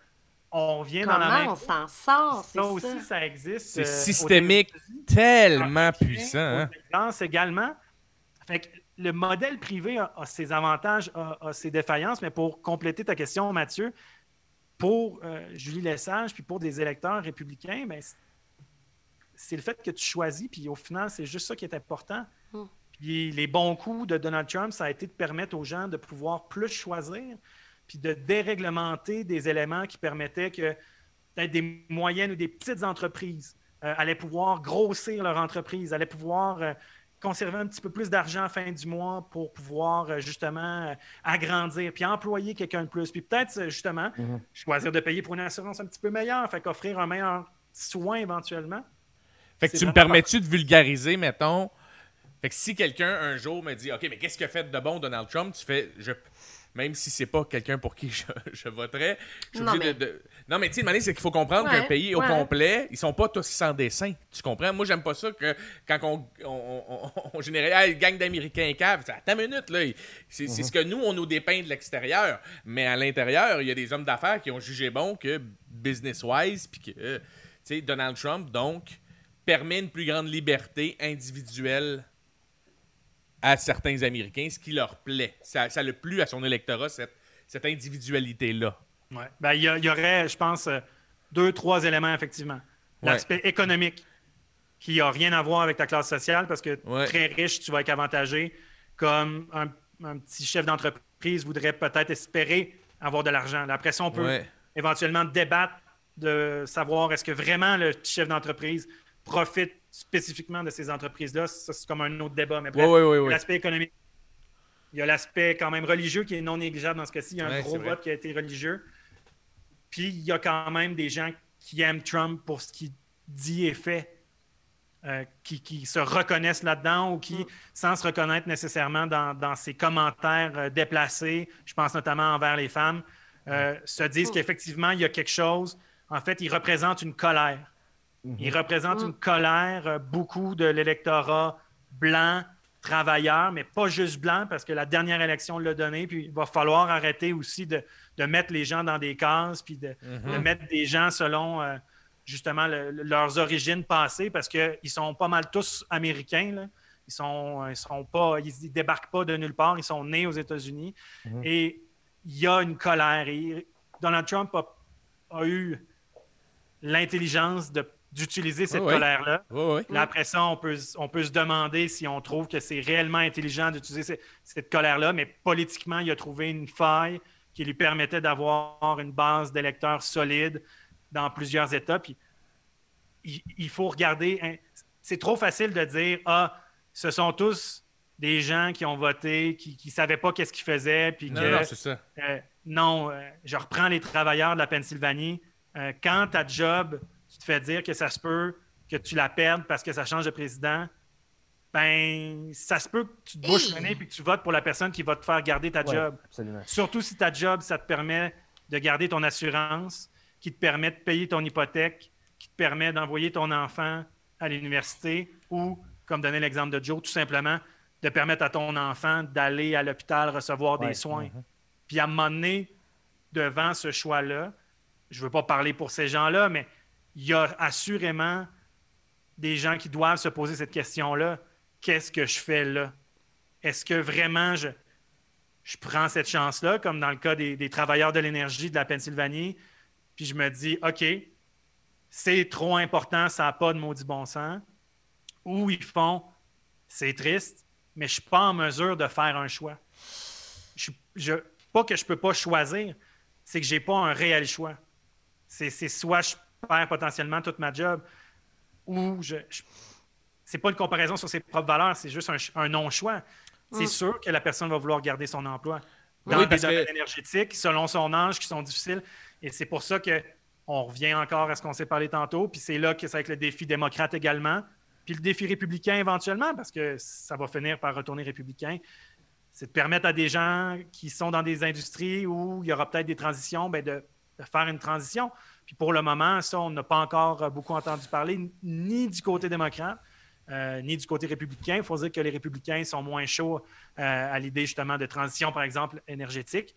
S6: On vient dans la
S1: Comment
S6: même.
S1: on s'en sort, c'est
S6: Ça
S1: ça?
S6: aussi, ça? existe.
S3: C'est
S6: euh,
S3: systémique tellement
S6: en Chine,
S3: puissant. hein.
S6: également. Fait que le modèle privé a, a ses avantages, a, a ses défaillances, mais pour compléter ta question, Mathieu, pour euh, Julie Lesage, puis pour des électeurs républicains, ben, c'est- c'est le fait que tu choisis, puis au final, c'est juste ça qui est important.
S1: Mm.
S6: Puis les bons coups de Donald Trump, ça a été de permettre aux gens de pouvoir plus choisir, puis de déréglementer des éléments qui permettaient que peut-être des moyennes ou des petites entreprises euh, allaient pouvoir grossir leur entreprise, allaient pouvoir euh, conserver un petit peu plus d'argent à la fin du mois pour pouvoir euh, justement euh, agrandir, puis employer quelqu'un de plus. Puis peut-être euh, justement
S2: Mhm.
S6: choisir de payer pour une assurance un petit peu meilleure, fait qu'offrir un meilleur soin éventuellement.
S3: Fait que tu me permets-tu de vulgariser, mettons? Fait que si quelqu'un un jour me dit OK, mais qu'est-ce que fait de bon Donald Trump? Tu fais je même si c'est pas quelqu'un pour qui je, je voterais, je suis
S1: Non,
S3: obligé
S1: mais-
S3: de, de- Non, mais tu sais, demander, c'est qu'il faut comprendre
S1: Ouais,
S3: qu'un pays au complet, ils sont pas tous sans dessin. Tu comprends? Moi, j'aime pas ça que quand on, on, on, on générait hey, gang d'Américains caves, attends une minute, là. C'est c'est ce que nous, on nous dépeint de l'extérieur. Mais à l'intérieur, il y a des hommes d'affaires qui ont jugé bon que business-wise, puis que, euh, tu sais, Donald Trump, donc, permet une plus grande liberté individuelle à certains Américains, ce qui leur plaît. Ça, ça le plu à son électorat, cette, cette individualité-là.
S6: Ouais. Ben, il y, y aurait, je pense, euh, deux, trois éléments, effectivement. L'aspect économique, qui n'a rien à voir avec ta classe sociale, parce que
S3: Ouais.
S6: très riche, tu vas être avantagé, comme un, un petit chef d'entreprise voudrait peut-être espérer avoir de l'argent. Après ça, on peut éventuellement débattre de savoir est-ce que vraiment le petit chef d'entreprise profite spécifiquement de ces entreprises-là. Ça, c'est comme un autre débat. Mais bref,
S3: ouais, ouais, ouais.
S6: l'aspect économique. Il y a l'aspect quand même religieux qui est non négligeable dans ce cas-ci. Il y a un
S3: Ouais,
S6: gros vote qui a été religieux. Puis il y a quand même des gens qui aiment Trump pour ce qu'il dit et fait, euh, qui, qui se reconnaissent là-dedans ou qui, sans se reconnaître nécessairement dans, dans ses commentaires euh, déplacés, je pense notamment envers les femmes, euh, se disent
S1: Mm.
S6: qu'effectivement, il y a quelque chose. En fait, il représente une colère. Il représente
S1: Mm.
S6: une colère, euh, beaucoup de l'électorat blanc, travailleur, mais pas juste blanc, parce que la dernière élection l'a donné, puis il va falloir arrêter aussi de, de mettre les gens dans des cases, puis de, de mettre des gens selon euh, justement le- le- leurs origines passées, parce qu'ils sont pas mal tous américains. là. Ils sont, ils sont pas, ils, débarquent pas de nulle part, ils sont nés aux États-Unis. Et il y a une colère. Et Donald Trump a, a eu l'intelligence de- d'utiliser cette colère-là.
S3: Ouais.
S6: Là, après ça, on peut, on peut se demander si on trouve que c'est réellement intelligent d'utiliser ce- cette colère-là, mais politiquement, il a trouvé une faille qui lui permettait d'avoir une base d'électeurs solide dans plusieurs États. Puis, il, il faut regarder. hein, c'est trop facile de dire Ah, ce sont tous des gens qui ont voté, qui ne savaient pas qu'est-ce qu'ils faisaient, puis
S3: Non,
S6: que
S3: non, c'est ça.
S6: euh, non, euh, je reprends les travailleurs de la Pennsylvanie. Euh, quand ta job, te fais dire que ça se peut que tu la perdes parce que ça change de président, ben, ça se peut que tu te bouches le nez et que tu votes pour la personne qui va te faire garder ta
S2: Ouais,
S6: job.
S2: absolument.
S6: Surtout si ta job, ça te permet de garder ton assurance, qui te permet de payer ton hypothèque, qui te permet d'envoyer ton enfant à l'université ou, comme donnait l'exemple de Joe, tout simplement de permettre à ton enfant d'aller à l'hôpital recevoir
S2: Ouais,
S6: des soins.
S2: mhm.
S6: Puis à un moment donné, devant ce choix-là, je ne veux pas parler pour ces gens-là, mais il y a assurément des gens qui doivent se poser cette question-là. Qu'est-ce que je fais là? Est-ce que vraiment je, je prends cette chance-là, comme dans le cas des, des travailleurs de l'énergie de la Pennsylvanie, puis je me dis, OK, c'est trop important, ça n'a pas de maudit bon sens. Ou ils font, c'est triste, mais je ne suis pas en mesure de faire un choix. Je, je- pas que je ne peux pas choisir, c'est que je n'ai pas un réel choix. C'est soit je perds potentiellement toute ma job, ou je. je c'est pas une comparaison sur ses propres valeurs, c'est juste un, ch- un non-choix. C'est
S1: Mm.
S6: sûr que la personne va vouloir garder son emploi. Dans
S3: Oui,
S6: des
S3: que-
S6: domaines énergétiques, selon son âge, qui sont difficiles. Et c'est pour ça que on revient encore à ce qu'on s'est parlé tantôt. Puis c'est là que c'est avec le défi démocrate également. Puis le défi républicain éventuellement, parce que ça va finir par retourner républicain. C'est de permettre à des gens qui sont dans des industries où il y aura peut-être des transitions, ben de, de faire une transition. Puis pour le moment, ça, on n'a pas encore euh, beaucoup entendu parler, ni du côté démocrate, euh, ni du côté républicain. Il faut dire que les républicains sont moins chauds euh, à l'idée justement de transition, par exemple, énergétique.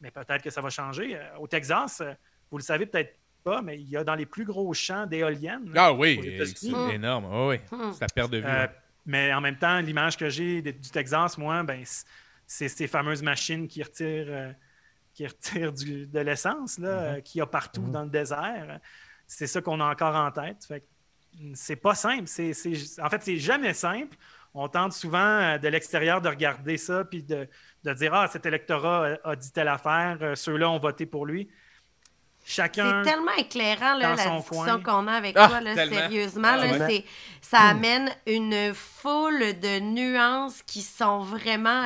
S6: Mais peut-être que ça va changer. Au Texas, vous le savez peut-être pas, mais il y a dans les plus gros champs d'éoliennes.
S3: Ah oui, c'est énorme. Oui, oui.
S1: Hmm.
S3: C'est la perte de vue.
S6: Euh,
S3: hein.
S6: mais en même temps, l'image que j'ai de- du Texas, moi, ben, c'est ces fameuses machines qui retirent, euh, qui retirent du- de l'essence, là, euh, qu'il y a partout
S2: Mhm.
S6: dans le désert. C'est ça qu'on a encore en tête. Mm, c'est pas simple. C'est, c'est- en fait, c'est jamais simple. On tente souvent euh, de l'extérieur de regarder ça puis de, de dire Ah, cet électorat a, dit telle affaire, euh, ceux-là ont voté pour lui. Chacun.
S1: C'est tellement éclairant là, la discussion qu'on a avec
S3: Ah,
S1: toi, là, sérieusement.
S3: Ah,
S1: là,
S2: ouais.
S1: c'est- ça amène une foule de nuances qui sont vraiment.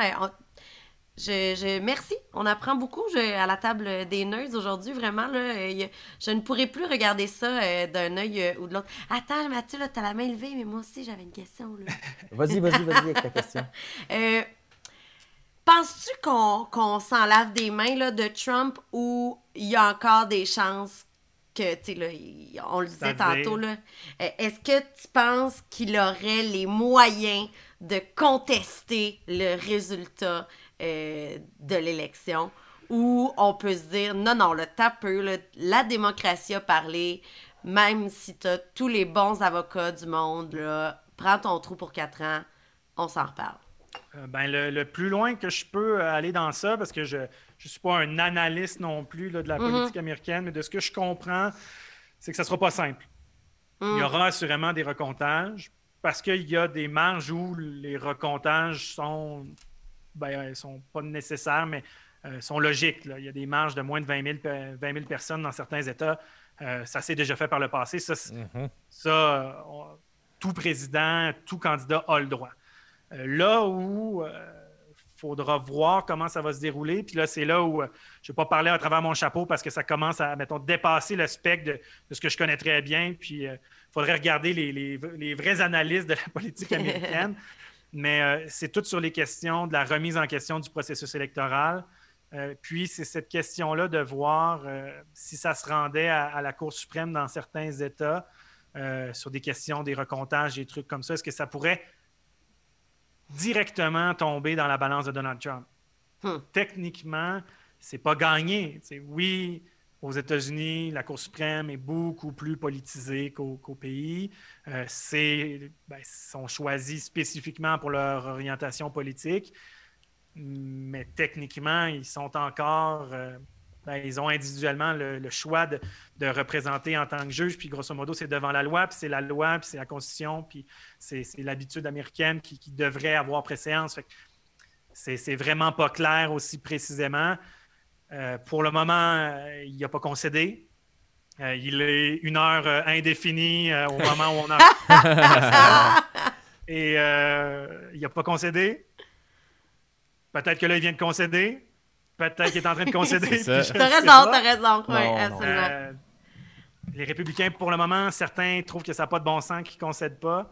S1: Je, je- merci, on apprend beaucoup je- à la table des nerds aujourd'hui, vraiment. Là, euh, je ne pourrais plus regarder ça euh, d'un œil euh, ou de l'autre. Attends, Mathieu, là, t'as la main levée, mais moi aussi, j'avais une question.
S2: Vas-y, vas-y, vas-y avec ta question.
S1: Euh, Penses-tu qu'on qu'on s'en lave des mains là, de Trump ou il y a encore des chances que, tu sais, on le disait tantôt, là, euh, est-ce que tu penses qu'il aurait les moyens de contester le résultat euh, de l'élection ou on peut se dire, non, non, le tapeux, la démocratie a parlé, même si tu as tous les bons avocats du monde, là, prends ton trou pour quatre ans, on s'en reparle.
S6: Euh, ben, le, le plus loin que je peux aller dans ça, parce que je ne suis pas un analyste non plus là, de la
S1: Mhm.
S6: politique américaine, mais de ce que je comprends, c'est que ça ne sera pas simple. Il y aura assurément des recomptages, parce qu'il y a des marges où les recomptages sont, ben, euh, sont pas nécessaires, mais euh, sont logiques. là. Il y a des marges de moins de 20 000, pe- 20 000 personnes dans certains États. Euh, ça s'est déjà fait par le passé. Ça,
S3: Mhm.
S6: ça, euh, on- tout président, tout candidat a le droit. Euh, là où il faudra voir comment ça va se dérouler, puis là, c'est là où euh, je ne vais pas parler à travers mon chapeau parce que ça commence à, mettons, dépasser le spectre de, de ce que je connais très bien, puis il faudrait regarder les, les- les vrais analystes de la politique américaine. Mais euh, c'est tout sur les questions de la remise en question du processus électoral. Euh, puis c'est cette question-là de voir euh, si ça se rendait à, à la Cour suprême dans certains États sur des questions, des recomptages, des trucs comme ça. Est-ce que ça pourrait directement tomber dans la balance de Donald Trump?
S1: Hmm.
S6: Techniquement, c'est pas gagné. Tu sais, oui, aux États-Unis, la Cour suprême est beaucoup plus politisée qu'au pays. Euh, c'est, ben, sont choisis spécifiquement pour leur orientation politique, mais techniquement, ils sont encore euh, ben, ils ont individuellement le, choix de, de représenter en tant que juge, puis grosso modo, c'est devant la loi, puis c'est la loi, puis c'est la Constitution, puis c'est l'habitude américaine qui, devrait avoir préséance. C'est vraiment pas clair aussi précisément. Euh, pour le moment, euh, il n'a pas concédé. Euh, il est une heure euh, indéfinie euh, au moment où on a. Et euh, il n'a pas concédé. Peut-être que là, il vient de concéder. Peut-être qu'il est en train de concéder.
S1: T'as raison, t'as raison. Oui,
S2: Non, non.
S1: absolument.
S6: Euh, les républicains, pour le moment, certains trouvent que ça n'a pas de bon sens qu'ils ne concèdent pas.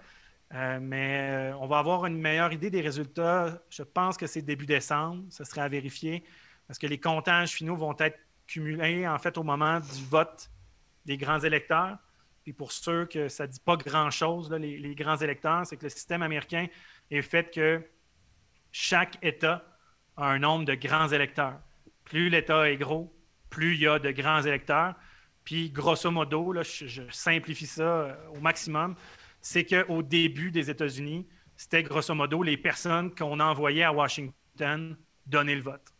S6: Euh, mais euh, on va avoir une meilleure idée des résultats. Je pense que c'est début décembre. Ce serait à vérifier. Parce que les comptages finaux vont être cumulés, en fait, au moment du vote des grands électeurs. Puis pour ceux que ça ne dit pas grand-chose, les grands électeurs, c'est que le système américain est fait que chaque État a un nombre de grands électeurs. Plus l'État est gros, plus il y a de grands électeurs. Puis, grosso modo, là, je, je simplifie ça euh, au maximum, c'est qu'au début des États-Unis, c'était grosso modo les personnes qu'on envoyait à Washington donner le vote.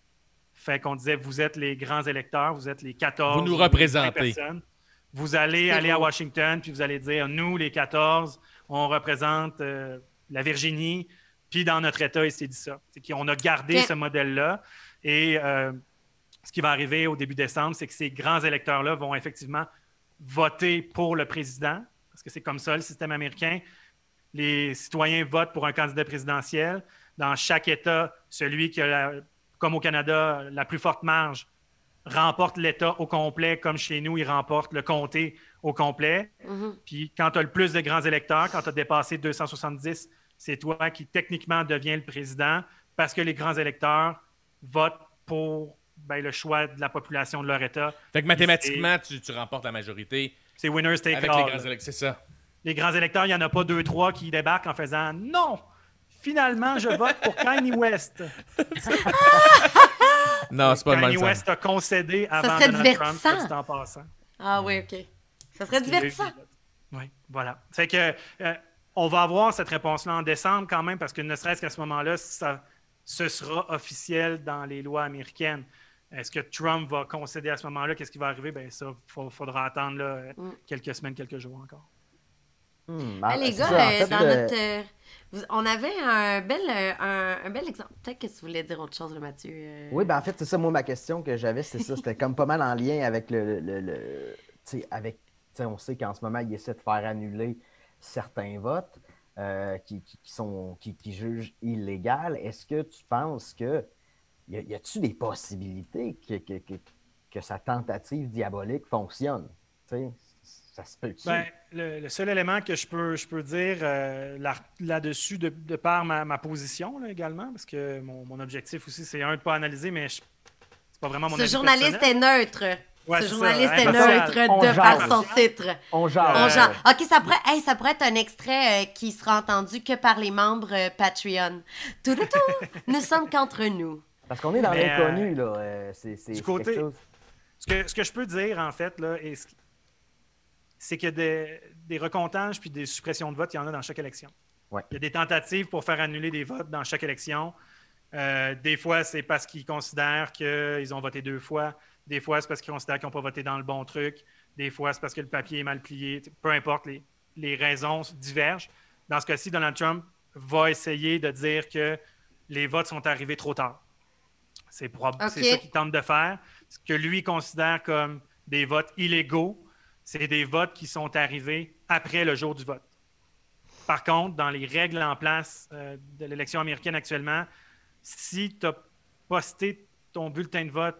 S6: Fait qu'on disait, vous êtes les grands électeurs, vous êtes les 14.
S3: Vous nous représentez.
S6: 20 personnes. Vous allez aller à. Washington, puis vous allez dire, nous, les 14, on représente euh, la Virginie, puis dans notre État, il s'est dit ça. C'est qu'on a gardé ce modèle-là. Et euh, ce qui va arriver au début décembre, c'est que ces grands électeurs-là vont effectivement voter pour le président, parce que c'est comme ça le système américain. Les citoyens votent pour un candidat présidentiel. Dans chaque État, celui qui a, la- comme au Canada, la plus forte marge remporte l'État au complet, comme chez nous, il remporte le comté au complet.
S1: Mhm.
S6: Puis quand tu as le plus de grands électeurs, quand tu as dépassé 270, c'est toi qui techniquement deviens le président parce que les grands électeurs votent pour ben, le choix de la population de leur État.
S3: Fait que mathématiquement, tu, tu remportes la majorité
S6: C'est winner take
S3: avec
S6: all.
S3: les
S6: là.
S3: grands électeurs. C'est ça.
S6: Les grands électeurs, il n'y en a pas deux, trois qui débarquent en faisant Non! Finalement, je vote pour Kanye West.
S3: Non, c'est pas le
S6: Kanye
S3: même
S6: West a concédé avant
S1: serait
S6: Donald. Trump, dit en passant.
S1: Ah oui, OK. Ça serait divertissant.
S6: Oui, voilà. Fait que euh, on va avoir cette réponse-là en décembre quand même, parce que ne serait-ce qu'à ce moment-là, ça, ce sera officiel dans les lois américaines. Est-ce que Trump va concéder à ce moment-là? Qu'est-ce qui va arriver? Bien, ça, il faudra attendre là,
S1: Mm.
S6: quelques semaines, quelques jours encore.
S2: Hmm,
S1: ah, les
S2: c'est
S1: gars,
S2: ça, en
S1: euh,
S2: fait,
S1: dans
S2: euh,
S1: notre. On avait un bel, euh, un, un bel exemple. Peut-être que tu voulais dire autre chose, Mathieu. euh.
S2: Oui, ben en fait, c'est ça, moi, ma question que j'avais, c'est ça. C'était comme pas mal en lien avec le. le, le- avec. tu sais, on sait qu'en ce moment, il essaie de faire annuler certains votes euh, qui, qui, sont, qui, jugent illégales. Est-ce que tu penses que. Y a- y a-tu des possibilités que, que, que, que sa tentative diabolique fonctionne? Ça se peut-tu?
S6: Ben, le, le seul élément que je peux, je peux dire euh, là- là-dessus, de, de par ma, ma position là, également, parce que mon, mon objectif aussi, c'est un de ne pas analyser, mais c'est pas vraiment mon
S1: Ce
S6: avis
S1: journaliste
S6: personnel.
S1: est neutre.
S6: Ouais,
S1: Ce journaliste
S6: ça,
S1: est neutre
S2: On
S1: de
S2: jase.
S1: par son titre.
S2: On
S6: On
S2: jase.
S1: On
S6: Euh,
S1: genre, OK, ça pourrait, hey, ça pourrait être un extrait euh, qui sera entendu que par les membres euh, Patreon. Tout, tout, tout. Nous sommes qu'entre nous.
S2: Parce qu'on est dans l'inconnu, là. euh, c'est c'est-
S6: du côté-
S2: chose.
S6: Ce que, ce que je peux dire, en fait, là, est- c'est que des, des recomptages puis des suppressions de vote, il y en a dans chaque élection.
S2: Ouais.
S6: Il y a des tentatives pour faire annuler des votes dans chaque élection. Euh, des fois, c'est parce qu'ils considèrent qu'ils ont voté deux fois. Des fois, c'est parce qu'ils considèrent qu'ils n'ont pas voté dans le bon truc. Des fois, c'est parce que le papier est mal plié. Peu importe, les, les raisons divergent. Dans ce cas-ci, Donald Trump va essayer de dire que les votes sont arrivés trop tard. C'est prob- c'est
S1: Ok.
S6: ça qu'il tente de faire. Ce que lui considère comme des votes illégaux, c'est des votes qui sont arrivés après le jour du vote. Par contre, dans les règles en place euh, de l'élection américaine actuellement, si tu as posté ton bulletin de vote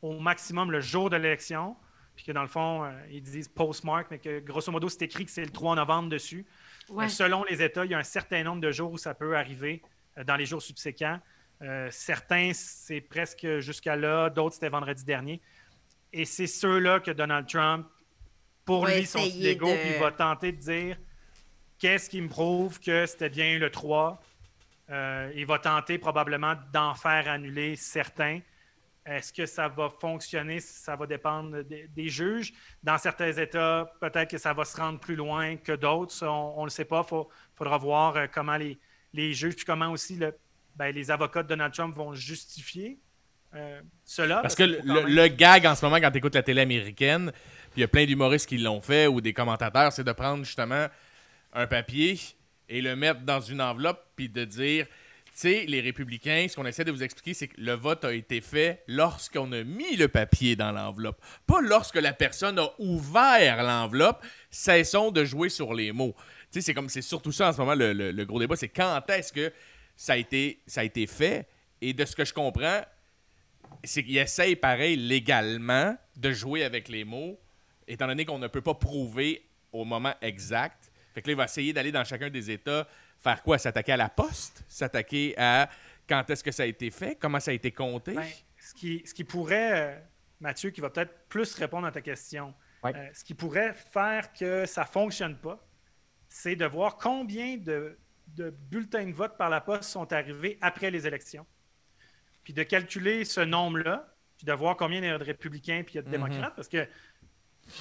S6: au maximum le jour de l'élection, puis que dans le fond, euh, ils disent postmark, mais que grosso modo, c'est écrit que c'est le 3 novembre dessus.
S1: Ouais.
S6: Euh, Selon les États, il y a un certain nombre de jours où ça peut arriver euh, dans les jours subséquents. Certains, c'est presque jusqu'à là, d'autres, c'était vendredi dernier. Et c'est ceux-là que Donald Trump, pour lui, illégaux,
S1: de-
S6: puis il va tenter de dire qu'est-ce qui me prouve que c'était bien le 3. Euh, il va tenter probablement d'en faire annuler certains. Est-ce que ça va fonctionner? Ça va dépendre des, des juges? Dans certains États, peut-être que ça va se rendre plus loin que d'autres. On ne le sait pas. Il faudra voir euh, comment les, les juges, puis comment aussi le- ben, les avocats de Donald Trump vont justifier euh, cela.
S3: Parce que le,
S6: même-
S3: gag en ce moment, quand tu écoutes la télé américaine, puis il y a plein d'humoristes qui l'ont fait ou des commentateurs, c'est de prendre justement un papier et le mettre dans une enveloppe puis de dire, tu sais, les républicains, ce qu'on essaie de vous expliquer, c'est que le vote a été fait lorsqu'on a mis le papier dans l'enveloppe, pas lorsque la personne a ouvert l'enveloppe. Cessons de jouer sur les mots. Tu sais, c'est comme c'est surtout ça en ce moment le, le- le gros débat, c'est quand est-ce que ça a été ça a été fait? Et de ce que je comprends, c'est qu'il essaye pareil légalement de jouer avec les mots, étant donné qu'on ne peut pas prouver au moment exact. Fait que là, il va essayer d'aller dans chacun des États, faire quoi? S'attaquer à la poste? S'attaquer à quand est-ce que ça a été fait? Comment ça a été compté?
S6: Ben, ce, qui, ce qui pourrait, euh, Mathieu, qui va peut-être plus répondre à ta question,
S2: Ouais.
S6: euh, ce qui pourrait faire que ça ne fonctionne pas, c'est de voir combien de, de bulletins de vote par la poste sont arrivés après les élections. Puis de calculer ce nombre-là, puis de voir combien il y a de républicains puis il y a de
S3: Mhm.
S6: démocrates, parce que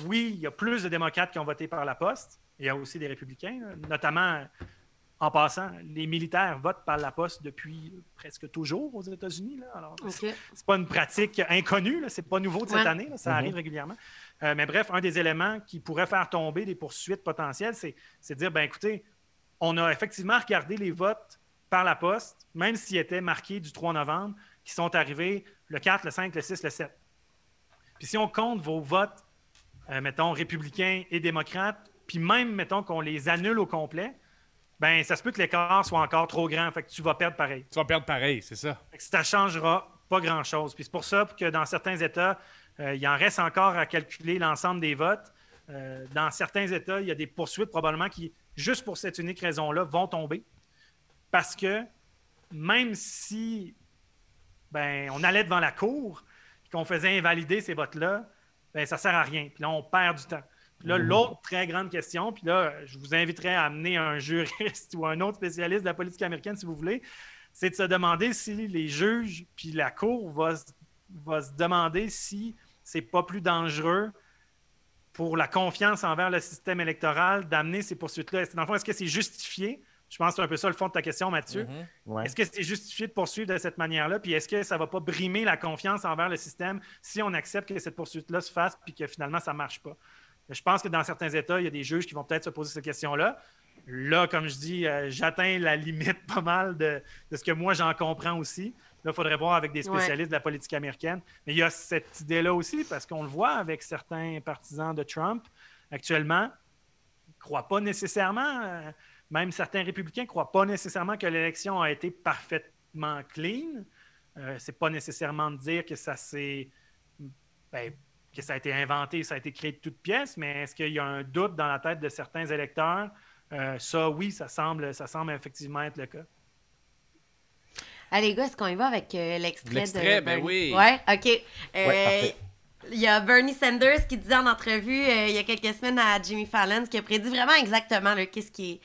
S6: oui, il y a plus de démocrates qui ont voté par la poste, il y a aussi des républicains, là, notamment en passant, les militaires votent par la poste depuis presque toujours aux États-Unis. là. Alors,
S1: Ok.
S6: c'est pas une pratique inconnue, là, c'est pas nouveau de cette
S1: Ouais.
S6: année, là, ça
S2: Mhm.
S6: arrive régulièrement. Euh, mais bref, un des éléments qui pourrait faire tomber des poursuites potentielles, c'est c'est de dire, ben écoutez, on a effectivement regardé les votes par la poste, même s'ils étaient marqués du 3 novembre, qui sont arrivés le 4, le 5, le 6, le 7. Puis si on compte vos votes, euh, mettons, républicains et démocrates, puis même, mettons, qu'on les annule au complet, ben ça se peut que l'écart soit encore trop grand, fait que tu vas perdre pareil.
S3: Tu vas perdre pareil, c'est ça.
S6: Fait que ça ne changera pas grand-chose. Puis c'est pour ça que dans certains États, euh, il en reste encore à calculer l'ensemble des votes. Euh, dans certains États, il y a des poursuites probablement qui, juste pour cette unique raison-là, vont tomber. Parce que même si ben, on allait devant la cour et qu'on faisait invalider ces votes-là, ben, ça ne sert à rien. Puis là, on perd du temps. Puis là, l'autre très grande question, puis là, je vous inviterai à amener un juriste ou un autre spécialiste de la politique américaine si vous voulez, c'est de se demander si les juges puis la cour va, se- va se demander si c'est pas plus dangereux pour la confiance envers le système électoral d'amener ces poursuites-là. Dans le fond, est-ce que c'est justifié? Je pense que c'est un peu ça le fond de ta question, Mathieu.
S3: Mhm.
S2: Ouais.
S6: Est-ce que c'est justifié de poursuivre de cette manière-là? Puis est-ce que ça ne va pas brimer la confiance envers le système si on accepte que cette poursuite-là se fasse puis que finalement ça ne marche pas? Je pense que dans certains États, il y a des juges qui vont peut-être se poser cette question-là. Là, comme je dis, euh, j'atteins la limite pas mal de, de ce que moi j'en comprends aussi. Là, il faudrait voir avec des spécialistes de la politique américaine. Mais il y a cette idée-là aussi, parce qu'on le voit avec certains partisans de Trump actuellement, ils ne croient pas nécessairement, euh, même certains républicains ne croient pas nécessairement que l'élection a été parfaitement clean. Euh, c'est pas nécessairement de dire que ça s'est ben, que ça a été inventé, ça a été créé de toutes pièces, mais est-ce qu'il y a un doute dans la tête de certains électeurs? Euh, ça, oui, ça semble, ça semble effectivement être le cas.
S1: Allez, les gars, est-ce qu'on y va avec euh, l'extrait
S3: L'extrait,
S1: de
S3: ben
S1: Bernie?
S3: oui.
S1: Ouais, OK. Euh,
S2: parfait.
S1: il y a Bernie Sanders qui disait en entrevue euh, il y a quelques semaines à Jimmy Fallon, qui a prédit vraiment exactement qu'est-ce qui est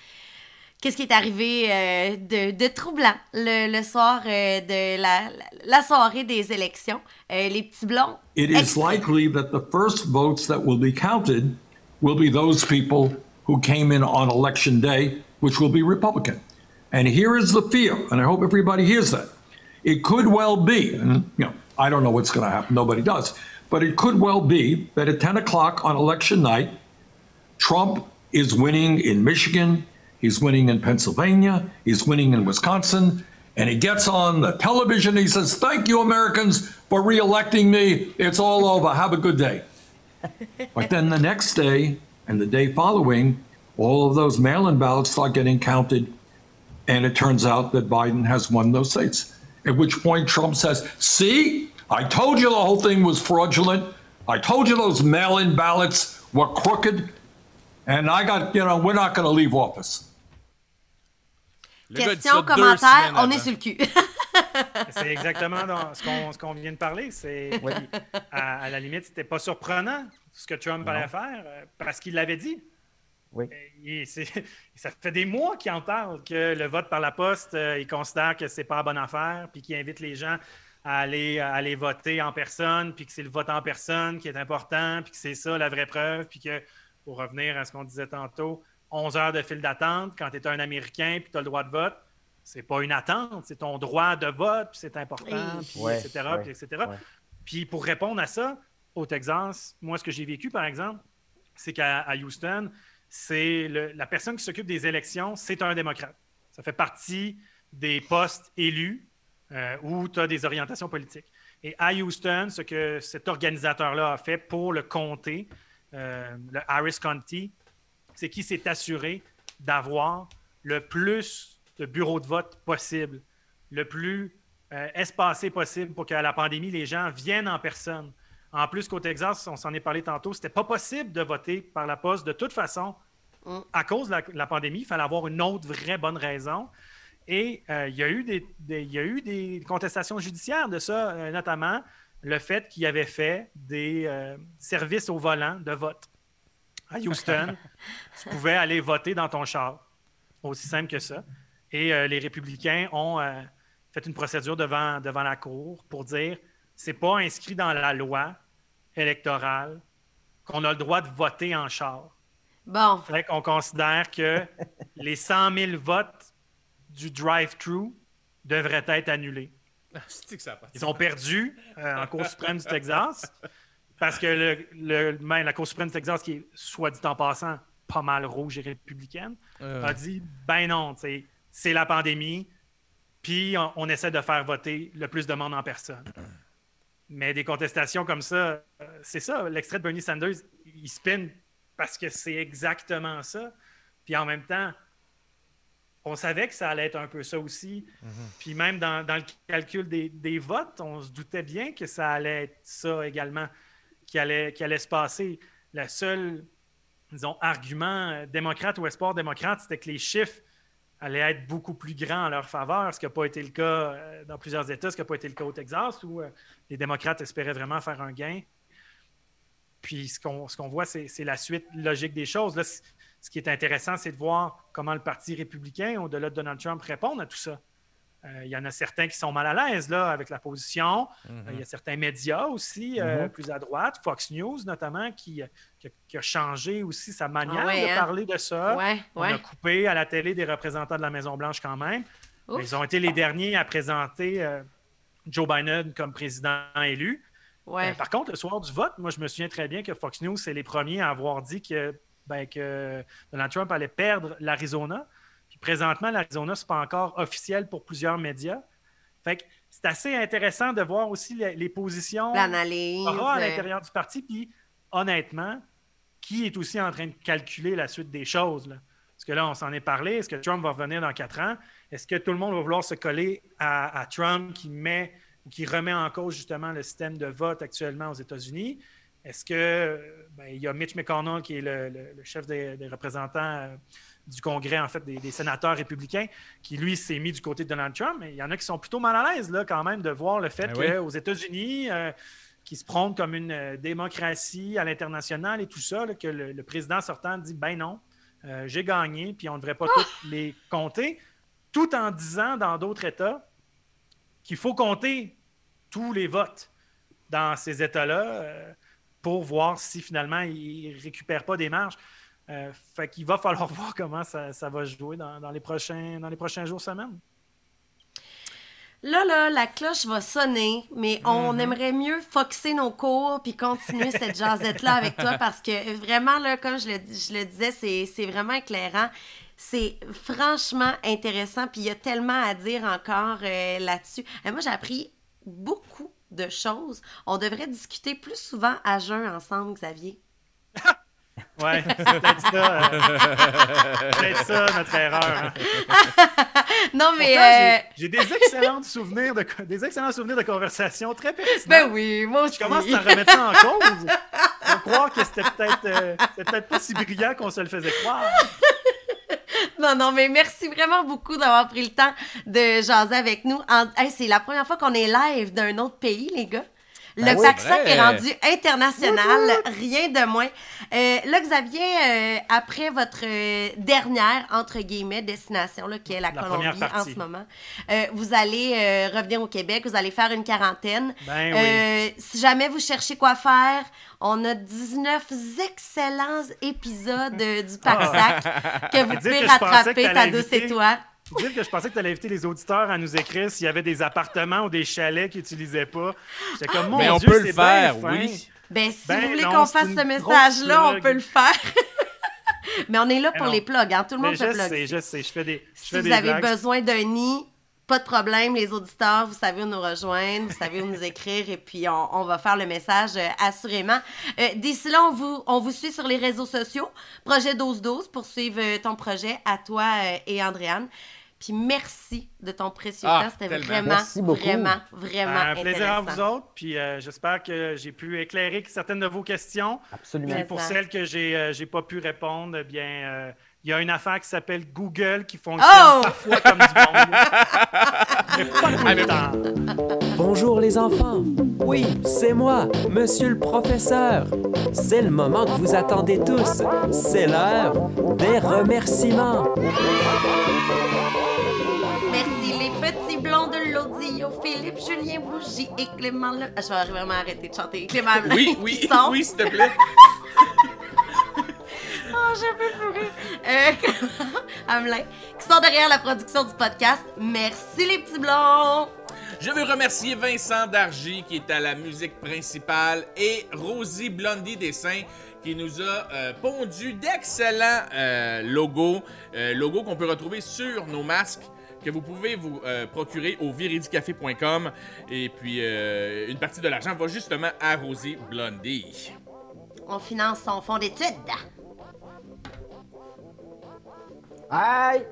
S1: qu'est-ce qui est arrivé euh, de, de troublant le, le soir euh, de la, soirée des élections? Euh, les petits blonds.
S7: It is likely that the first votes that will be counted will be those people who came in on election day, which will be Republican. And here is the fear, and I hope everybody hears that. It could well be, and you know, I don't know what's going to happen, nobody does, but it could well be that at 10 o'clock on election night, Trump is winning in Michigan, he's winning in Pennsylvania, he's winning in Wisconsin, and he gets on the television. He says, Thank you, Americans, for reelecting me. It's all over. Have a good day. but then the next day and the day following, all of those mail in ballots start getting counted, and it turns out that Biden has won those states. At which point Trump says, See, I told you the whole thing was fraudulent. I told you those mail in ballots were crooked. And I got, you know, we're not going to leave office.
S3: Le gars dit
S1: Question,
S3: deux
S1: commentaire,
S3: semaines
S1: on est
S3: avant.
S1: sur le cul.
S6: C'est exactement dans ce qu'on ce qu'on vient de parler. C'est à, à la limite, c'était pas surprenant ce que Trump allait faire euh, parce qu'il l'avait dit.
S2: Oui.
S6: C'est- ça fait des mois qu'il en parle que le vote par la poste, euh, il considère que c'est pas la bonne affaire, puis qu'il invite les gens à aller, à aller voter en personne, puis que c'est le vote en personne qui est important, puis que c'est ça la vraie preuve, puis que, pour revenir à ce qu'on disait tantôt, 11 heures de file d'attente quand tu es un Américain puis tu as le droit de vote, c'est pas une attente, c'est ton droit de vote, puis c'est important,
S1: Oui.
S6: puis
S2: Ouais,
S6: etc.,
S2: ouais,
S6: puis etc.
S2: ouais.
S6: Puis pour répondre à ça, au Texas, moi, ce que j'ai vécu, par exemple, c'est qu'à Houston, c'est la personne qui s'occupe des élections, c'est un démocrate. Ça fait partie des postes élus euh, où tu as des orientations politiques. Et à Houston, ce que cet organisateur-là a fait pour le comté, euh, le Harris County, c'est qu'il s'est assuré d'avoir le plus de bureaux de vote possible, le plus euh, espacé possible pour qu'à la pandémie, les gens viennent en personne. En plus qu'au Texas, on s'en est parlé tantôt, c'était pas possible de voter par la poste de toute façon
S1: Mm.
S6: à cause de la, la pandémie. Il fallait avoir une autre vraie bonne raison. Et euh, il, y a eu des, des- il y a eu des contestations judiciaires de ça, euh, notamment le fait qu'il avait fait des euh, services au volant de vote. À Houston, tu pouvais aller voter dans ton char. Aussi simple que ça. Et euh, les républicains ont euh, fait une procédure devant, devant la Cour pour dire c'est pas inscrit dans la loi électorale qu'on a le droit de voter en char.
S1: Bon,
S6: Fait qu'on considère que les 100 000 votes du drive-thru devraient être annulés.
S3: Que ça
S6: Ils ont perdu euh, en Cour suprême du Texas parce que le, le- même la Cour suprême du Texas, qui est, soit dit en passant, pas mal rouge et républicaine,
S3: Euh,
S6: a dit ben non, c'est la pandémie, puis on, on essaie de faire voter le plus de monde en personne. Mais des contestations comme ça, euh, c'est ça, l'extrait de Bernie Sanders, il spin parce que c'est exactement ça. Puis en même temps, on savait que ça allait être un peu ça aussi. Puis même dans, dans le calcul des, des votes, on se doutait bien que ça allait être ça également, qui allait, qui allait se passer. Le seul, disons, argument euh, démocrate ou espoir démocrate, c'était que les chiffres allaient être beaucoup plus grands en leur faveur, ce qui n'a pas été le cas euh, dans plusieurs États, ce qui n'a pas été le cas au Texas, où euh, les démocrates espéraient vraiment faire un gain. Puis ce qu'on ce voit, c'est la suite logique des choses. Là, ce qui est intéressant, c'est de voir comment le Parti républicain, au-delà de Donald Trump, répond à tout ça. Euh, Il y en a certains qui sont mal à l'aise là, avec la position.
S3: mhm.
S6: Euh, Il y a certains médias aussi, euh,
S2: Mhm.
S6: plus à droite, Fox News notamment, qui, qui a, qui a changé aussi sa manière
S1: Ah ouais,
S6: de
S1: hein?
S6: parler de ça.
S1: ouais,
S6: On
S1: ouais.
S6: a coupé à la télé des représentants de la Maison-Blanche quand même.
S1: Ouf.
S6: Ils ont été les derniers à présenter euh, Joe Biden comme président élu.
S1: Ouais.
S6: Euh, par contre, le soir du vote, moi, je me souviens très bien que Fox News, c'est les premiers à avoir dit que, ben, que Donald Trump allait perdre l'Arizona. Puis présentement, l'Arizona, ce n'est pas encore officiel pour plusieurs médias. Fait que c'est assez intéressant de voir aussi les, les positions
S1: L'analyse.
S6: à l'intérieur du parti. Puis, honnêtement, qui est aussi en train de calculer la suite des choses? Là? Parce que là, on s'en est parlé. Est-ce que Trump va revenir dans quatre ans? Est-ce que tout le monde va vouloir se coller à, à Trump qui met ou qui remet en cause justement le système de vote actuellement aux États-Unis? Est-ce que ben, il y a Mitch McConnell qui est le, le- le chef des, des représentants euh, du Congrès, en fait, des, des sénateurs républicains, qui lui s'est mis du côté de Donald Trump, mais il y en a qui sont plutôt mal à l'aise là, quand même de voir le fait
S3: Ben oui.
S6: qu'aux États-Unis, euh, qui se prônent comme une euh, démocratie à l'international et tout ça, là, que le, le président sortant dit ben non, euh, j'ai gagné, puis on ne devrait pas tous les compter, tout en disant dans d'autres États qu'il faut compter tous les votes dans ces États-là euh, pour voir si finalement ils ne récupèrent pas des marges. Euh, fait qu'il va falloir voir comment ça, ça va jouer dans, dans les prochains, dans les prochains jours, semaines.
S1: Là, là, la cloche va sonner, mais on aimerait mieux foxer nos cours puis continuer cette jasette-là avec toi parce que vraiment, là, comme je le, je le disais, c'est c'est vraiment éclairant. C'est franchement intéressant, puis il y a tellement à dire encore euh, là-dessus. Euh, moi, j'ai appris beaucoup de choses. On devrait discuter plus souvent à jeun ensemble, Xavier.
S6: Ouais, c'est peut-être ça, euh, ça notre erreur. hein.
S1: Non, mais...
S6: Pourtant,
S1: euh,
S6: j'ai- J'ai des excellents souvenirs de des excellents souvenirs de conversation très pertinents.
S1: Ben oui, moi aussi.
S6: Je commence à remettre ça en cause. Faut croire que c'était peut-être euh, c'était peut-être pas si brillant qu'on se le faisait croire.
S1: Non, non, mais merci vraiment beaucoup d'avoir pris le temps de jaser avec nous. C'est la première fois qu'on est live d'un autre pays, les gars. Le
S2: Ben oui.
S1: Paxac
S3: Vrai.
S1: est rendu international, rien de moins. Euh, là, Xavier, euh, après votre euh, dernière, entre guillemets, destination, là, qui est la,
S6: La
S1: Colombie en ce moment, euh, vous allez euh, revenir au Québec, vous allez faire une quarantaine.
S6: Ben oui.
S1: Euh, si jamais vous cherchez quoi faire, on a 19 excellents épisodes du Paxac que vous pouvez rattraper, ta douce et toi.
S6: Dire que je pensais que tu allais inviter les auditeurs à nous écrire s'il y avait des appartements ou des chalets qu'ils n'utilisaient pas. J'étais comme, mon
S3: Mais on
S6: Dieu,
S3: peut le faire,
S6: bien
S3: oui.
S1: Ben, si
S6: Ben
S1: vous voulez qu'on fasse ce message-là, on peut le faire. Mais on est là
S6: Ben
S1: pour
S6: non.
S1: les plugs, hein? Tout le
S6: Mais
S1: monde se
S6: je
S1: plug.
S6: sais, je sais, je fais des, je
S1: Si
S6: fais
S1: vous
S6: des
S1: avez
S6: blagues.
S1: besoin d'un nid, pas de problème, les auditeurs, vous savez où nous rejoindre, vous savez où nous écrire et puis on, on va faire le message euh, assurément. Euh, D'ici là, on vous, on vous suit sur les réseaux sociaux. Projet 1212 pour suivre euh, ton projet à toi euh, et Andréane. Puis merci de ton précieux
S3: Ah,
S1: temps. C'était vraiment, vraiment, vraiment
S6: Un plaisir à vous autres, puis euh, j'espère que j'ai pu éclairer certaines de vos questions.
S2: Absolument.
S6: Puis pour celles que j'ai euh, j'ai pas pu répondre, eh bien, euh, il y a une affaire qui s'appelle Google qui fonctionne
S1: Oh!
S6: parfois comme du monde. mais pas tout le temps.
S8: Bonjour les enfants. Oui, c'est moi, monsieur le professeur. C'est le moment que vous attendez tous. C'est l'heure des remerciements.
S1: Merci les petits blonds de l'audio, Philippe, Julien Bougie et Clément Le... Ah, je vais vraiment arrêter de chanter. Clément
S3: Oui, oui, oui, s'il te plaît.
S1: J'ai plus. Euh, Hamelin, qui sont derrière la production du podcast. Merci les petits blonds.
S3: Je veux remercier Vincent Dargy qui est à la musique principale et Rosie Blondie Dessin qui nous a euh, pondu d'excellents euh, logos, euh, logos qu'on peut retrouver sur nos masques que vous pouvez vous procurer au viridicafé.com et puis une partie de l'argent va justement à Rosie Blondie.
S1: On finance son fonds d'études.
S2: Aïe!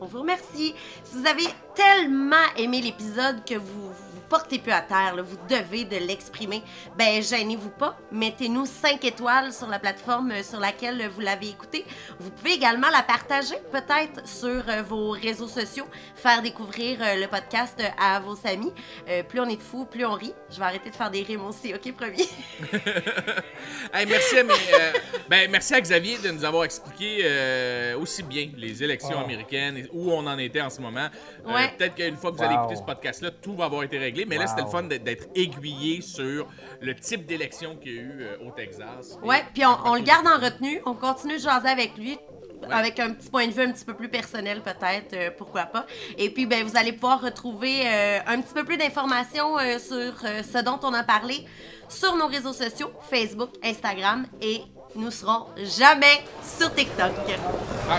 S1: On vous remercie. Si vous avez tellement aimé l'épisode que vous vous portez plus à terre, là, vous devez de l'exprimer, ben gênez-vous pas. Mettez-nous 5 étoiles sur la plateforme euh, sur laquelle vous l'avez écouté. Vous pouvez également la partager peut-être sur euh, vos réseaux sociaux, faire découvrir euh, le podcast euh, à vos amis. Euh, plus on est de fous, plus on rit. Je vais arrêter de faire des rimes aussi, ok, promis?
S3: Hey, merci, à mes, euh, ben, merci à Xavier de nous avoir expliqué euh, aussi bien les élections
S2: Oh.
S3: américaines et où on en était en ce moment. Euh,
S1: Ouais.
S3: Peut-être qu'une fois que vous allez écouter ce podcast-là, tout va avoir été réglé. Mais là, c'était le fun d'être- aiguillé sur le type d'élection qu'il y a eu euh, au Texas.
S1: Ouais, puis on, on le garde en retenue, on continue de jaser avec lui. Avec un petit point de vue un petit peu plus personnel, peut-être, euh, pourquoi pas. Et puis, ben, vous allez pouvoir retrouver euh, un petit peu plus d'informations euh, sur euh, ce dont on a parlé sur nos réseaux sociaux, Facebook, Instagram, et nous serons jamais sur TikTok.
S3: Ah.